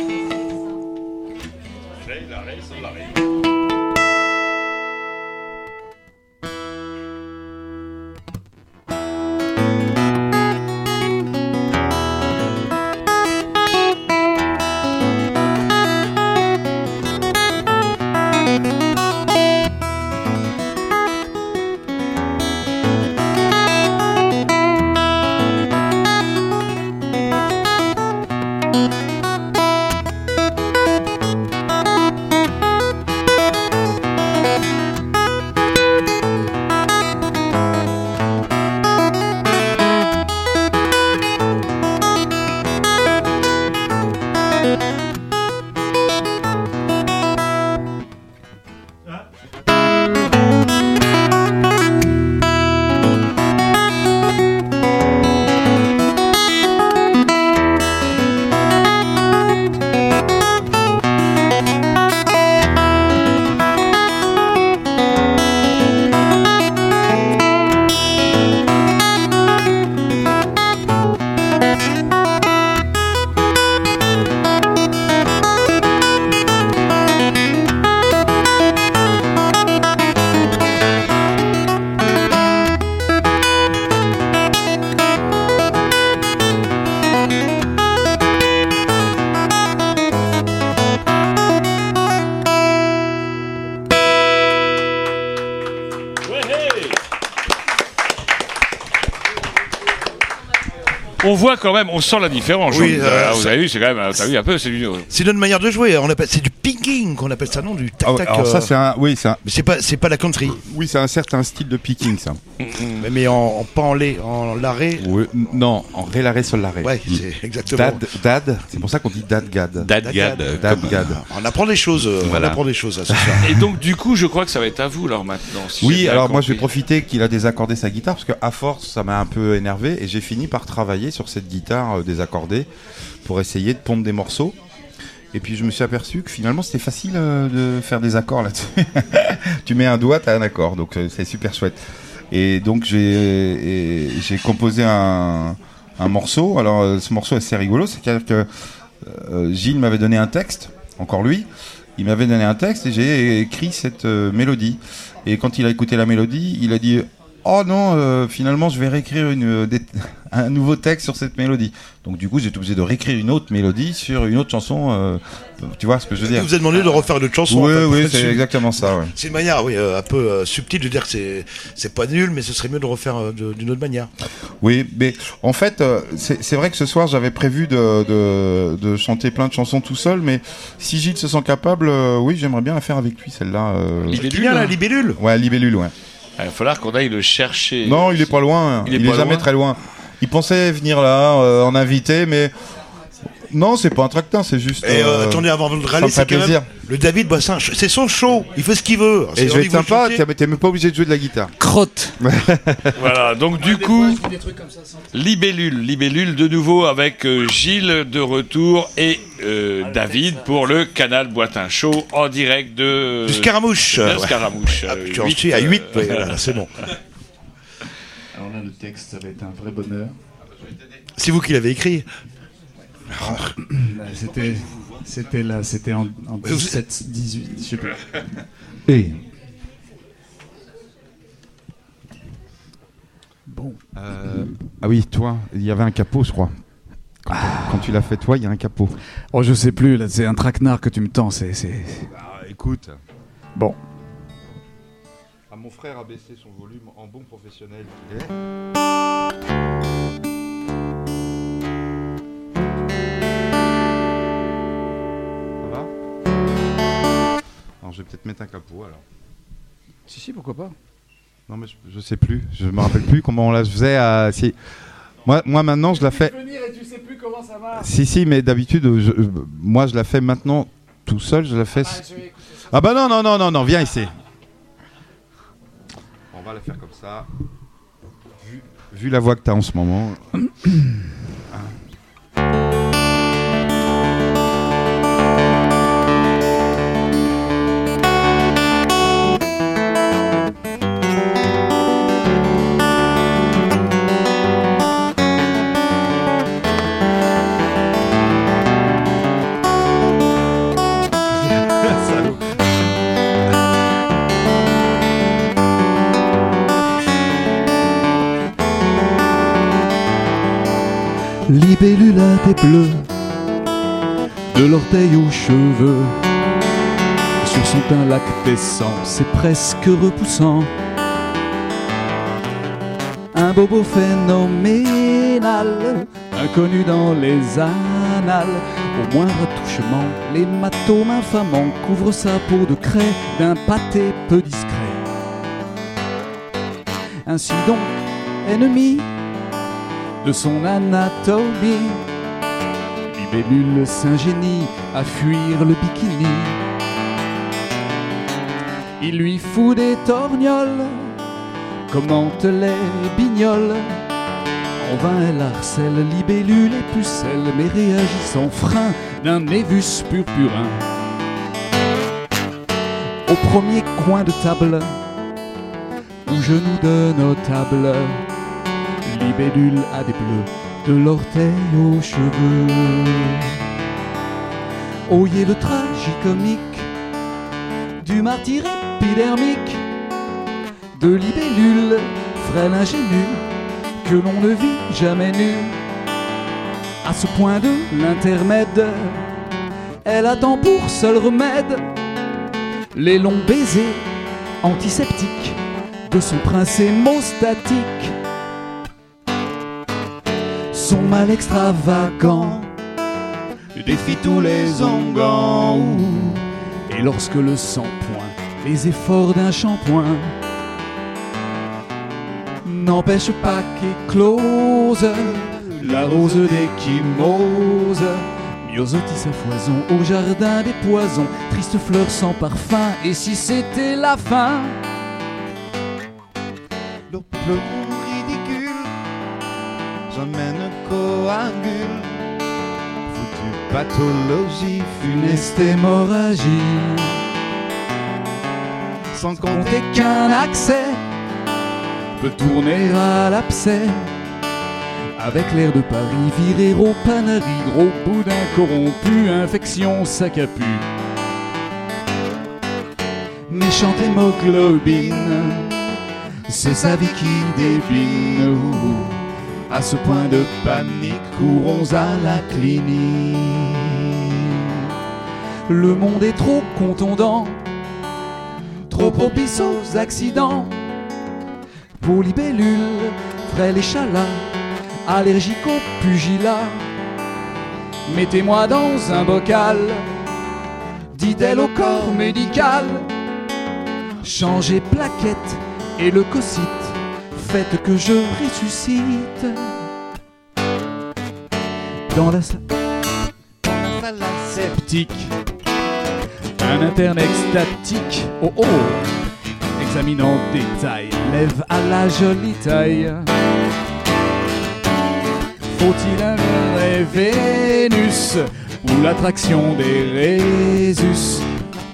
On voit quand même, on sent la différence. Oui, euh, Ah, vous ça- avez vu, c'est quand même, t'as vu un peu, c'est du. C'est notre manière de jouer. On appelle, c'est du picking qu'on appelle ça, non Du tac Ah ouais, tac. alors euh, ça c'est un, oui c'est un, Mais c'est pas, c'est pas la country. oui c'est un certain style de picking ça. Mais, en, en pas en lait, en larré. Oui, n- non, en ré laré sol laré. Ouais, c'est exactement. Dad, dad, c'est pour ça qu'on dit dad gad. Dadgad. euh, Dad gad. On apprend des choses. euh, Voilà. On apprend des choses. là, ce soir. Et donc, du coup, je crois que ça va être à vous, alors, maintenant. si Oui, alors moi je vais profiter qu'il a désaccordé sa guitare parce que à force ça m'a un peu énervé et j'ai fini par travailler sur cette guitare euh, désaccordée pour essayer de pondre des morceaux. Et puis je me suis aperçu que finalement c'était facile euh, de faire des accords là-dessus. [laughs] tu mets un doigt, t'as un accord, donc euh, c'est super chouette. Et donc j'ai composé un, un morceau. Alors euh, ce morceau est assez rigolo, c'est-à-dire que euh, Gilles m'avait donné un texte, encore lui. Il m'avait donné un texte et j'ai écrit cette euh, mélodie. Et quand il a écouté la mélodie, il a dit Oh non, euh, finalement, je vais réécrire une, euh, des- [laughs] un nouveau texte sur cette mélodie. Donc, du coup, j'ai été obligé de réécrire une autre mélodie sur une autre chanson. euh, tu vois ce que je veux dire vous a demandé de refaire une autre chanson. Oui, peu oui, c'est exactement ça. ouais. C'est une manière, oui, euh, un peu euh, subtile de dire que c'est, c'est pas nul, mais ce serait mieux de refaire euh, d'une autre manière. Oui, mais en fait, euh, c'est c'est vrai que ce soir, j'avais prévu de, de, de chanter plein de chansons tout seul, mais si Gilles se sent capable, euh, oui, j'aimerais bien la faire avec lui, celle-là. euh. Libellule, Qui vient là, hein. libellule Ouais, Libellule, ouais. Il va falloir qu'on aille le chercher. Non, il est pas loin. Il Il est jamais loin très loin. Il pensait venir là euh, en invité, mais non, c'est pas un tractin, c'est juste. Et euh, euh, attendez, avant de ça râler, c'est quand même le David Boissin. C'est son show. Il fait ce qu'il veut. C'est Et je vais être sympa, t'es même pas obligé de jouer de la guitare. Crotte. [laughs] Voilà, donc du coup, Libellule, Libellule de nouveau avec euh, Gilles de retour et euh, David pour le canal Boitin Show en direct de, Du Scaramouche. de Ouais. Scaramouche. Ah, euh, tu en huit, suis à euh, 8, c'est bon. [laughs] Alors là, le texte, ça va être un vrai bonheur. C'est vous qui l'avez écrit. Là, C'était, c'était là, c'était en, en vous- 17, 18, je sais plus. Et Bon, ah oui, toi, il y avait un capot, je crois. Quand, quand tu l'as fait toi, il y a un capot. Oh, je sais plus, là, c'est un traquenard que tu me tends, c'est. c'est- écoute. Bon. Ah, mon frère a baissé son volume en bon professionnel qu'il Alors je vais peut-être mettre un capot alors. Si, si, pourquoi pas. Non mais je, je sais plus, je me rappelle plus comment on la faisait à... Si... Moi, moi maintenant je la fais... venir et tu sais plus comment ça marche. Si si mais d'habitude je- euh, moi je la fais maintenant tout seul, je la fais... Ah bah non non non non non, viens ici. On va la faire comme ça. Vu, vu la voix que t'as en ce moment. [clears throat] Libellule à tes bleus, de l'orteil aux cheveux. Sur son teint lactescent, c'est presque repoussant. Un bobo phénoménal, inconnu dans les annales. Au moindre touchement, l'hématome infamant couvre sa peau de craie d'un pâté peu discret. Ainsi donc, ennemi de son anatomie. Libellule s'ingénie à fuir le bikini. Il lui fout des torgnoles, commente les bignoles. En vain elle harcèle libellule et pucelle, mais réagit sans frein d'un névus purpurin. Au premier coin de table, ou genou de notable, libellule à des bleus, de l'orteil aux cheveux. Oyez le tragicomique du martyr épidermique de libellule, frêle ingénue, que l'on ne vit jamais nue. À ce point de l'intermède, elle attend pour seul remède les longs baisers antiseptiques de son prince hémostatique. Son mal extravagant défie tous les onguents. Et lorsque le sang pointe les efforts d'un shampoing, n'empêche pas qu'éclose la rose d'échymose. Myosotis à foison au jardin des poisons, triste fleur sans parfum, et si c'était la fin Le pathologie, funeste hémorragie. Sans compter qu'un accès peut tourner à l'abcès. Avec l'air de Paris, virer au panari, gros boudin corrompu, infection, sac à pu. Méchante hémoglobine, c'est sa vie qui débine. À ce point de panique, courons à la clinique. Le monde est trop contondant, trop propice aux accidents. Pour libellule, frêle et allergique au pugilat. Mettez-moi dans un bocal, dit-elle au corps médical. Changez plaquette et le cosite, faites que je ressuscite. Dans la salle sceptique, un interne extatique. Oh oh, examine en détail, lève à la jolie taille. Faut-il un vrai Vénus ou l'attraction des Résus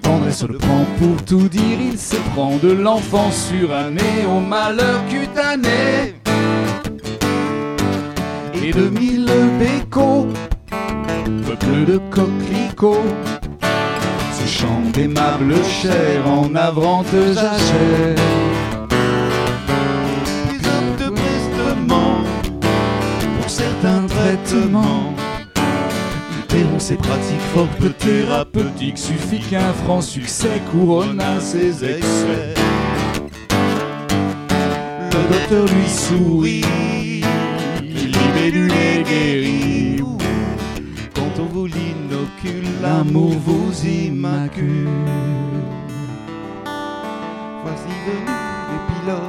Tendresse le prend pour tout dire, il se prend de l'enfant suranné au malheur cutané et de mille bécots, peuple de coquelicots, ce chant d'aimable chair en navrante jachère. Plus apte prestement pour certains traitements. Interrompt ces pratiques fort peu thérapeutiques, suffit qu'un franc succès couronne à ses excès. Le docteur lui sourit, libellule est guéri. Quand on vous l'inocule, l'amour vous immacule. voici l'épilogue,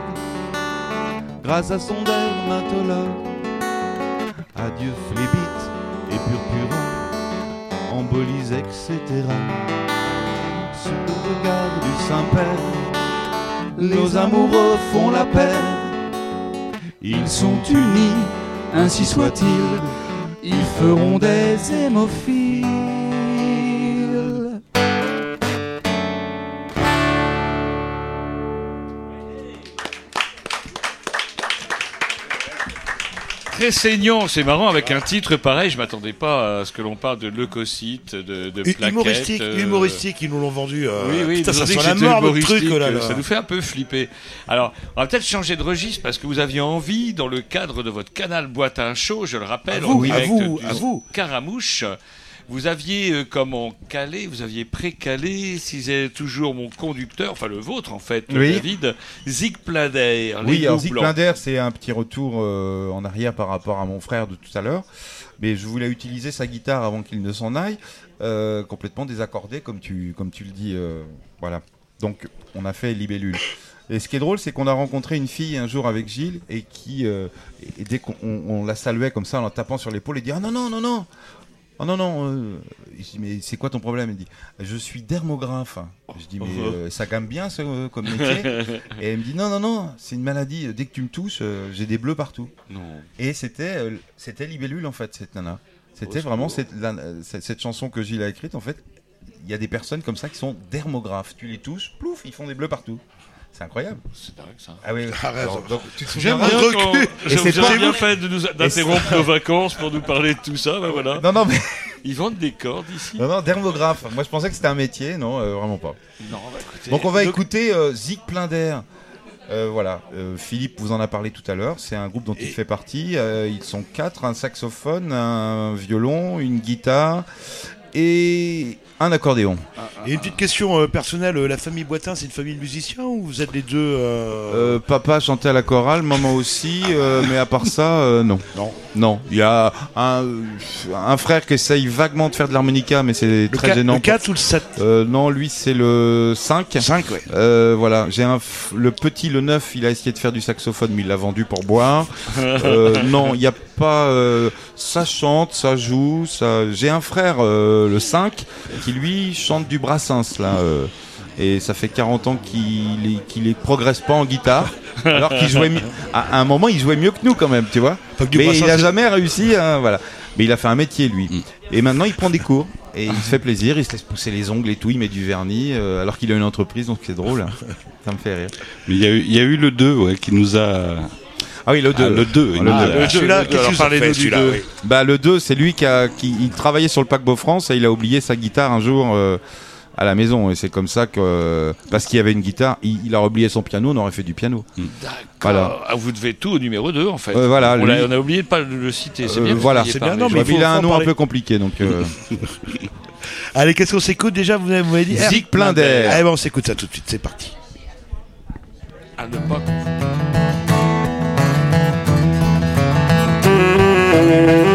grâce à son dermatologue. Adieu et purpurant, embolies, etc. Sous le regard du Saint-Père, nos amoureux font la paix. Ils sont unis, ainsi soit-il, ils feront des hémophiles. Très saignant, c'est marrant avec un titre pareil. Je m'attendais pas à ce que l'on parle de leucocytes, de, de plaquettes. Humoristique, euh, humoristique, ils nous l'ont vendu. euh, Oui, oui, putain, nous ça sent la mort, le truc, oh là là. Ça nous fait un peu flipper. Alors, on va peut-être changer de registre parce que vous aviez envie, dans le cadre de votre canal Boîte à un show, je le rappelle, À vous, en à direct vous, du à vous. Caramouche, vous aviez euh, comment calé, vous aviez pré-calé, si c'est toujours mon conducteur, enfin le vôtre en fait, Oui. David, Zig Plader, Oui, alors Zig c'est un petit retour euh, en arrière par rapport à mon frère de tout à l'heure. Mais je voulais utiliser sa guitare avant qu'il ne s'en aille, euh, complètement désaccordée, comme tu, comme tu le dis. euh, voilà. Donc, on a fait Libellule. Et ce qui est drôle, c'est qu'on a rencontré une fille un jour avec Gilles et qui, euh, et dès qu'on on- on la saluait comme ça en la tapant sur l'épaule, elle dit Ah non, non, non, non Oh non, non, euh, je dis, mais c'est quoi ton problème? Elle dit, je suis dermographe. Je dis, mais euh, ça gamme bien ce, euh, comme métier. [laughs] Et elle me dit, non, non, non, c'est une maladie. Dès que tu me touches, euh, j'ai des bleus partout. Non. Et c'était euh, c'était Libellule, en fait, cette nana. C'était Oh, vraiment cette, la- euh, cette, cette chanson que Gilles a écrite, en fait. Il y a des personnes comme ça qui sont dermographes. Tu les touches, plouf, ils font des bleus partout. C'est incroyable. C'est dingue ça. Ah oui, Alors, donc, tu te souviens bien fait de nous d'interrompre nos vacances pour nous parler de tout ça. Ben voilà. Non, non, mais Ils vendent des cordes ici. non, non, dermographe. Moi, je pensais que c'était un métier. Non, euh, vraiment pas. Non, bah, écoutez. Donc on va Donc, écouter euh, Zig plein d'air. Euh, voilà, Euh, Philippe vous en a parlé tout à l'heure. C'est un groupe dont il fait partie. Ils sont quatre un saxophone, un violon, une guitare et un accordéon. Et une petite question euh, personnelle, euh, la famille Boitin, c'est une famille de musiciens ou vous êtes les deux euh, Euh, papa chantait à la chorale, maman aussi, euh, mais à part ça, non. Non. Non. Il y a un, un frère qui essaye vaguement de faire de l'harmonica, mais c'est très quatre- gênant. le quatre ou le 7 Euh, Non, lui c'est le 5. 5, ouais. Voilà, j'ai un f- le petit le 9, il a essayé de faire du saxophone mais il l'a vendu pour boire. [laughs] Non, il n'y a pas ça chante, ça joue, ça j'ai un frère euh, le 5 qui lui chante du Brassens là euh, et ça fait 40 ans qu'il est- qu'il est progresse pas en guitare [laughs] alors qu'il jouait mieux à un moment il jouait mieux que nous quand même, tu vois. Mais Brassens, il a jamais réussi hein, voilà. Mais il a fait un métier lui. Et maintenant il prend des cours et il se fait plaisir, il se laisse pousser les ongles et tout, il met du vernis euh, alors qu'il a une entreprise donc c'est drôle. hein. Ça me fait rire. Mais il y, a eu- il y a eu le 2 ouais, qui nous a. Ah oui, le 2. Ah, le 2. il nous Ah, a- le Celui-là, le deux, qu'est-ce que vous du oui. Bah le 2, c'est lui qui a qui il travaillait sur le paquebot France et il a oublié sa guitare un jour euh, à la maison et c'est comme ça que parce qu'il y avait une guitare, il, il a oublié son piano, on aurait fait du piano. Voilà. Ah, vous devez tout au numéro 2 en fait. Euh, voilà, on, lui- l'a- on a oublié de pas le citer, c'est Euh, bien. voilà. C'est bien, non, mais il a un nom un peu compliqué donc euh, [laughs] Allez, qu'est-ce qu'on s'écoute déjà? Vous m'avez dit Zig plein d'air. Allez, bon, on s'écoute ça tout de suite, c'est parti. À ne pas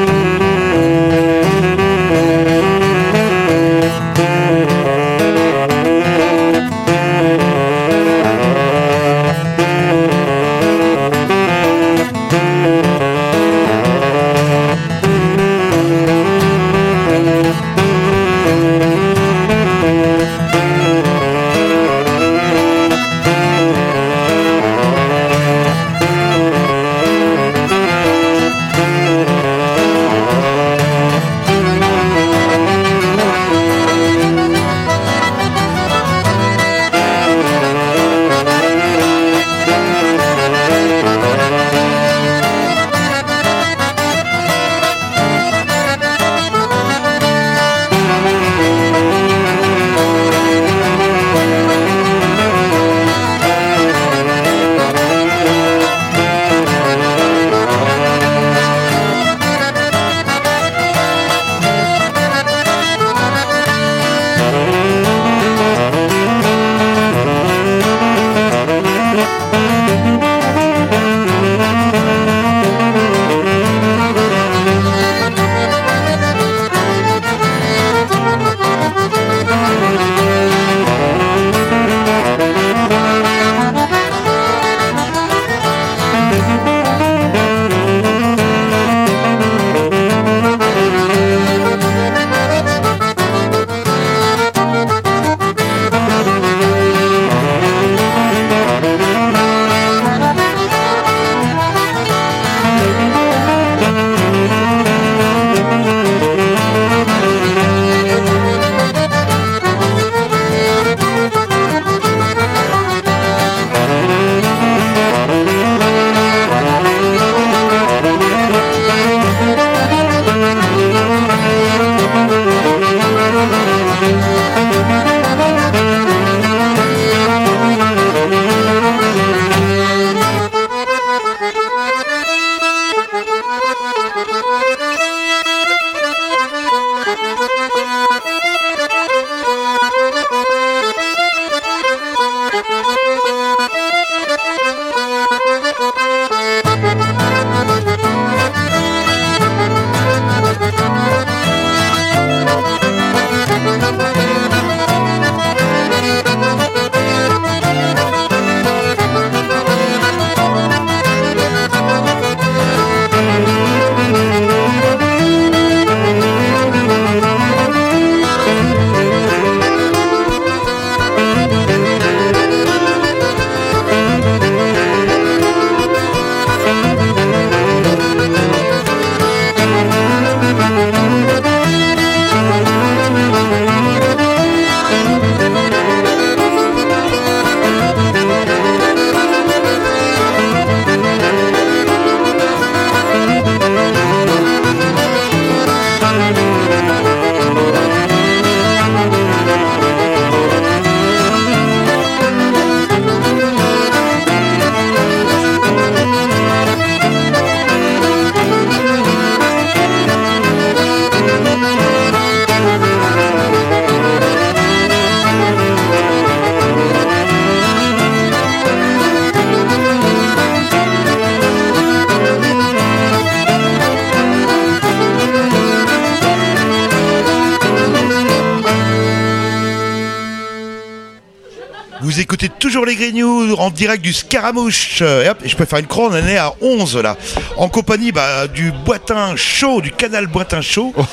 les Grignoux en direct du Scaramouche. Et hop, je peux faire une croix, on en est à 11 là. En compagnie bah, du Boitin Chaud, du canal Boitin Chaud. [laughs]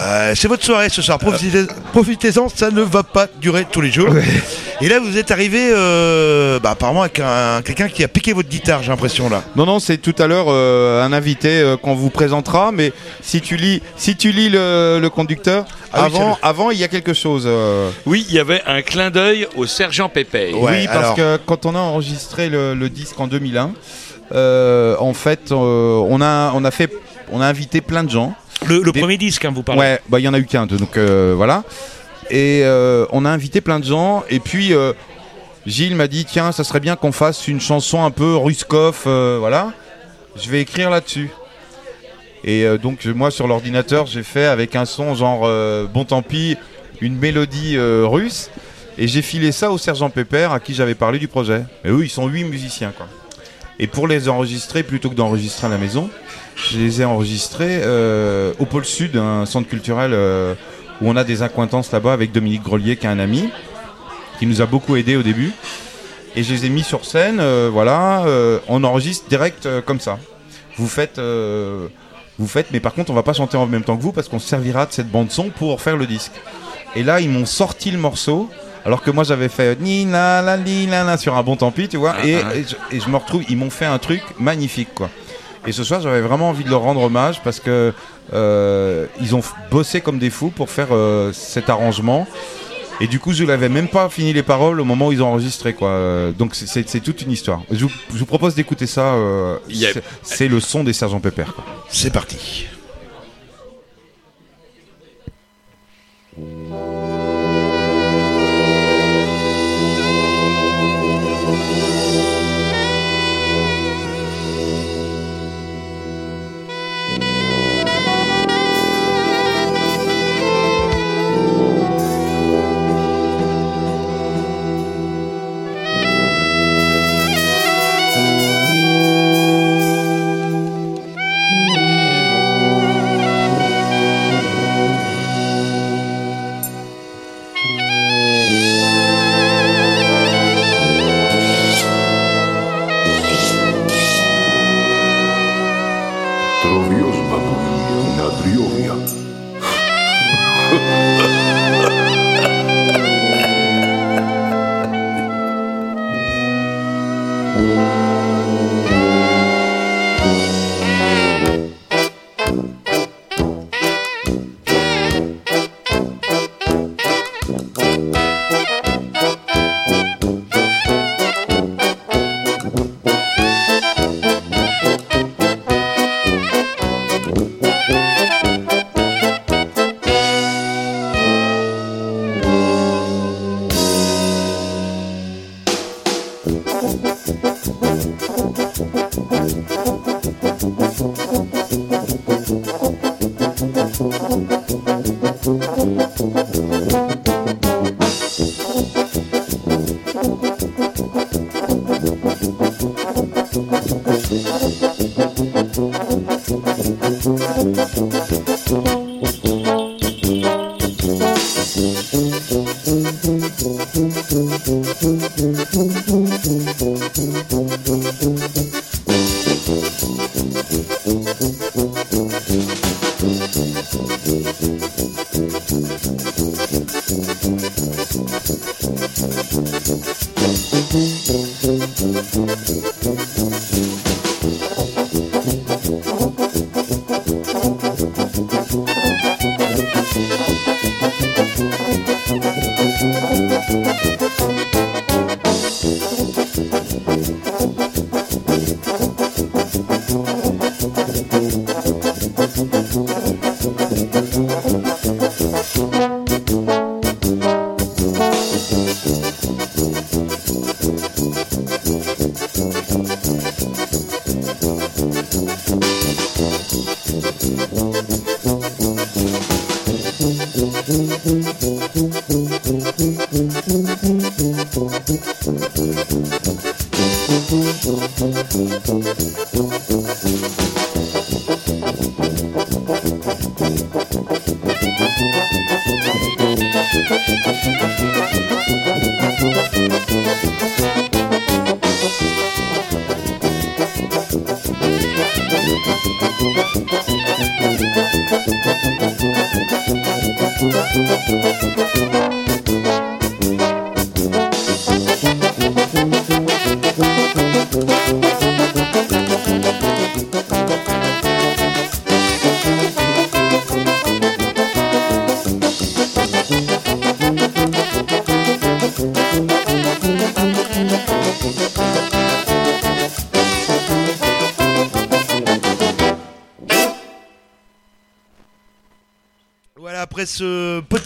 Euh, c'est votre soirée ce soir. Profitez- Profitez-en, ça ne va pas durer tous les jours. Et là, vous êtes arrivé euh, bah, apparemment avec un, quelqu'un qui a piqué votre guitare, j'ai l'impression là. Non, non, c'est tout à l'heure euh, un invité euh, qu'on vous présentera, mais si tu lis, si tu lis le, le conducteur, Ah oui, avant, avant, il y a quelque chose. euh, Oui, il y avait un clin d'œil au sergent Pépé. oui, parce que quand on a enregistré le, le disque en 2001, euh, en fait, euh, on a, on a fait, on a invité plein de gens. Le, le Des- premier disque, hein, vous parlez. Ouais, bah il y en a eu qu'un, donc euh, voilà. Et euh, on a invité plein de gens. Et puis euh, Gilles m'a dit tiens, ça serait bien qu'on fasse une chanson un peu Ruskov, euh, voilà. Je vais écrire là-dessus. Et euh, donc moi sur l'ordinateur, j'ai fait avec un son genre euh, bon tant pis, une mélodie euh, russe. Et j'ai filé ça au sergent Pépère à qui j'avais parlé du projet. Mais eux, ils sont huit musiciens quoi. Et pour les enregistrer, plutôt que d'enregistrer à la maison, je les ai enregistrés au pôle sud, un centre culturel où on a des accointances là-bas avec Dominique Grelier, qui est un ami, qui nous a beaucoup aidé au début. Et je les ai mis sur scène, voilà, on enregistre direct comme ça. Vous faites, vous faites, mais par contre, on va pas chanter en même temps que vous parce qu'on se servira de cette bande son pour faire le disque. Et là, ils m'ont sorti le morceau. Alors que moi j'avais fait ni la la li la la sur un bon tant pis, tu vois, Ah, et, ah. et je, et je me retrouve, ils m'ont fait un truc magnifique, quoi. Et ce soir, j'avais vraiment envie de leur rendre hommage parce que euh, ils ont bossé comme des fous pour faire euh, cet arrangement. Et du coup, je n'avais même pas fini les paroles au moment où ils ont enregistré, quoi. Euh, Donc c'est- toute une histoire. Je vous, je vous propose d'écouter ça. euh, c'est- le son des sergents Pépère. quoi. C'est parti.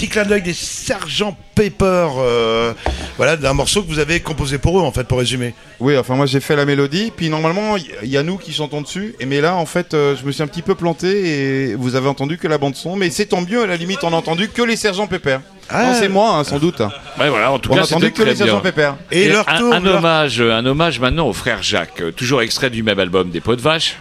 Petit clin d'œil des Sergent Pepper, euh, voilà, d'un morceau que vous avez composé pour eux, en fait, pour résumer. Oui, enfin moi j'ai fait la mélodie, puis normalement il y, y a nous qui chantons dessus, et mais là en fait euh, je me suis un petit peu planté et vous avez entendu que la bande son, mais c'est tant mieux à la limite on a entendu que les sergents Pépère. Ah. Non c'est moi hein, sans doute. Ouais, voilà, en tout on cas, a entendu que les sergents. Pépère. Et, leur un, tour, un leur- hommage, un hommage maintenant au frère Jacques, euh, toujours extrait du même album des Pots de Vache.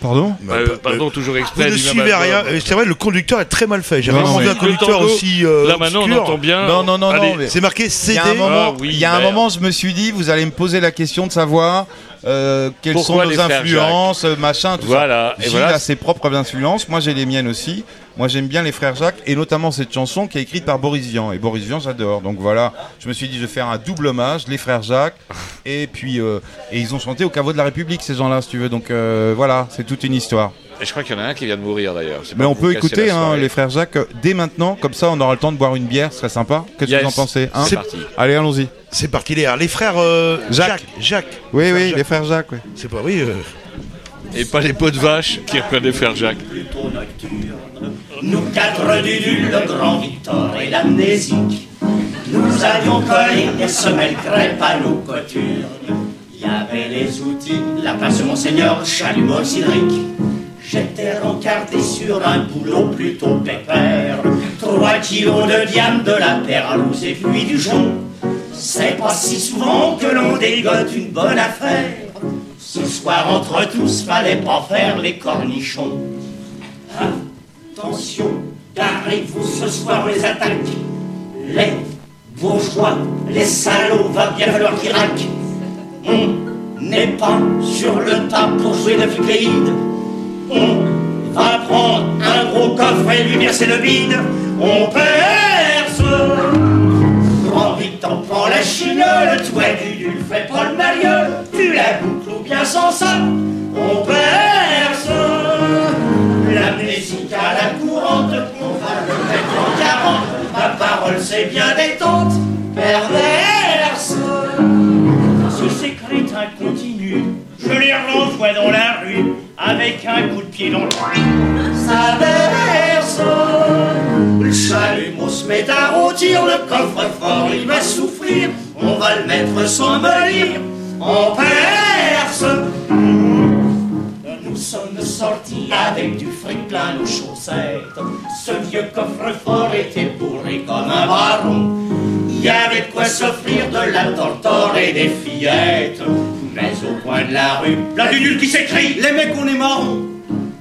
Pardon Euh, pardon, toujours Vous extrait ne suivez rien. C'est vrai, le conducteur est très mal fait. J'ai rarement vu un Le conducteur aussi. euh, Là maintenant, on entend bien. Non, non, non, non, C'est marqué Il CD. y a un moment, Ah oui, il y a un moment, je me suis dit, vous allez me poser la question de savoir euh, quelles Pourquoi sont les nos influences, euh, machin, tout Voilà, ça. et Gilles voilà. a ses propres influences, moi j'ai les miennes aussi. Moi j'aime bien les frères Jacques et notamment cette chanson qui est écrite par Boris Vian. Et Boris Vian j'adore. Donc voilà, je me suis dit je vais faire un double hommage, les frères Jacques. Et puis euh, et ils ont chanté au caveau de la République ces gens-là, si tu veux. Donc euh, voilà, c'est toute une histoire. Et je crois qu'il y en a un qui vient de mourir d'ailleurs. Mais on peut écouter hein, les frères Jacques dès maintenant, comme ça on aura le temps de boire une bière, ce serait sympa. Qu'est-ce que vous en pensez hein C'est parti. Allez, allons-y. C'est parti, les, les frères euh, Jacques. Jacques. Jacques. Oui, oui, Jacques. les frères Jacques. ouais. C'est pas oui. euh, Et pas les Pots de Vache qui reprennent les frères Jacques. Nous quatre du le grand Victor et l'amnésique, nous avions collé des semelles crêpes à nos coutures. Il y avait les outils, la place Monseigneur, chalumeau cylindrique. J'étais rencardé sur un boulot plutôt pépère. Trois kilos de diamant, de la perlouse et puis du jonc. C'est pas si souvent que l'on dégote une bonne affaire. Ce soir, entre tous, fallait pas faire les cornichons. Attention, garez-vous ce soir, les attaque. Les bourgeois, les salauds, va bien falloir qu'ils raquent. On n'est pas sur le tas pour jouer de flippéide. On va prendre un gros coffre et lui verser le bide. On perce. Grand vite, t'en prends la chine, le toit du dul fait pas le mariole. Tu la boucles ou bien sans ça, on perce. L'amnésique à la courante, on va le mettre en 40. C'est bien détente, perverse. Ce ces crétins continuent, je les renvoie dans la rue avec un coup de pied dans le Ça verse. Le chalumeau se met à rôtir, le coffre-fort il va souffrir. On va le mettre sans me lire, en perse. Nous sommes sortis avec du fric plein nos chaussettes. Ce vieux coffre-fort était bourré comme un baron. Il y avait de quoi s'offrir de la tortore et des fillettes. Mais au coin de la rue, la nul qui s'écrie Les mecs, on est morts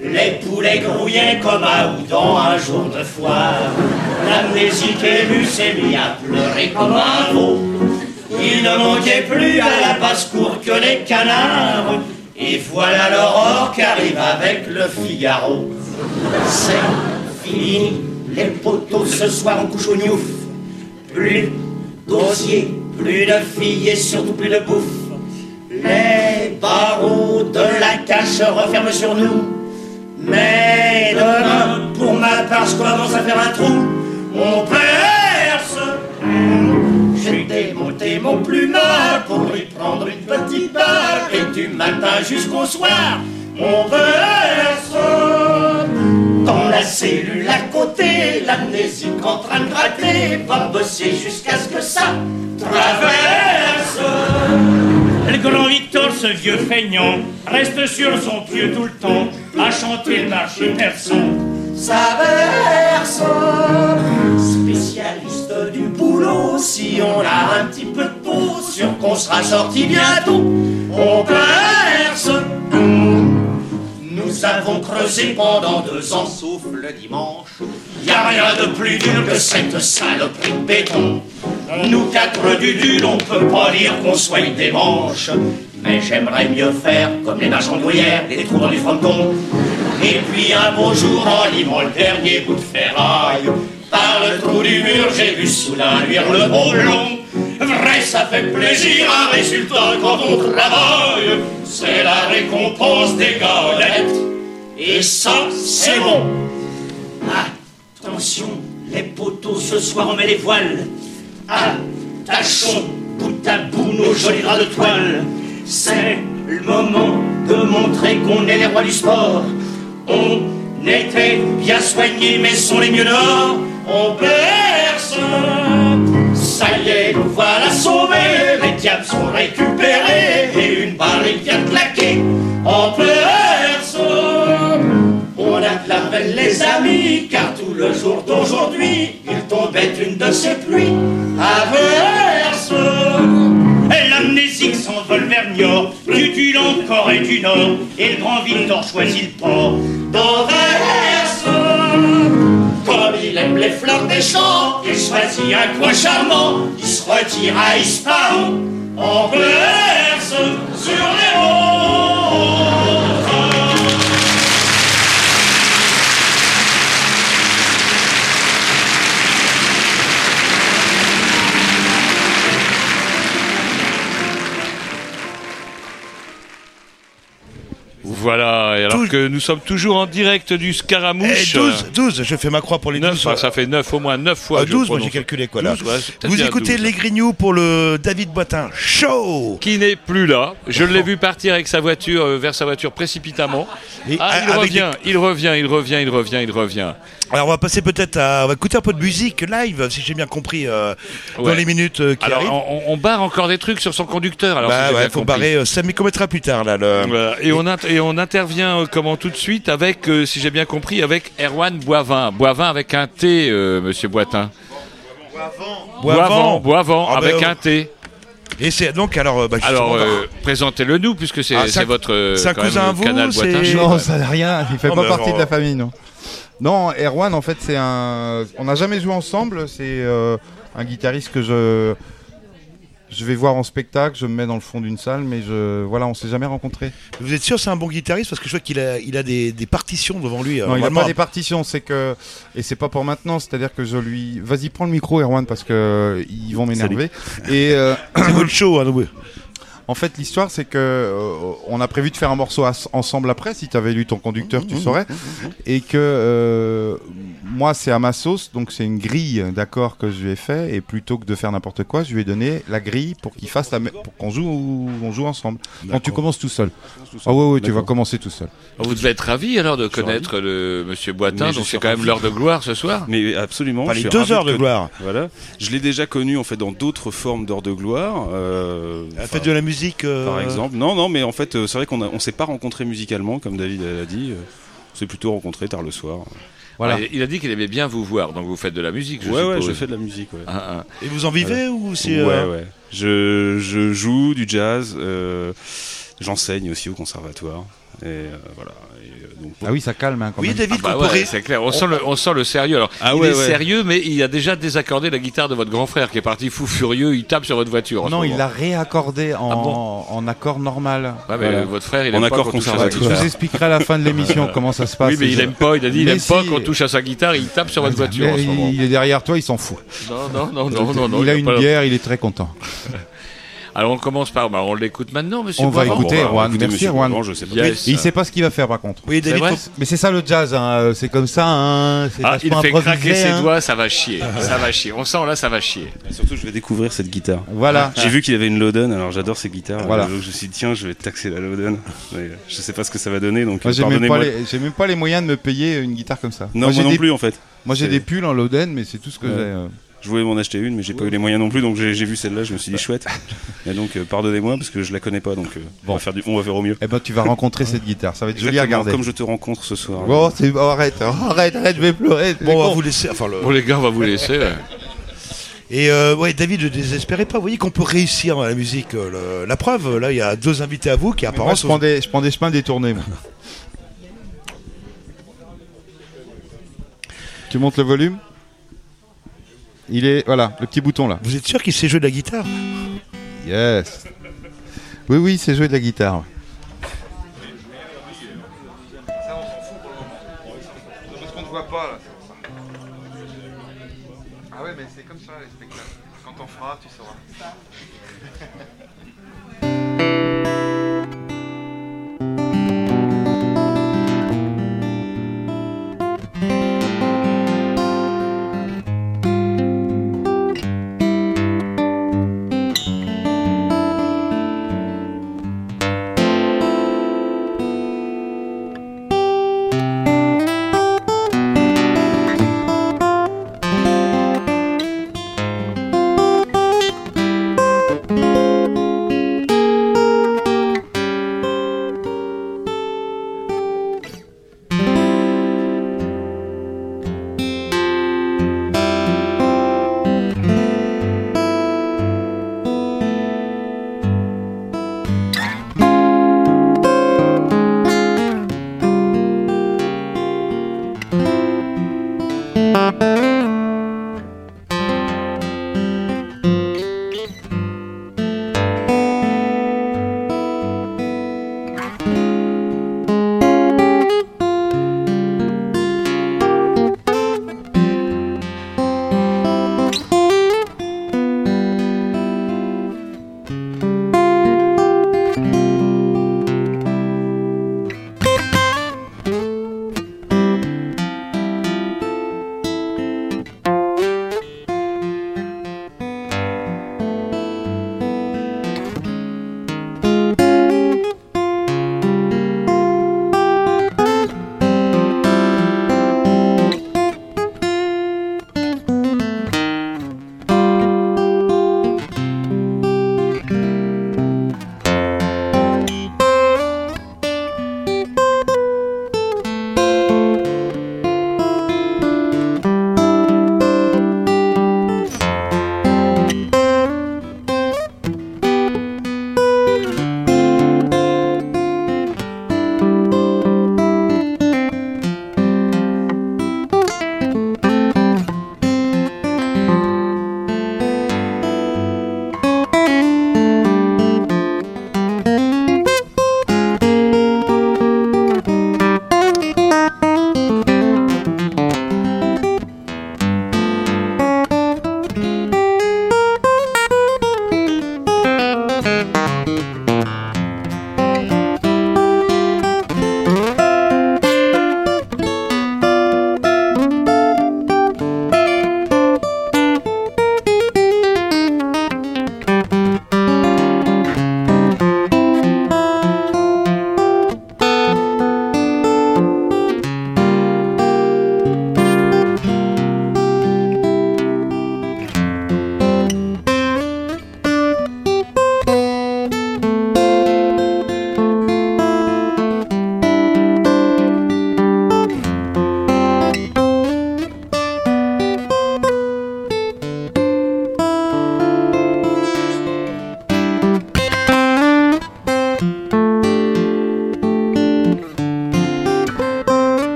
Les poulets grouillaient comme à Houdon un jour de foire. L'amnésique élu s'est mis à pleurer comme un veau. Il ne manquait plus à la basse-cour que les canards. Et voilà l'aurore qui arrive avec le Figaro. C'est fini, les poteaux ce soir on couche au gnouf. Plus d'osier, plus de filles et surtout plus de bouffe. Les barreaux de la cage se referment sur nous. Mais demain, pour ma part, je commence à faire un trou. On perce. J'ai démonté mon plumard pour lui prendre une petite barre. Et du matin jusqu'au soir, on perce. Dans la cellule à côté, l'amnésique en train de gratter va bosser jusqu'à ce que ça traverse. Le grand Victor, ce vieux feignant, reste sur son pied tout le temps, à chanter le marché persan. Ça verse, spécialiste du si on a un petit peu de peau, sûr qu'on sera sorti bientôt. On perce. Nous avons creusé pendant deux ans, sauf le dimanche. Y a rien de plus dur que cette saloperie de béton. Nous quatre du dul, on peut pas dire qu'on soit des manches. Mais j'aimerais mieux faire comme les marchands gruyère, les trous dans du fronton. Et puis un beau jour, en limant le dernier bout de ferraille, par le trou du mur, j'ai vu soudain luire le beau blond. Vrai, ça fait plaisir, un résultat quand on travaille. C'est la récompense des galettes. Et ça, c'est bon. Attention, les poteaux, ce soir on met les voiles. Attachons bout à bout nos jolis draps de toile. C'est le moment de montrer qu'on est les rois du sport. On était bien soignés, mais sont les mieux dehors. On perce. Ça y est, nous voilà sauvés. Les diables sont récupérés. Et une barrique vient claquer. On perce. On a de la peine, les amis, car tout le jour d'aujourd'hui, il tombait une de ces pluies averses. Et l'amnésique s'envole vers Niort, du Tulle encore et du Nord, et le grand Victor choisit le port d'Anvers. Il aime les fleurs des champs, il choisit un coin charmant, il se retire à Ispahan, en verse sur les monts. Voilà, et alors que nous sommes toujours en direct du Scaramouche. Eh, 12, 12, je fais ma croix pour les 9, 12. ça fait 9 au moins 9 fois. Ah, je 12, moi j'ai calculé quoi là. 12, ouais, Vous écoutez 12. les Grignoux pour le David Boitin Show Qui n'est plus là. Je l'ai vu partir avec sa voiture euh, vers sa voiture précipitamment. Et ah, il revient, il revient, il revient, il revient, il revient. Alors on va passer peut-être à. On va écouter un peu de musique live, si j'ai bien compris, euh, dans les minutes euh, qui Alors, arrivent. on, on barre encore des trucs sur son conducteur. Alors, si bah ouais, bien faut compris. barrer. euh, ça m'y commettra plus tard là. Le... Voilà. Et, on int- et on intervient euh, comment tout de suite avec, euh, si j'ai bien compris, avec Erwan Boivin. Boivin avec un T, euh, Monsieur Boitin. Boivin, Boivin, Ah, bah, avec euh, un T. Et c'est donc alors. bah, Alors, bah, euh, présentez-le nous, puisque c'est Ah, votre euh, c'est un cousin à vous, canal c'est- Boitin. Non, ça n'a rien. Il fait Non, pas partie alors- de la famille, non. Non, Erwan, en fait, c'est un. On n'a jamais joué ensemble. C'est euh, un guitariste que je. Je vais voir en spectacle. Je me mets dans le fond d'une salle, mais je. Voilà, on s'est jamais rencontrés. Vous êtes sûr que c'est un bon guitariste? Parce que je vois qu'il a, il a des, des partitions devant lui. euh, Non, il a vraiment. pas des partitions. C'est que. Et c'est pas pour maintenant. C'est-à-dire que je lui. Vas-y, prends le micro, Erwan, parce que euh, ils vont m'énerver. Et. euh, C'est votre show, hein. En fait, l'histoire, c'est que euh, on a prévu de faire un morceau ensemble après. Si tu avais lu ton conducteur, Mmh, tu saurais. Et que euh, moi, c'est à ma sauce, donc c'est une grille d'accords que je lui ai fait. Et plutôt que de faire n'importe quoi, je lui ai donné la grille pour qu'il fasse la, pour qu'on joue, on joue ensemble. Quand tu commences tout seul. Ah ouais, ouais, tu vas D'accord. commencer tout seul. Vous devez être ravi alors de connaître le Monsieur Boitin, Mais donc c'est quand même l'heure de gloire ce soir. Mais absolument. Je les deux heures de que- gloire. Voilà. Je l'ai déjà connu en fait dans d'autres formes d'heures de gloire. euh, fait de la musique. Euh, Par exemple. Non, non, mais en fait, euh, c'est vrai qu'on on s'est pas rencontrés musicalement, comme David l'a dit. euh, On s'est plutôt rencontrés tard le soir. Voilà. Ah, Il a dit qu'il aimait bien vous voir, donc vous faites de la musique, je ouais, ouais, suppose. je fais de la musique. Ouais, Ah, ah. Et vous en vivez ou c'est. ouais, euh, ouais. Je, je joue du jazz. euh, J'enseigne aussi au conservatoire. Et euh, voilà. Et, euh, donc, Ah oui, ça calme hein, quand Oui, même. David, Ah bah ouais, c'est clair. On, sent le, on sent le sérieux. Alors, Ah il ouais, est ouais. sérieux, mais il a déjà désaccordé la guitare de votre grand frère qui est parti fou furieux. Il tape sur votre voiture. En Non, il l'a réaccordé en, Ah bon en accord normal. Ouais, mais Voilà. votre frère, il En aime pas accord qu'on touche à sa conservateur. Je vous expliquerai à la fin de l'émission [laughs] comment ça se passe. Oui, mais il aime pas. Il a dit, il aime pas qu'on touche à sa guitare. Il tape sur votre voiture en Mais ce moment. il est derrière toi, il s'en fout. Non, non, non, non, non, il a une pas- bière, il est très content. [laughs] Alors on commence par, bah, on l'écoute maintenant, Monsieur. On va écouter Bon, bah, écoutez, Merci monsieur. Boivin, je sais pas. Yes. Et il sait pas ce qu'il va faire par contre. Oui, David. vrai faut- Mais c'est ça le jazz, hein. c'est comme ça. Hein. C'est Ah, il vachement fait improvisé, craquer ses hein. doigts, ça va chier. Ça va chier. On sent là, ça va chier. Et surtout, je vais découvrir cette guitare. Voilà. J'ai vu qu'il avait une Loden, alors j'adore ces guitares. Voilà. Donc je me suis dit, tiens, je vais taxer la Loden. Mais, euh, je sais pas ce que ça va donner, donc Moi, euh, j'ai même, pas pardonnez-moi. les, j'ai même pas les moyens de me payer une guitare comme ça. Non, moi, j'ai non des, plus en fait. Moi j'ai C'est- des pulls en Loden, mais c'est tout ce que j'ai. euh. Je voulais m'en acheter une, mais j'ai pas eu les moyens non plus, donc j'ai vu celle-là, je me suis dit chouette. Et donc euh, pardonnez-moi parce que je la connais pas, donc euh, on, va faire du, on va faire au mieux. Eh ben tu vas rencontrer cette guitare, ça va être joli à regarder. Comme je te rencontre ce soir. Bon, c'est oh, arrête, oh, arrête, arrête, je vais pleurer. Bon, on va vous laisser. Enfin, le- Bon les gars, on va vous laisser. ouais. Et euh, ouais, David, ne désespérez pas. Vous voyez qu'on peut réussir dans la musique. euh, le- La preuve, là, il y a deux invités à vous qui Moi, apparemment je prends des, je prends des chemins détournés. Moi. tu montes le volume? Il est, voilà, le petit bouton là. Vous êtes sûr qu'il sait jouer de la guitare Yes. Oui, oui, il sait jouer de la guitare. Ah ouais, mais c'est comme ça les spectacles. Quand on fera, tu sais.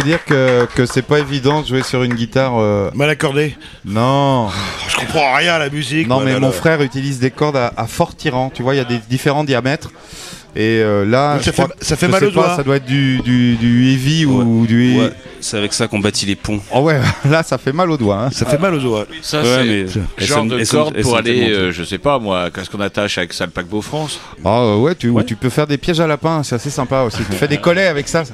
Vous dire que, que c'est pas évident de jouer sur une guitare. euh, Mal accordée Non. Je comprends rien à la musique. Non, moi, mais là, mon là. frère utilise des cordes à, à fort tirant. Tu vois, il y a des différents diamètres. Et euh, là, Donc ça je fait- que- ça fait je mal sais aux pas, doigts. Ça doit être du, du, du heavy ou du. Ouais, c'est avec ça qu'on bâtit les ponts. Oh ouais, [laughs] là, ça fait mal aux doigts. hein. Ça fait mal aux doigts. Ça, Ouais, c'est mais le elles genre sont- de elles sont- corde elles pour sont aller, tellement euh, je sais pas moi, qu'est-ce qu'on attache avec ça, le paquebot France Ah euh, ouais, tu, Ouais. tu peux faire des pièges à lapin, c'est assez sympa aussi. Tu fais des collets avec ça.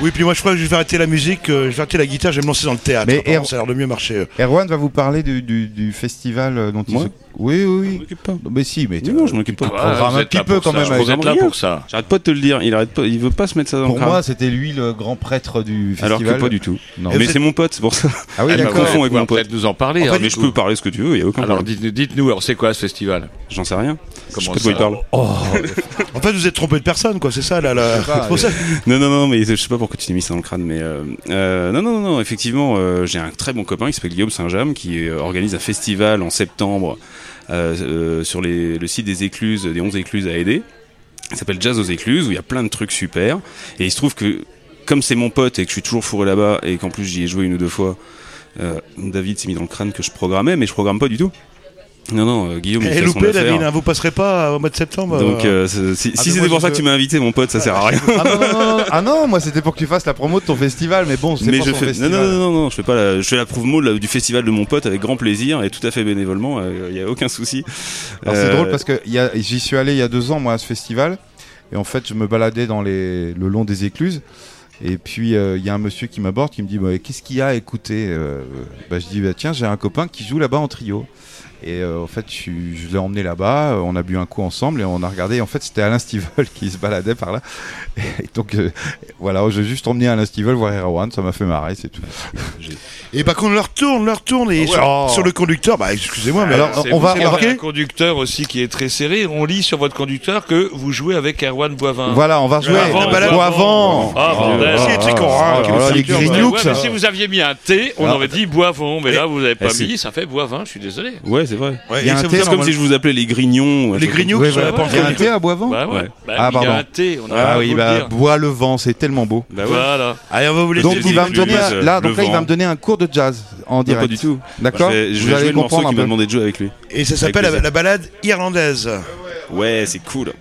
Oui, puis moi je crois que je vais arrêter la musique, euh, je vais arrêter la guitare, je vais me lancer dans le théâtre. Mais Apparemment, Er- ça a l'air de mieux marcher. Erwan va vous parler du, du, du festival euh, dont il Moi se... Oui, oui, Je oui. m'occupe pas. Non, Mais si, mais tu Non, je m'occupe pas. tu programmes vous un petit peu pour quand ça, même. Vous êtes là pour ça. J'arrête pas de te le dire, il arrête pas, il veut pas se mettre ça dans Pour le crâne. moi, c'était lui le grand prêtre du alors festival. que pas du tout. Non. Mais c'est mon pote, c'est pour ça. Ah oui, d'accord. avec mon pote. peut-être nous en parler. En hein, Mais je peux parler ce que tu veux, il y a aucun Alors dites-nous, alors c'est quoi ce festival? J'en sais rien. Comment je sais pas de quoi il parle. En fait, vous êtes trompé de personne, quoi, c'est ça, là. pas, pour ça. Non, non, non, mais je sais pas pourquoi tu t'es mis ça dans le crâne, mais euh, euh, non, non, non, effectivement, euh, j'ai un très bon copain qui s'appelle Guillaume Saint-James qui organise un festival en septembre sur les, le site des écluses, des 11 écluses à aider. Il s'appelle Jazz aux écluses où il y a plein de trucs super. Et il se trouve que comme c'est mon pote et que je suis toujours fourré là-bas et qu'en plus j'y ai joué une ou deux fois, euh, David s'est mis dans le crâne que je programmais, mais je programme pas du tout. Non, non, euh, Guillaume, il fait son loupé, affaire. David, hein, vous passerez pas au mois de septembre Donc, euh, euh, c'est- si, Ah, si c'était pour ça que tu m'as invité, mon pote, ça sert à rien. Ah non, non, non, non. [laughs] Ah non, moi c'était pour que tu fasses la promo de ton festival, mais bon, c'est pas je son fais non, festival. non non non non je fais pas la, je fais la promo du festival de mon pote avec grand plaisir et tout à fait bénévolement il y a aucun souci. Alors c'est Euh, drôle parce que il y a- j'y suis allé il y a deux ans moi à ce festival et en fait je me baladais dans les, le long des écluses et puis euh, il y a un monsieur qui m'aborde qui me dit bah, qu'est-ce qu'il y a à écouter Euh, bah, Je dis bah, tiens j'ai un copain qui joue là-bas en trio et euh, en fait je, je l'ai emmené là-bas, on a bu un coup ensemble et on a regardé. En fait c'était Alain Stivel [laughs] qui se baladait par là. Et donc euh, voilà, j'ai juste emmené Alain Stivel voir Erwan, ça m'a fait marrer, c'est tout. [laughs] Et par contre, on leur tourne, leur tourne. Et Ah ouais, sur, oh. sur le conducteur, bah excusez-moi, mais Alors, alors. On va- marqué un conducteur aussi qui est très serré. On lit sur votre conducteur que vous jouez avec Erwan Boivin. Voilà, on va jouer balade avant. avant. Ah, bordel. Les Ouais, ça. mais si vous aviez mis un T, on Ah. aurait dit Boivin. Mais là, vous n'avez pas Eh, mis, ça fait Boivin. Je suis désolé. Ouais c'est vrai. Ouais, Il y a un thé, C'est comme si je vous appelais les grignons. Les grignous Ouais, voilà. Il y a un thé à Bah ouais. Ouais. Bah, Ah, il y a pardon. un T. On a Ah oui, bah, dire. bois le vent, c'est tellement beau. Bah ouais. Voilà. Allez, on va vous laisser. Donc il va me donner là, le donc là il va me donner un cours de jazz en Non, direct. pas du tout. D'accord Je vais, je Vous vais jouer le morceau comprendre qu'il m'a demandé de jouer avec lui. Et ça s'appelle la, la balade irlandaise. Ouais c'est cool.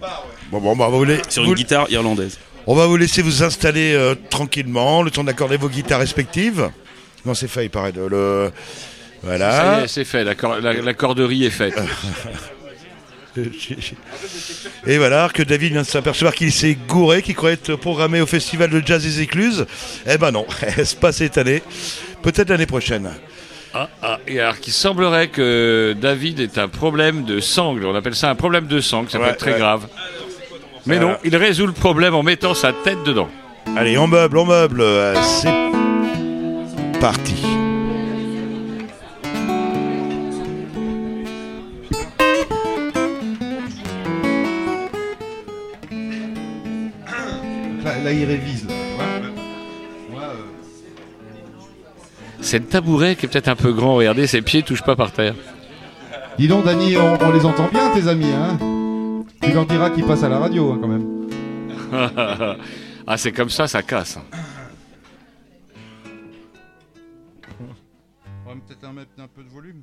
Bon, bon, bah, on va vous la- Sur une guitare irlandaise. On va vous laisser vous installer euh, tranquillement, le temps d'accorder vos guitares respectives. Non, c'est fait, il paraît. Le... Voilà. c'est fait. La, cor- la- la corderie est faite. [laughs] Et voilà, alors que David vient de s'apercevoir qu'il s'est gouré, qu'il croyait être programmé au festival de jazz des écluses. Eh ben non, [laughs] c'est pas cette année. Peut-être l'année prochaine. Ah, ah, et alors qu'il semblerait que David ait un problème de sangle. On appelle ça un problème de sangle, ça peut être très ouais. grave. Mais non, il résout le problème en mettant sa tête dedans. Allez, on meuble, on meuble. euh, C'est parti. Là, il révise. Là. euh, C'est le tabouret qui est peut-être un peu grand. Regardez, ses pieds touchent pas par terre. Dis donc, Dany, on, on les entend bien, tes amis. Hein tu leur diras qu'ils passent à la radio, hein, quand même. [laughs] ah, c'est comme ça, ça casse. On va peut-être mettre un peu de volume.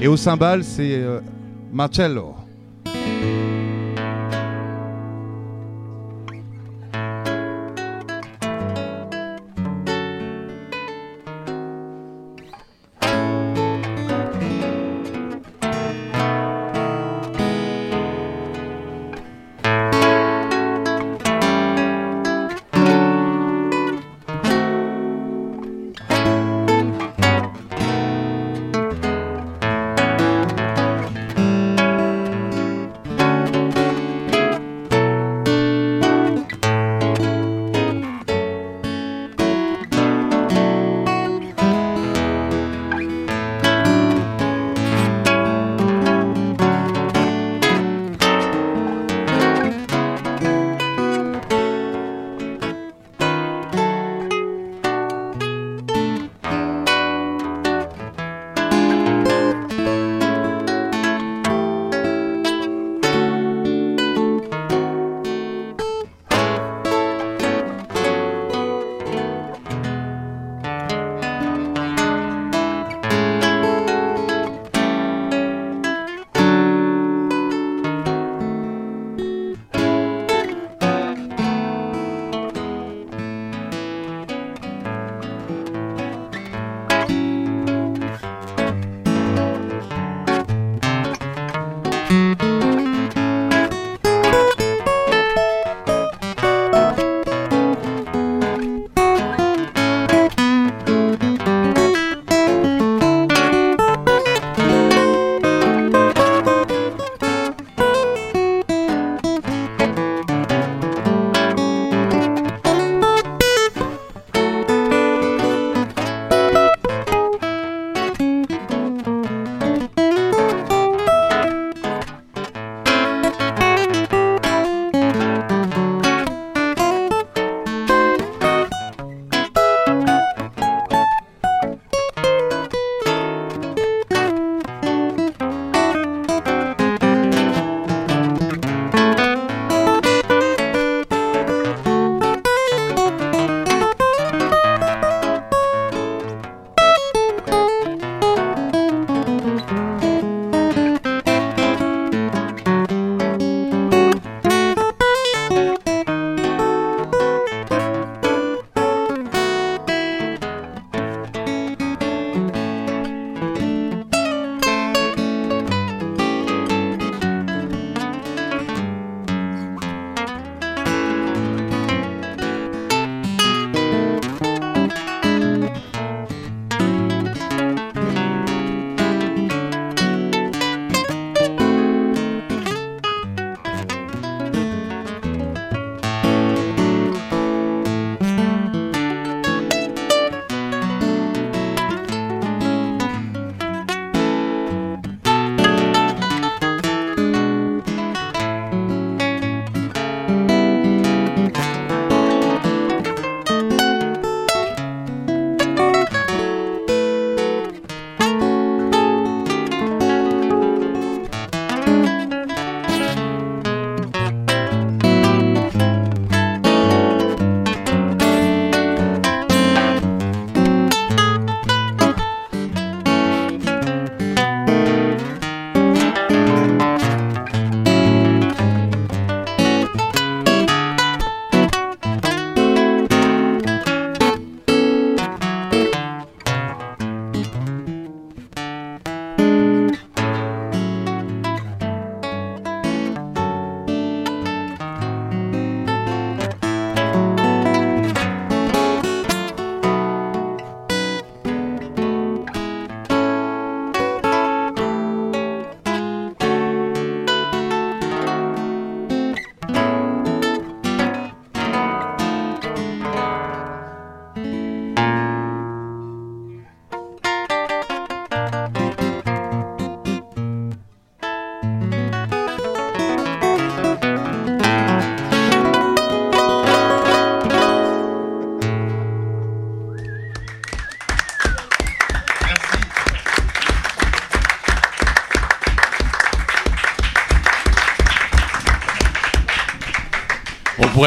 Et au cymbale, c'est euh, Marcello.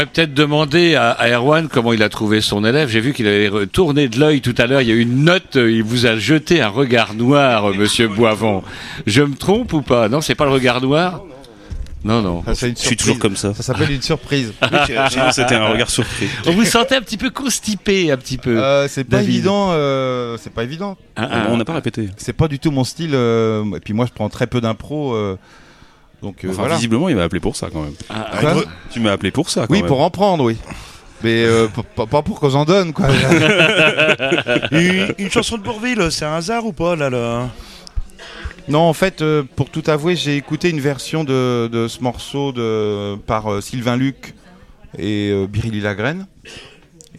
Pourrait peut-être demander à, à Erwan comment il a trouvé son élève. J'ai vu qu'il avait retourné de l'œil tout à l'heure. Il y a eu une note. euh, Il vous a jeté un regard noir, euh, Monsieur Boivon. Je me trompe ou pas? Non, c'est pas le regard noir? Non, non. Une Je suis toujours comme ça. Ça s'appelle une surprise. [laughs] C'était un regard surpris. On vous sentait un petit peu constipé, un petit peu. Euh, c'est pas évident. euh, c'est pas évident. Ah, ah. On n'a pas répété. C'est pas du tout mon style. euh, et puis moi, je prends très peu d'impro. Donc euh, Enfin, voilà. visiblement, il m'a appelé pour ça quand même. Ah, Quoi Tu m'as appelé pour ça quand oui, même. pour en prendre, oui. Mais euh, [laughs] pas pour que j'en donne, quoi. [laughs] une, une chanson de Bourville, c'est un hasard ou pas là, là non, en fait, euh, pour tout avouer, j'ai écouté une version de, de ce morceau de, par euh, Sylvain Luc et euh, Biréli Lagraine.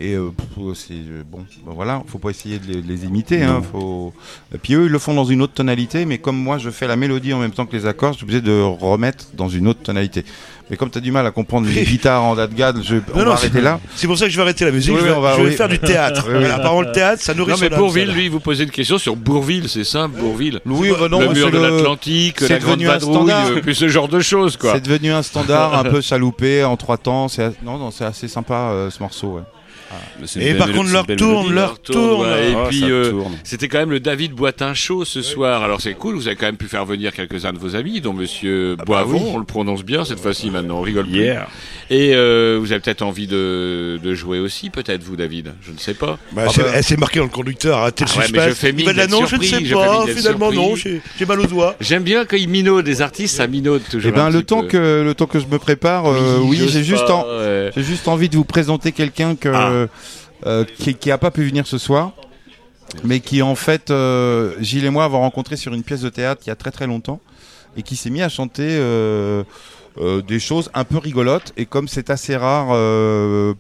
Et euh, pff, c'est euh, bon, ben voilà, faut pas essayer de les, de les imiter. Hein, faut... Et puis eux, ils le font dans une autre tonalité, mais comme moi, je fais la mélodie en même temps que les accords, je suis obligé de remettre dans une autre tonalité. Mais comme tu as du mal à comprendre les guitares en date gad, je on Non, va non, arrêter là. C'est pour ça que je vais arrêter la musique. Oui, je vais, on va- je vais oui. faire du théâtre. [laughs] Oui, Apparemment, le théâtre, ça nourrit Non, mais Bourville, lui, vous posez une question sur Bourville, c'est simple, Bourville? Oui, bah non, le mur de l'Atlantique, c'est la grande devenu un vadrouille, standard. euh, puis ce genre de choses, quoi. C'est devenu un standard un [laughs] peu chaloupé en trois temps. Non, non, c'est assez sympa euh, ce morceau. ouais. Et par contre, leur tourne, leur tourne. ouais, et Ah, puis, euh, c'était quand même le David Boitin Show ce soir. Alors c'est cool, vous avez quand même pu faire venir quelques-uns de vos amis, dont Monsieur Boivon, oui. on le prononce bien cette fois-ci maintenant, on rigole plus. Yeah. Et euh, vous avez peut-être envie de, de jouer aussi, peut-être vous, David Je ne sais pas. Bah, Ah c'est- bah. elle s'est marquée dans le conducteur, arrêtez le Ah suspense. Il non, je ne sais pas, finalement non, j'ai mal aux doigts. J'aime bien quand ils minaudent des artistes, ça minaude toujours. Eh ben, le temps que le temps que je me prépare, euh, oui, j'ai juste j'ai envie de vous présenter quelqu'un que Ah. Qui, qui a pas pu venir ce soir, mais qui en fait euh, Gilles et moi avons rencontré sur une pièce de théâtre il y a très très longtemps et qui s'est mis à chanter euh, euh, des choses un peu rigolotes et comme c'est assez rare, euh,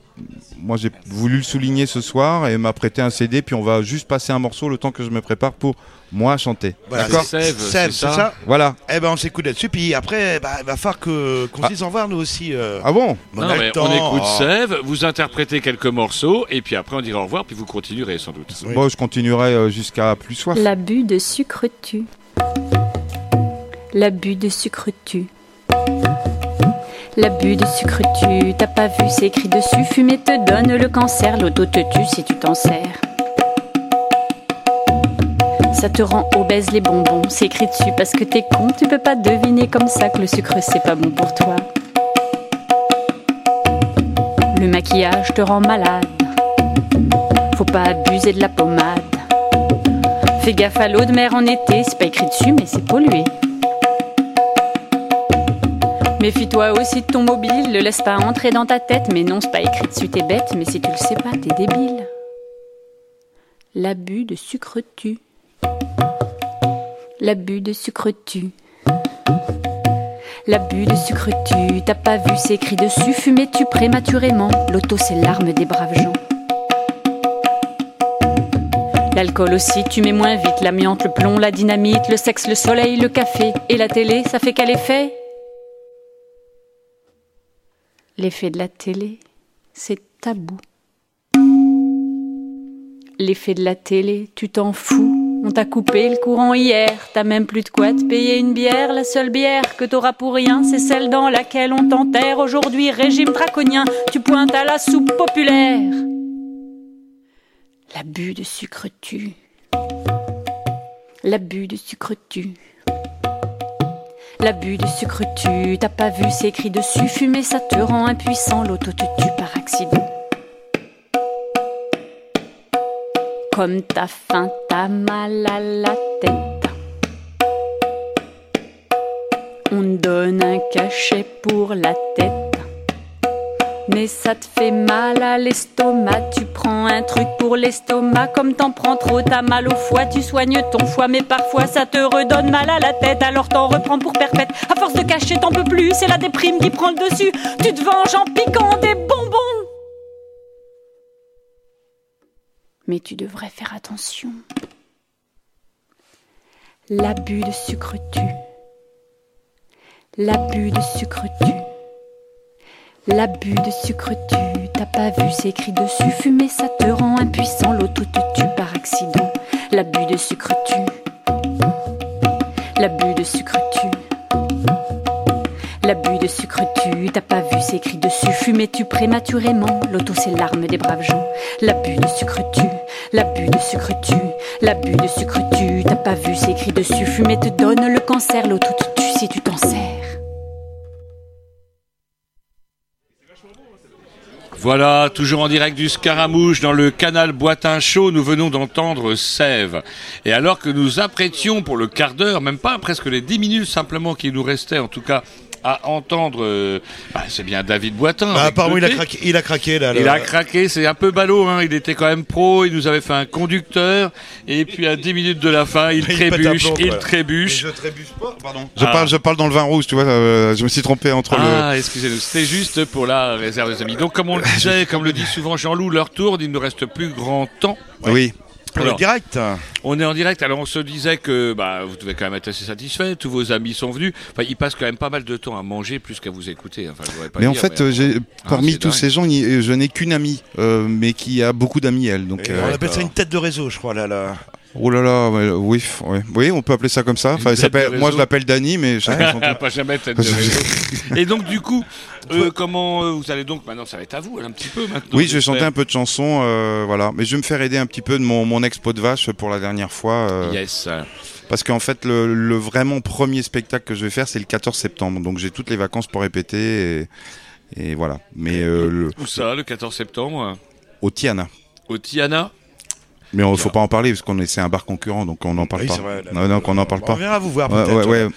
moi j'ai voulu le souligner ce soir et m'a prêté un CD puis on va juste passer un morceau le temps que je me prépare pour moi chanter. Voilà, D'accord c'est- Sève, c'est ça ça Voilà. Eh ben, on s'écoute là-dessus, puis après, bah, il va falloir que- qu'on se dise au revoir, nous aussi. euh. Ah bon On Non, le mais temps. on écoute Oh. Sève, vous interprétez quelques morceaux, et puis après on dira au revoir, puis vous continuerez sans doute. Oui. Bon, je continuerai euh, jusqu'à plus soif. L'abus de sucre tue. L'abus de sucre tue. L'abus de sucre tue. T'as pas vu, c'est écrit dessus. Fumer te donne le cancer. L'auto te tue si tu t'en sers. Ça te rend obèse les bonbons. C'est écrit dessus parce que t'es con. Tu peux pas deviner comme ça que le sucre c'est pas bon pour toi. Le maquillage te rend malade. Faut pas abuser de la pommade. Fais gaffe à l'eau de mer en été, c'est pas écrit dessus, mais c'est pollué. Méfie-toi aussi de ton mobile, le laisse pas entrer dans ta tête, mais non, c'est pas écrit dessus, t'es bête, mais si tu le sais pas, t'es débile. L'abus de sucre tue. L'abus de sucre tue. L'abus de sucre tue, t'as pas vu, c'est écrit dessus, fumais-tu prématurément. L'auto, c'est l'arme des braves gens. L'alcool aussi, tu mets moins vite. L'amiante, le plomb, la dynamite, le sexe, le soleil, le café. Et la télé, ça fait quel effet L'effet de la télé, c'est tabou. L'effet de la télé, tu t'en fous. On t'a coupé le courant hier, t'as même plus de quoi te payer une bière. La seule bière que t'auras pour rien, c'est celle dans laquelle on t'enterre. Aujourd'hui, régime draconien, tu pointes à la soupe populaire. L'abus de sucre tue. L'abus de sucre tue. L'abus de sucre tue. T'as pas vu, c'est écrit dessus. Fumer, ça te rend impuissant. L'auto te tue par accident. Comme t'as faim, t'as mal à la tête. On donne un cachet pour la tête. Mais ça te fait mal à l'estomac, tu prends un truc pour l'estomac, comme t'en prends trop, t'as mal au foie, tu soignes ton foie, mais parfois ça te redonne mal à la tête, alors t'en reprends pour perpète. À force de cacher, t'en peux plus, c'est la déprime qui prend le dessus, tu te venges en piquant des bonbons. Mais tu devrais faire attention. L'abus de sucre tue. L'abus de sucre tue. L'abus de sucre tue, t'as pas vu, c'est écrit dessus. Fumer, ça te rend impuissant, l'auto te tue par accident. L'abus de sucre tue. L'abus de sucre tue. L'abus de sucre tue, t'as pas vu, c'est écrit dessus. Fumer, tu prématurément. L'auto, c'est l'arme des braves gens. L'abus de sucre tue, l'abus de sucre tue, l'abus de sucre tue. T'as pas vu, c'est écrit dessus. Fumer te donne le cancer, l'auto te tue si tu t'en sers. Voilà, toujours en direct du Scaramouche dans le canal Boitin Chaud, nous venons d'entendre Sève. Et alors que nous apprêtions pour le quart d'heure, même pas presque les dix minutes simplement qui nous restaient en tout cas à entendre, euh, bah, c'est bien David Boitin. Bah, apparemment, il a craqué, il a craqué là. Il le- a craqué, c'est un peu ballot, hein. il était quand même pro, il nous avait fait un conducteur, et puis à 10 minutes de la fin, il [laughs] trébuche, plomb, il trébuche. Je trébuche pas, pardon. Je, Ah. parle, je parle dans le vin rouge, tu vois, euh, je me suis trompé entre Ah, excusez-nous, c'était juste pour la réserve des amis. Donc, comme on le [laughs] disait, comme le dit souvent Jean-Loup, leur tour, il ne reste plus grand temps. le. Oui. On est Alors, direct. On est en direct, alors on se disait que bah, vous devez quand même être assez satisfait, tous vos amis sont venus. Enfin, ils passent quand même pas mal de temps à manger plus qu'à vous écouter. Enfin, je pas Mais en fait, mais- euh, j'ai, Ah, parmi tous dingue. ces gens, je n'ai qu'une amie, euh, mais qui a beaucoup d'amis, elle. Donc, euh, on appelle ça une tête de réseau, je crois là. là. Oh là là, ouais, oui, ouais. oui, on peut appeler ça comme ça. Enfin, il moi, je l'appelle Dany, mais [laughs] chacun son tour. pas jamais tête de réseau. Et donc, du coup, euh, comment euh, vous allez donc maintenant Ça va être à vous, un petit peu maintenant. Oui, je vais chanter un peu de chansons, euh, voilà. Mais je vais me faire aider un petit peu de mon, mon expo de vache pour la dernière fois. euh, Yes. Parce qu'en fait, le, le vraiment premier spectacle que je vais faire, c'est le 14 septembre. Donc j'ai toutes les vacances pour répéter. Et, et voilà. Mais euh, le- Où ça, le 14 septembre? Au Tiana. Au Tiana? Mais il faut pas en parler parce qu'on est c'est un bar concurrent, donc on n'en parle Oui, pas. vrai, là. non, non, qu'on n'en parle On pas. viendra vous voir Ouais, ouais, ouais.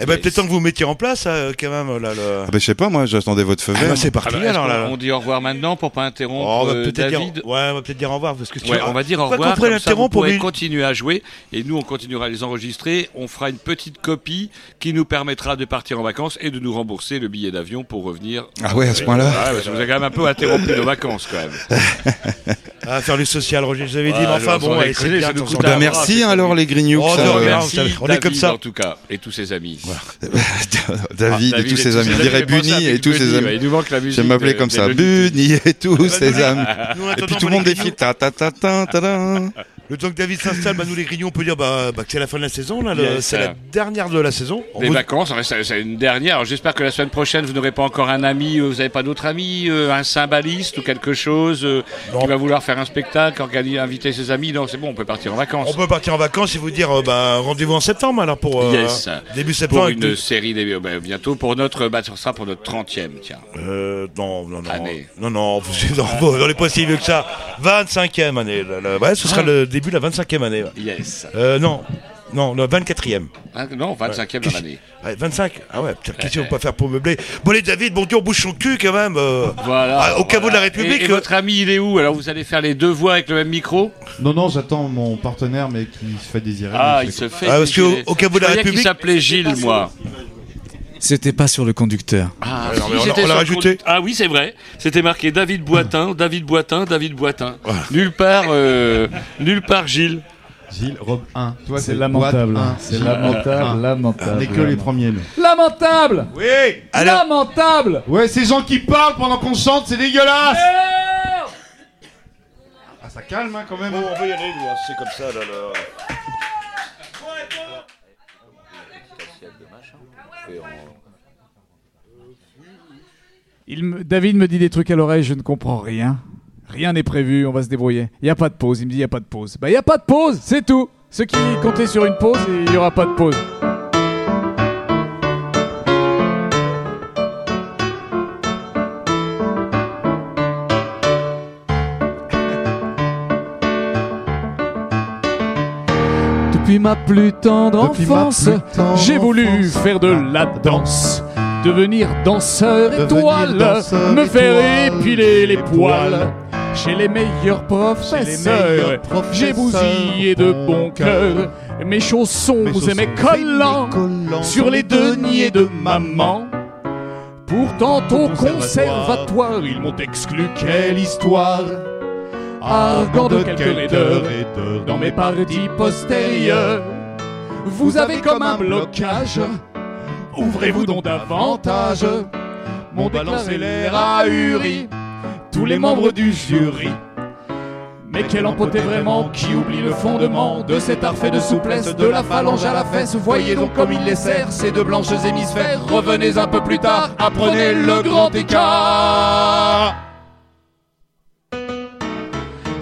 Eh ben, peut-être temps que vous mettiez en place, euh, quand même, là, le... Ah ben, je sais pas, moi, j'attendais votre feu Ah vert. bah, c'est parti, Alors, là. On dit au revoir maintenant pour pas Oh, interrompre on va euh, peut-être dire, ouais, on va peut-être dire au revoir parce que tu Ouais, on va dire au revoir. Comme ça, vous l'interrompt pour pourrez lui- continuer à jouer et nous on continuera à les enregistrer. On fera une petite copie qui nous permettra de partir en vacances et de nous rembourser le billet d'avion pour revenir. Ah ouais, à ce point-là Ouais, parce que vous avez quand même un peu interrompu nos vacances quand même. [laughs] Ah, faire du social, Roger, je vous avais dit, Ouais, mais enfin, bon, allez, c'est bien. ça nous de temps coûte en un temps. bras, merci c'est alors les grignoux. Oh, euh, on est comme ça. en tout cas et tous ses amis. [laughs] David, Ah, et tous ses amis. On dirait Bunny et tous ses amis. ouais, il nous manque la musique J'aime m'appeler comme ça. Bunny et tous ses amis. Et puis tout le monde défile. Ta ta ta ta ta [laughs] ta. Le temps que David s'installe, bah, nous les grignons, on peut dire bah, bah, que c'est la fin de la saison. là, Yes. c'est la dernière de la saison. On vous- vacances, c'est une dernière. Alors, J'espère que la semaine prochaine, vous n'aurez pas encore un ami, euh, vous n'avez pas d'autres amis, euh, un cymbaliste ou quelque chose euh, qui va vouloir faire un spectacle, organiser, inviter ses amis. Non, c'est bon, on peut partir en vacances. On peut partir en vacances et vous dire euh, bah, rendez-vous en septembre alors pour euh, Yes. début septembre. Pour une tout- série bah, bientôt pour notre bah, ce sera pour notre 30e tiens. Euh, non, non, non. Année. Non, non, bon, dans les possibles que ça. 25e année. là, là. Ouais, ce sera Ah. le début de la 25e année. ouais. Yes. Euh, non, non, le 24e. Hein, non, 25e dans l'année. Ouais, 25 Ah ouais, putain, qu'est-ce qu'on peut pas faire pour meubler? Bon, les David, bon Dieu, on bouge son cul quand même. euh. Voilà. Ah, au caveau de la voilà. République. Et, et euh, votre ami, il est où? Alors vous allez faire les deux voix avec le même micro? Non, non, j'attends mon partenaire, mais qui se fait désirer. Ah, il je- se fait. Ah, parce désirer. qu'au- au caveau de la Je croyais qu'il République- s'appelait Gilles, moi. C'était pas sur le conducteur. Ah, non, mais on l'a- c'était on l'a sur le rajouté. Ah oui, c'est vrai. C'était marqué David Boitin, David Boitin, David Boitin. Nulle part, euh, nulle part Gilles. Gilles, Rob 1. Toi, C'est lamentable. C'est lamentable, lamentable. On n'est que les premiers, nous. Lamentable Oui Alors- Lamentable Ouais, ces gens qui parlent pendant qu'on chante, c'est dégueulasse Ah, ça calme, hein, quand même. Bon, on peut y aller, nous, hein, c'est comme ça. Là, là. Il me- David me dit des trucs à l'oreille, je ne comprends rien. Rien n'est prévu, on va se débrouiller. Il n'y a pas de pause, il me dit il n'y a pas de pause. Bah il n'y a pas de pause, c'est tout. Ceux qui comptaient sur une pause, il n'y aura pas de pause. Depuis ma plus tendre Depuis enfance, j'ai voulu enfance, faire de la danse. Devenir danseur Devenir étoile, danseur me faire étoile, épiler les poils. Chez les meilleurs professeurs, j'ai bousillé de bon cœur mes chaussons, Mes et mes chaussons collants collants sur les deniers de maman. Pourtant au conservatoire, ils m'ont exclu, quelle histoire. Argant de quelques raideurs dans mes parties postérieures. Vous avez comme un blocage, ouvrez-vous donc davantage. M'ont déclaré l'air ahuri, tous les membres du jury. Mais quel empoté vraiment qui oublie le fondement de cet art fait de souplesse, de la phalange à la fesse. Voyez donc comme il les sert, ces deux blanches hémisphères. Revenez un peu plus tard, apprenez le grand écart.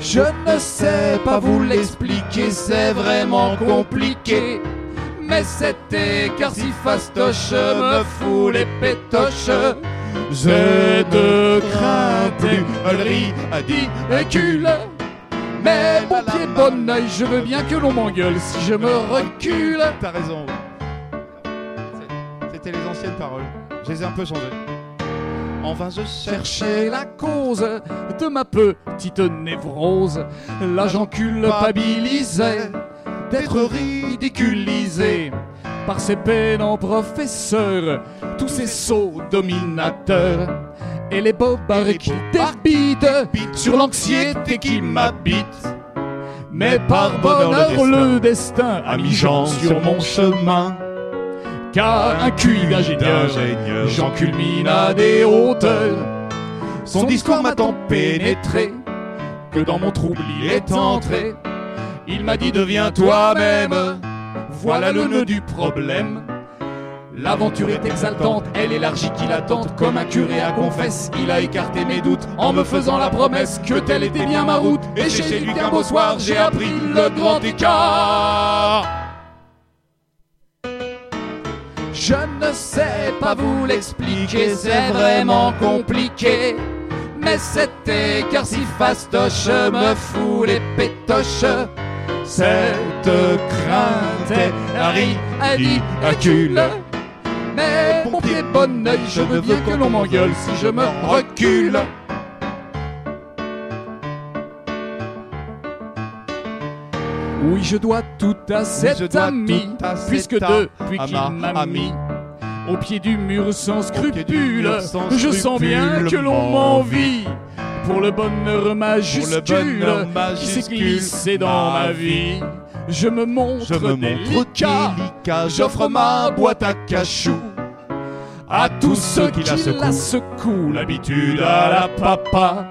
Je ne sais pas vous l'expliquer, c'est vraiment compliqué. Mais cet écart si fastoche me fout les pétoches. J'ai de crainte et ridicule. Mais bon pied, bon oeil, je veux bien que l'on m'engueule si je me recule. T'as raison. C'était les anciennes paroles. Je les ai un peu changées. En vain je cherchais la cause de ma petite névrose. Là j'en culpabilisais d'être ridiculisé par ces pénants professeurs, tous ces sots dominateurs et les bobards qui débitent sur l'anxiété qui m'habite. Mais par bonheur, le destin a mis Jean sur mon chemin. Car un QI d'ingénieur, Jean culmine à des hauteurs. Son discours m'a tant pénétré que dans mon trouble il est entré. Il m'a dit deviens toi-même, voilà le nœud du problème. L'aventure est exaltante, elle élargit qui l'attente Comme un curé à confesse, il a écarté mes doutes En me faisant la promesse que telle était bien ma route. Et chez lui qu'un beau soir j'ai appris le grand écart. Je ne sais pas vous l'expliquer, c'est vraiment compliqué. Mais cet écart si fastoche me fout les pétoches cette crainte est ridicule. Mais mon pied bon oeil, je veux bien que l'on m'engueule si je me recule. Oui, je dois tout à cet ami, puisque depuis qu'il m'a mis au pied du mur sans scrupule, je sens bien que l'on m'envie pour le bonheur majuscule, qui s'est glissé dans ma vie. Je me montre, délicat, j'offre ma boîte à cachou à tous ceux qui la secouent, l'habitude à la papa.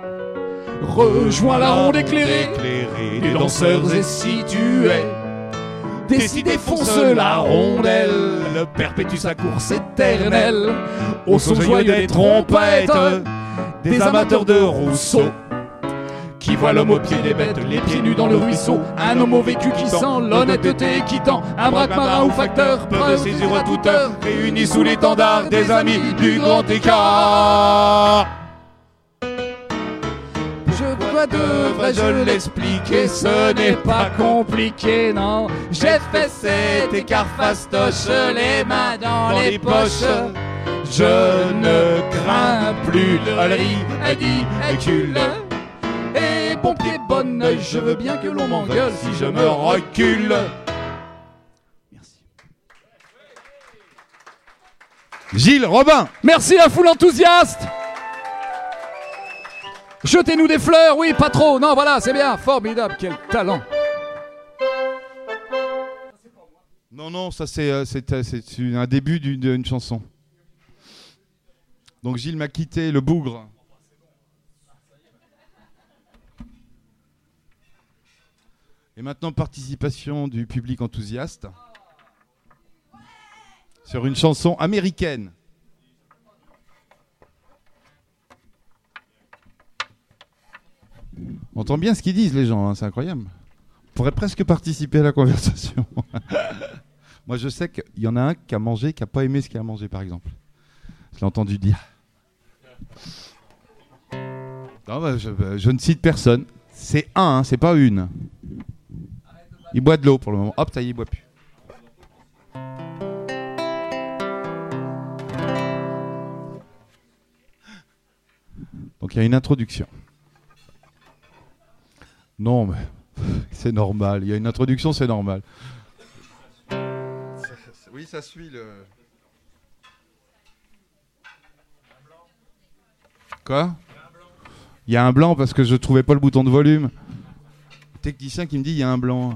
Rejoins la ronde éclairée, des danseurs et situés. Décidez fonce la rondelle, perpétue sa course éternelle, au son joyeux des trompettes des amateurs de Rousseau. Qui voient l'homme au pied des bêtes, les pieds nus dans le ruisseau, un homme vécu qui sent l'honnêteté qui tend, un braque marin ou facteur, preuve de césure à toute heure, réunis sous l'étendard des amis du grand écart. Je dois devrais-je l'expliquer, ce n'est pas compliqué, non. J'ai fait cet écart fastoche, les mains dans les poches. Je ne crains plus le ridicule. Et bon pied, bon oeil, je veux bien que l'on m'engueule si je me recule. Gilles Robin Merci la foule enthousiaste Jetez-nous des fleurs, oui, pas trop. Non, voilà, c'est bien, formidable, quel talent. Non, non, ça c'est euh, c'est, euh, c'est un début d'une d'une chanson. Donc Gilles m'a quitté, le bougre. Et maintenant, participation du public enthousiaste sur une chanson américaine. On entend bien ce qu'ils disent les gens, hein, c'est incroyable. On pourrait presque participer à la conversation. [laughs] Moi je sais qu'il y en a un qui a mangé, qui n'a pas aimé ce qu'il a mangé par exemple. Entendu dire. Non, bah, je, bah, je ne cite personne. C'est un, hein, c'est pas une. Il boit de l'eau pour le moment. Hop, ça y est, il boit plus. Donc il y a une introduction. Non, mais [laughs] c'est normal. Il y a une introduction, c'est normal. Oui, ça suit le. Quoi Il y a un blanc parce que je trouvais pas le bouton de volume. Technicien qui me dit il y a un blanc.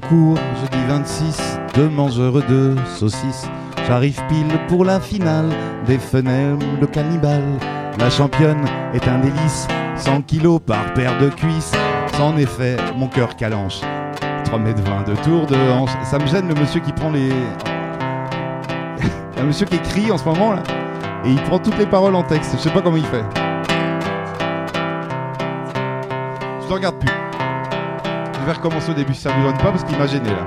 Concours, jeudi 26, de mangeurs de saucisses. J'arrive pile pour la finale des fenêtres de cannibale. La championne est un délice, 100 kilos par paire de cuisses. Sans effet, mon cœur calanche. 3 mètres 20 de tour de hanche. Ça me gêne le monsieur qui prend les. [laughs] Un monsieur qui écrit en ce moment là. Et il prend toutes les paroles en texte. Je sais pas comment il fait. Je ne regarde plus. Je vais recommencer au début ça ne vous donne pas parce qu'il m'a gêné là.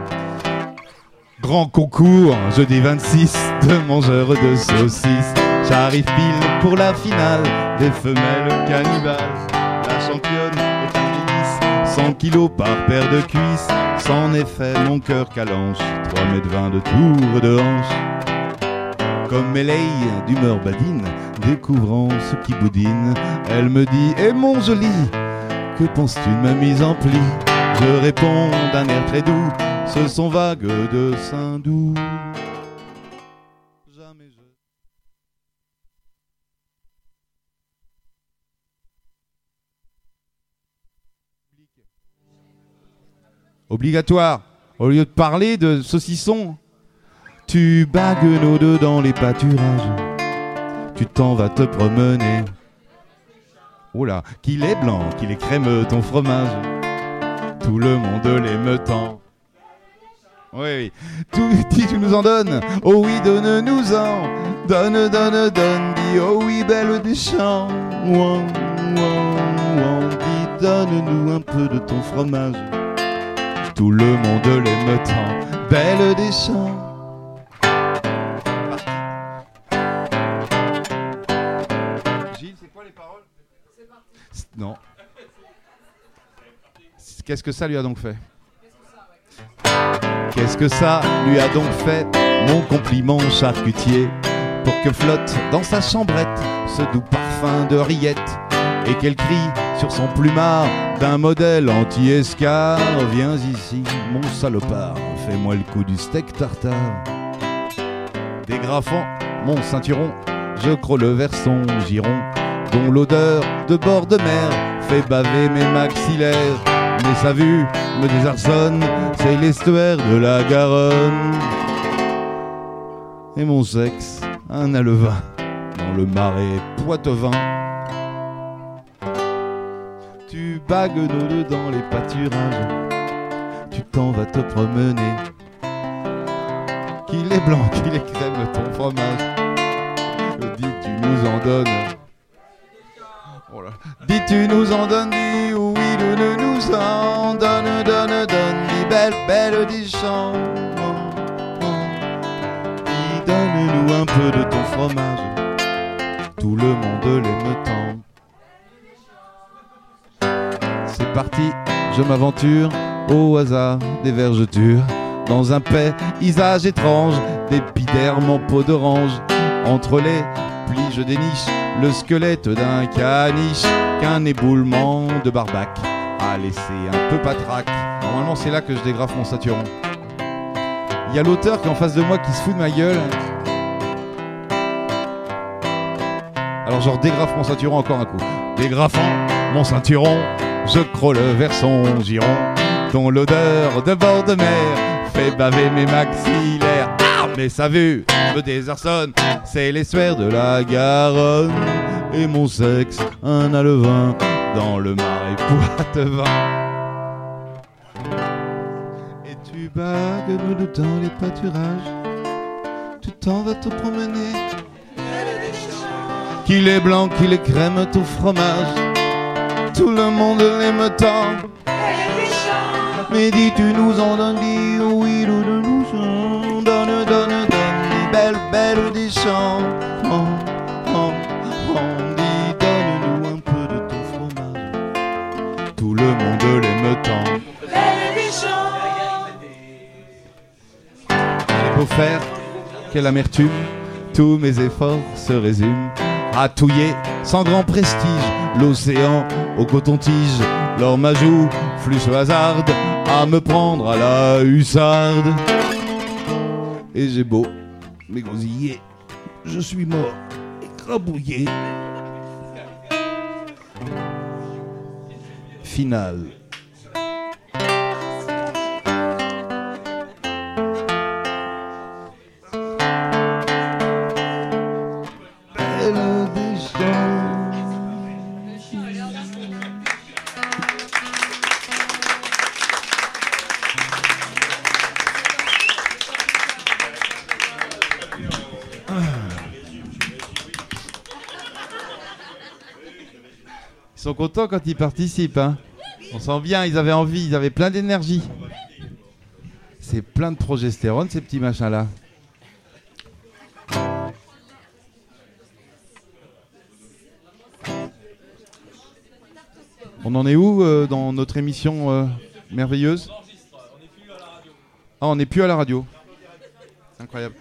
Grand concours, jeudi 26 de mangeurs de saucisses. J'arrive pile pour la finale des femelles cannibales. La championne est un délice, 100 kilos par paire de cuisses. Sans effet, mon cœur calanche, 3 mètres 20 de tour de hanche. Comme Méleille d'humeur badine, découvrant ce qui boudine, elle me dit Eh mon joli, que penses-tu de ma mise en pli? Je réponds d'un air très doux Ce sont vagues de Saint-Doux. Obligatoire. Au lieu de parler de saucisson, tu bagues nos deux dans les pâturages. Tu t'en vas te promener. Oh là, qu'il est blanc, qu'il est crémeux ton fromage. Tout le monde l'aime tant. Oui, oui. Tout, dis, tu nous en donnes. Oh oui, donne-nous-en. Donne, donne, donne. Dis, oh oui, belle des champs. Ouan, ouan, ouan. Dis, donne-nous un peu de ton fromage. Tout le monde l'aime tant. Belle des champs. Gilles, c'est quoi les paroles? Non. Qu'est-ce que ça lui a donc fait Qu'est-ce que ça lui a donc fait Mon compliment charcutier Pour que flotte dans sa chambrette Ce doux parfum de rillettes Et qu'elle crie sur son plumard D'un modèle anti-escar Viens ici, mon salopard Fais-moi le coup du steak tartare Dégrafant mon ceinturon Je crôle vers son giron Dont l'odeur de bord de mer Fait baver mes maxillaires mais sa vue me désarçonne, c'est l'estuaire de la Garonne. Et mon sexe, un alevin, dans le marais poitevin. Tu bagues nos deux dans les pâturages, tu t'en vas te promener. Qu'il est blanc, qu'il est ton fromage. Dis, tu nous en donnes. Oh. Dis, tu nous en donnes, dis oui, donne nous en donne, donne, donne, dis belle, belle, dis chant. Dis, donne-nous un peu de ton fromage. Tout le monde l'aime tant. C'est parti, je m'aventure au hasard des vergetures. Dans un paysage étrange, d'épidermes en peau d'orange. Entre les plis, je déniche le squelette d'un caniche qu'un éboulement de barbac a laissé un peu patraque. Normalement, c'est là que je dégrafe mon saturon. Il y a l'auteur qui est en face de moi qui se fout de ma gueule. Alors, genre, dégrafe mon saturon encore un coup. Dégrafant mon ceinturon, je crôle vers son giron, dont l'odeur de bord de mer fait baver mes maxillaires. Mais sa vue me désarçonne, c'est les sueurs de la Garonne et mon sexe un alevin dans le marais poitevin. Et tu bagues nous dans les pâturages, tu t'en vas te promener. Qu'il est blanc, qu'il est crème, tout fromage, tout le monde l'aime tant. Mais dis tu nous en donnes, dis oui, nous des champs. Oh, oh, oh, dis donne-nous un peu de ton fromage. Tout le monde l'aime tant. J'ai beau faire, quelle amertume, tous mes efforts se résument à touiller sans grand prestige l'océan au coton-tige. L'or ma joue flux au hasard à me prendre à la hussarde. Et j'ai beau m'égosiller, je suis mort, écrabouillé. Finale. Contents quand ils participent. Hein. On sent bien, ils avaient envie, ils avaient plein d'énergie. C'est plein de progestérone, ces petits machins-là. On en est où euh, dans notre émission euh, merveilleuse? Ah, on n'est plus à la radio. Incroyable.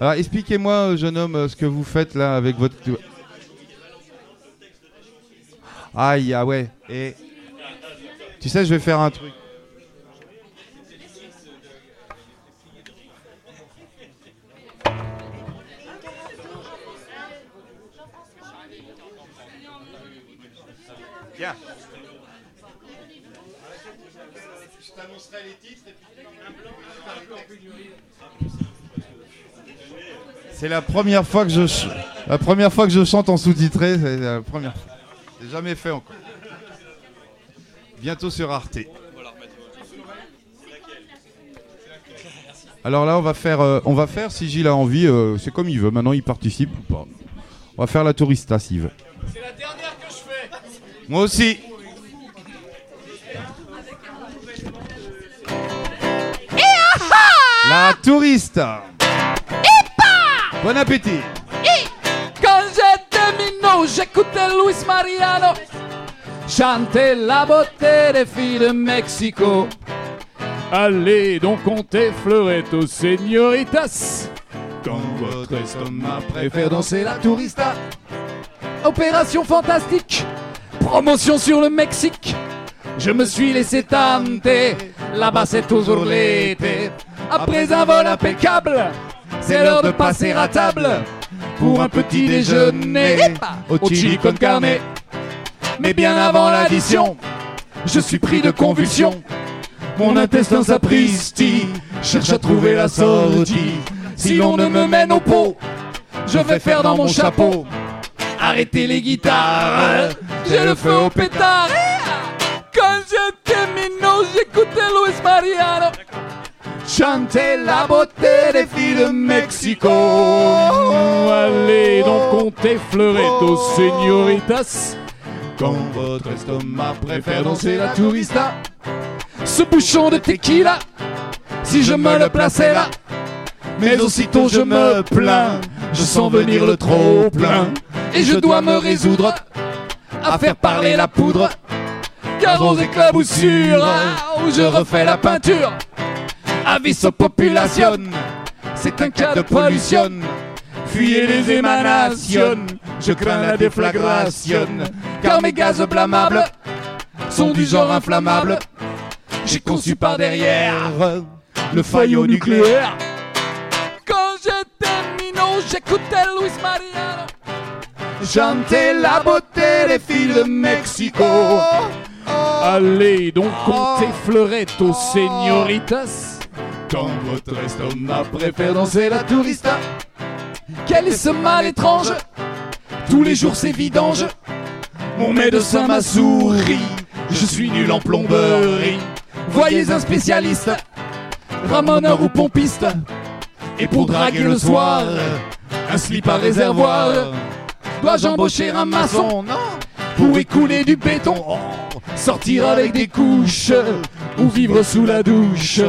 Alors, expliquez-moi, euh, jeune homme, ce que vous faites là avec votre. Aïe, ah ouais. Et. Tu sais, je vais faire un truc. Bien. Je t'annoncerai les titres et C'est la première fois que je la première fois que je chante en sous-titré, c'est la première fois. J'ai jamais fait encore. Bientôt sur Arte. Alors là, on va faire, euh, on va faire si Gilles a envie, euh, c'est comme il veut. Maintenant, il participe ou pas. On va faire la tourista s'il veut. C'est la dernière que je fais. Moi aussi. La touriste. Bon appétit. Minot, j'écoutais Luis Mariano chanter la beauté des filles de Mexico. Allez donc compter fleuretto, señoritas. Quand votre estomac préfère danser la tourista. Opération fantastique, promotion sur le Mexique. Je me suis laissé tenter, là-bas c'est toujours l'été. Après un vol impeccable, c'est l'heure de passer à table pour un petit déjeuner au chili con carne. Mais bien avant l'addition, je suis pris de convulsions. Mon intestin sapristi cherche à trouver la sortie. Si l'on ne me mène au pot, je vais faire dans mon chapeau. Arrêtez les guitares, j'ai le feu au pétard. Quand j'étais minot, j'écoutais Luis Mariano chanter la beauté des filles de Mexico. Allez donc compter fleuretto, señoritas. Quand votre estomac préfère danser la tourista. Ce bouchon de tequila, si je me le plaçais là. Mais aussitôt je me plains, je sens venir le trop plein. Et je dois me résoudre à faire parler la poudre. Car aux éclaboussures, où je refais la peinture. Avis aux populations, c'est un cas de pollution. Fuyez les émanations, je crains la déflagration. Car mes gaz blâmables sont du genre inflammable. J'ai conçu par derrière le faillot nucléaire. Quand j'étais minot, j'écoutais Luis Mariano chanter la beauté des filles de Mexico. Allez donc compter fleuretto, señoritas. Quand votre estomac préfère danser la tourista. Quel est ce mal étrange? Tous les jours c'est vidange. Mon médecin m'a souri. Je suis nul en plomberie. Voyez un spécialiste, ramoneur ou pompiste. Et pour draguer le soir, un slip à réservoir. Dois-je embaucher un maçon? Non Pour écouler du béton Sortir avec des couches Ou vivre sous la douche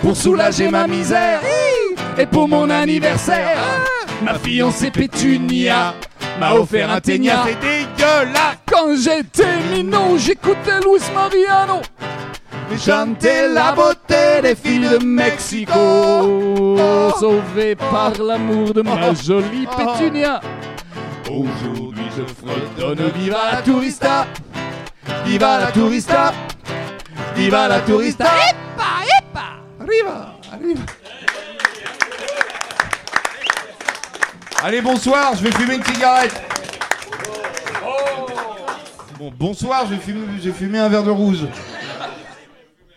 Pour soulager ma misère. Et pour mon anniversaire. Ma fiancée Pétunia M'a offert un ténia C'est dégueulasse. Quand j'étais minot J'écoutais Luis Mariano. Chanter la beauté des filles de Mexico. Sauvé par l'amour de ma jolie Pétunia. Aujourd'hui je fredonne Viva la tourista. Viva la tourista. Viva la tourista Allez, bonsoir, je vais fumer une cigarette. Bon, bonsoir, je vais fumer, j'ai fumé un verre de rouge.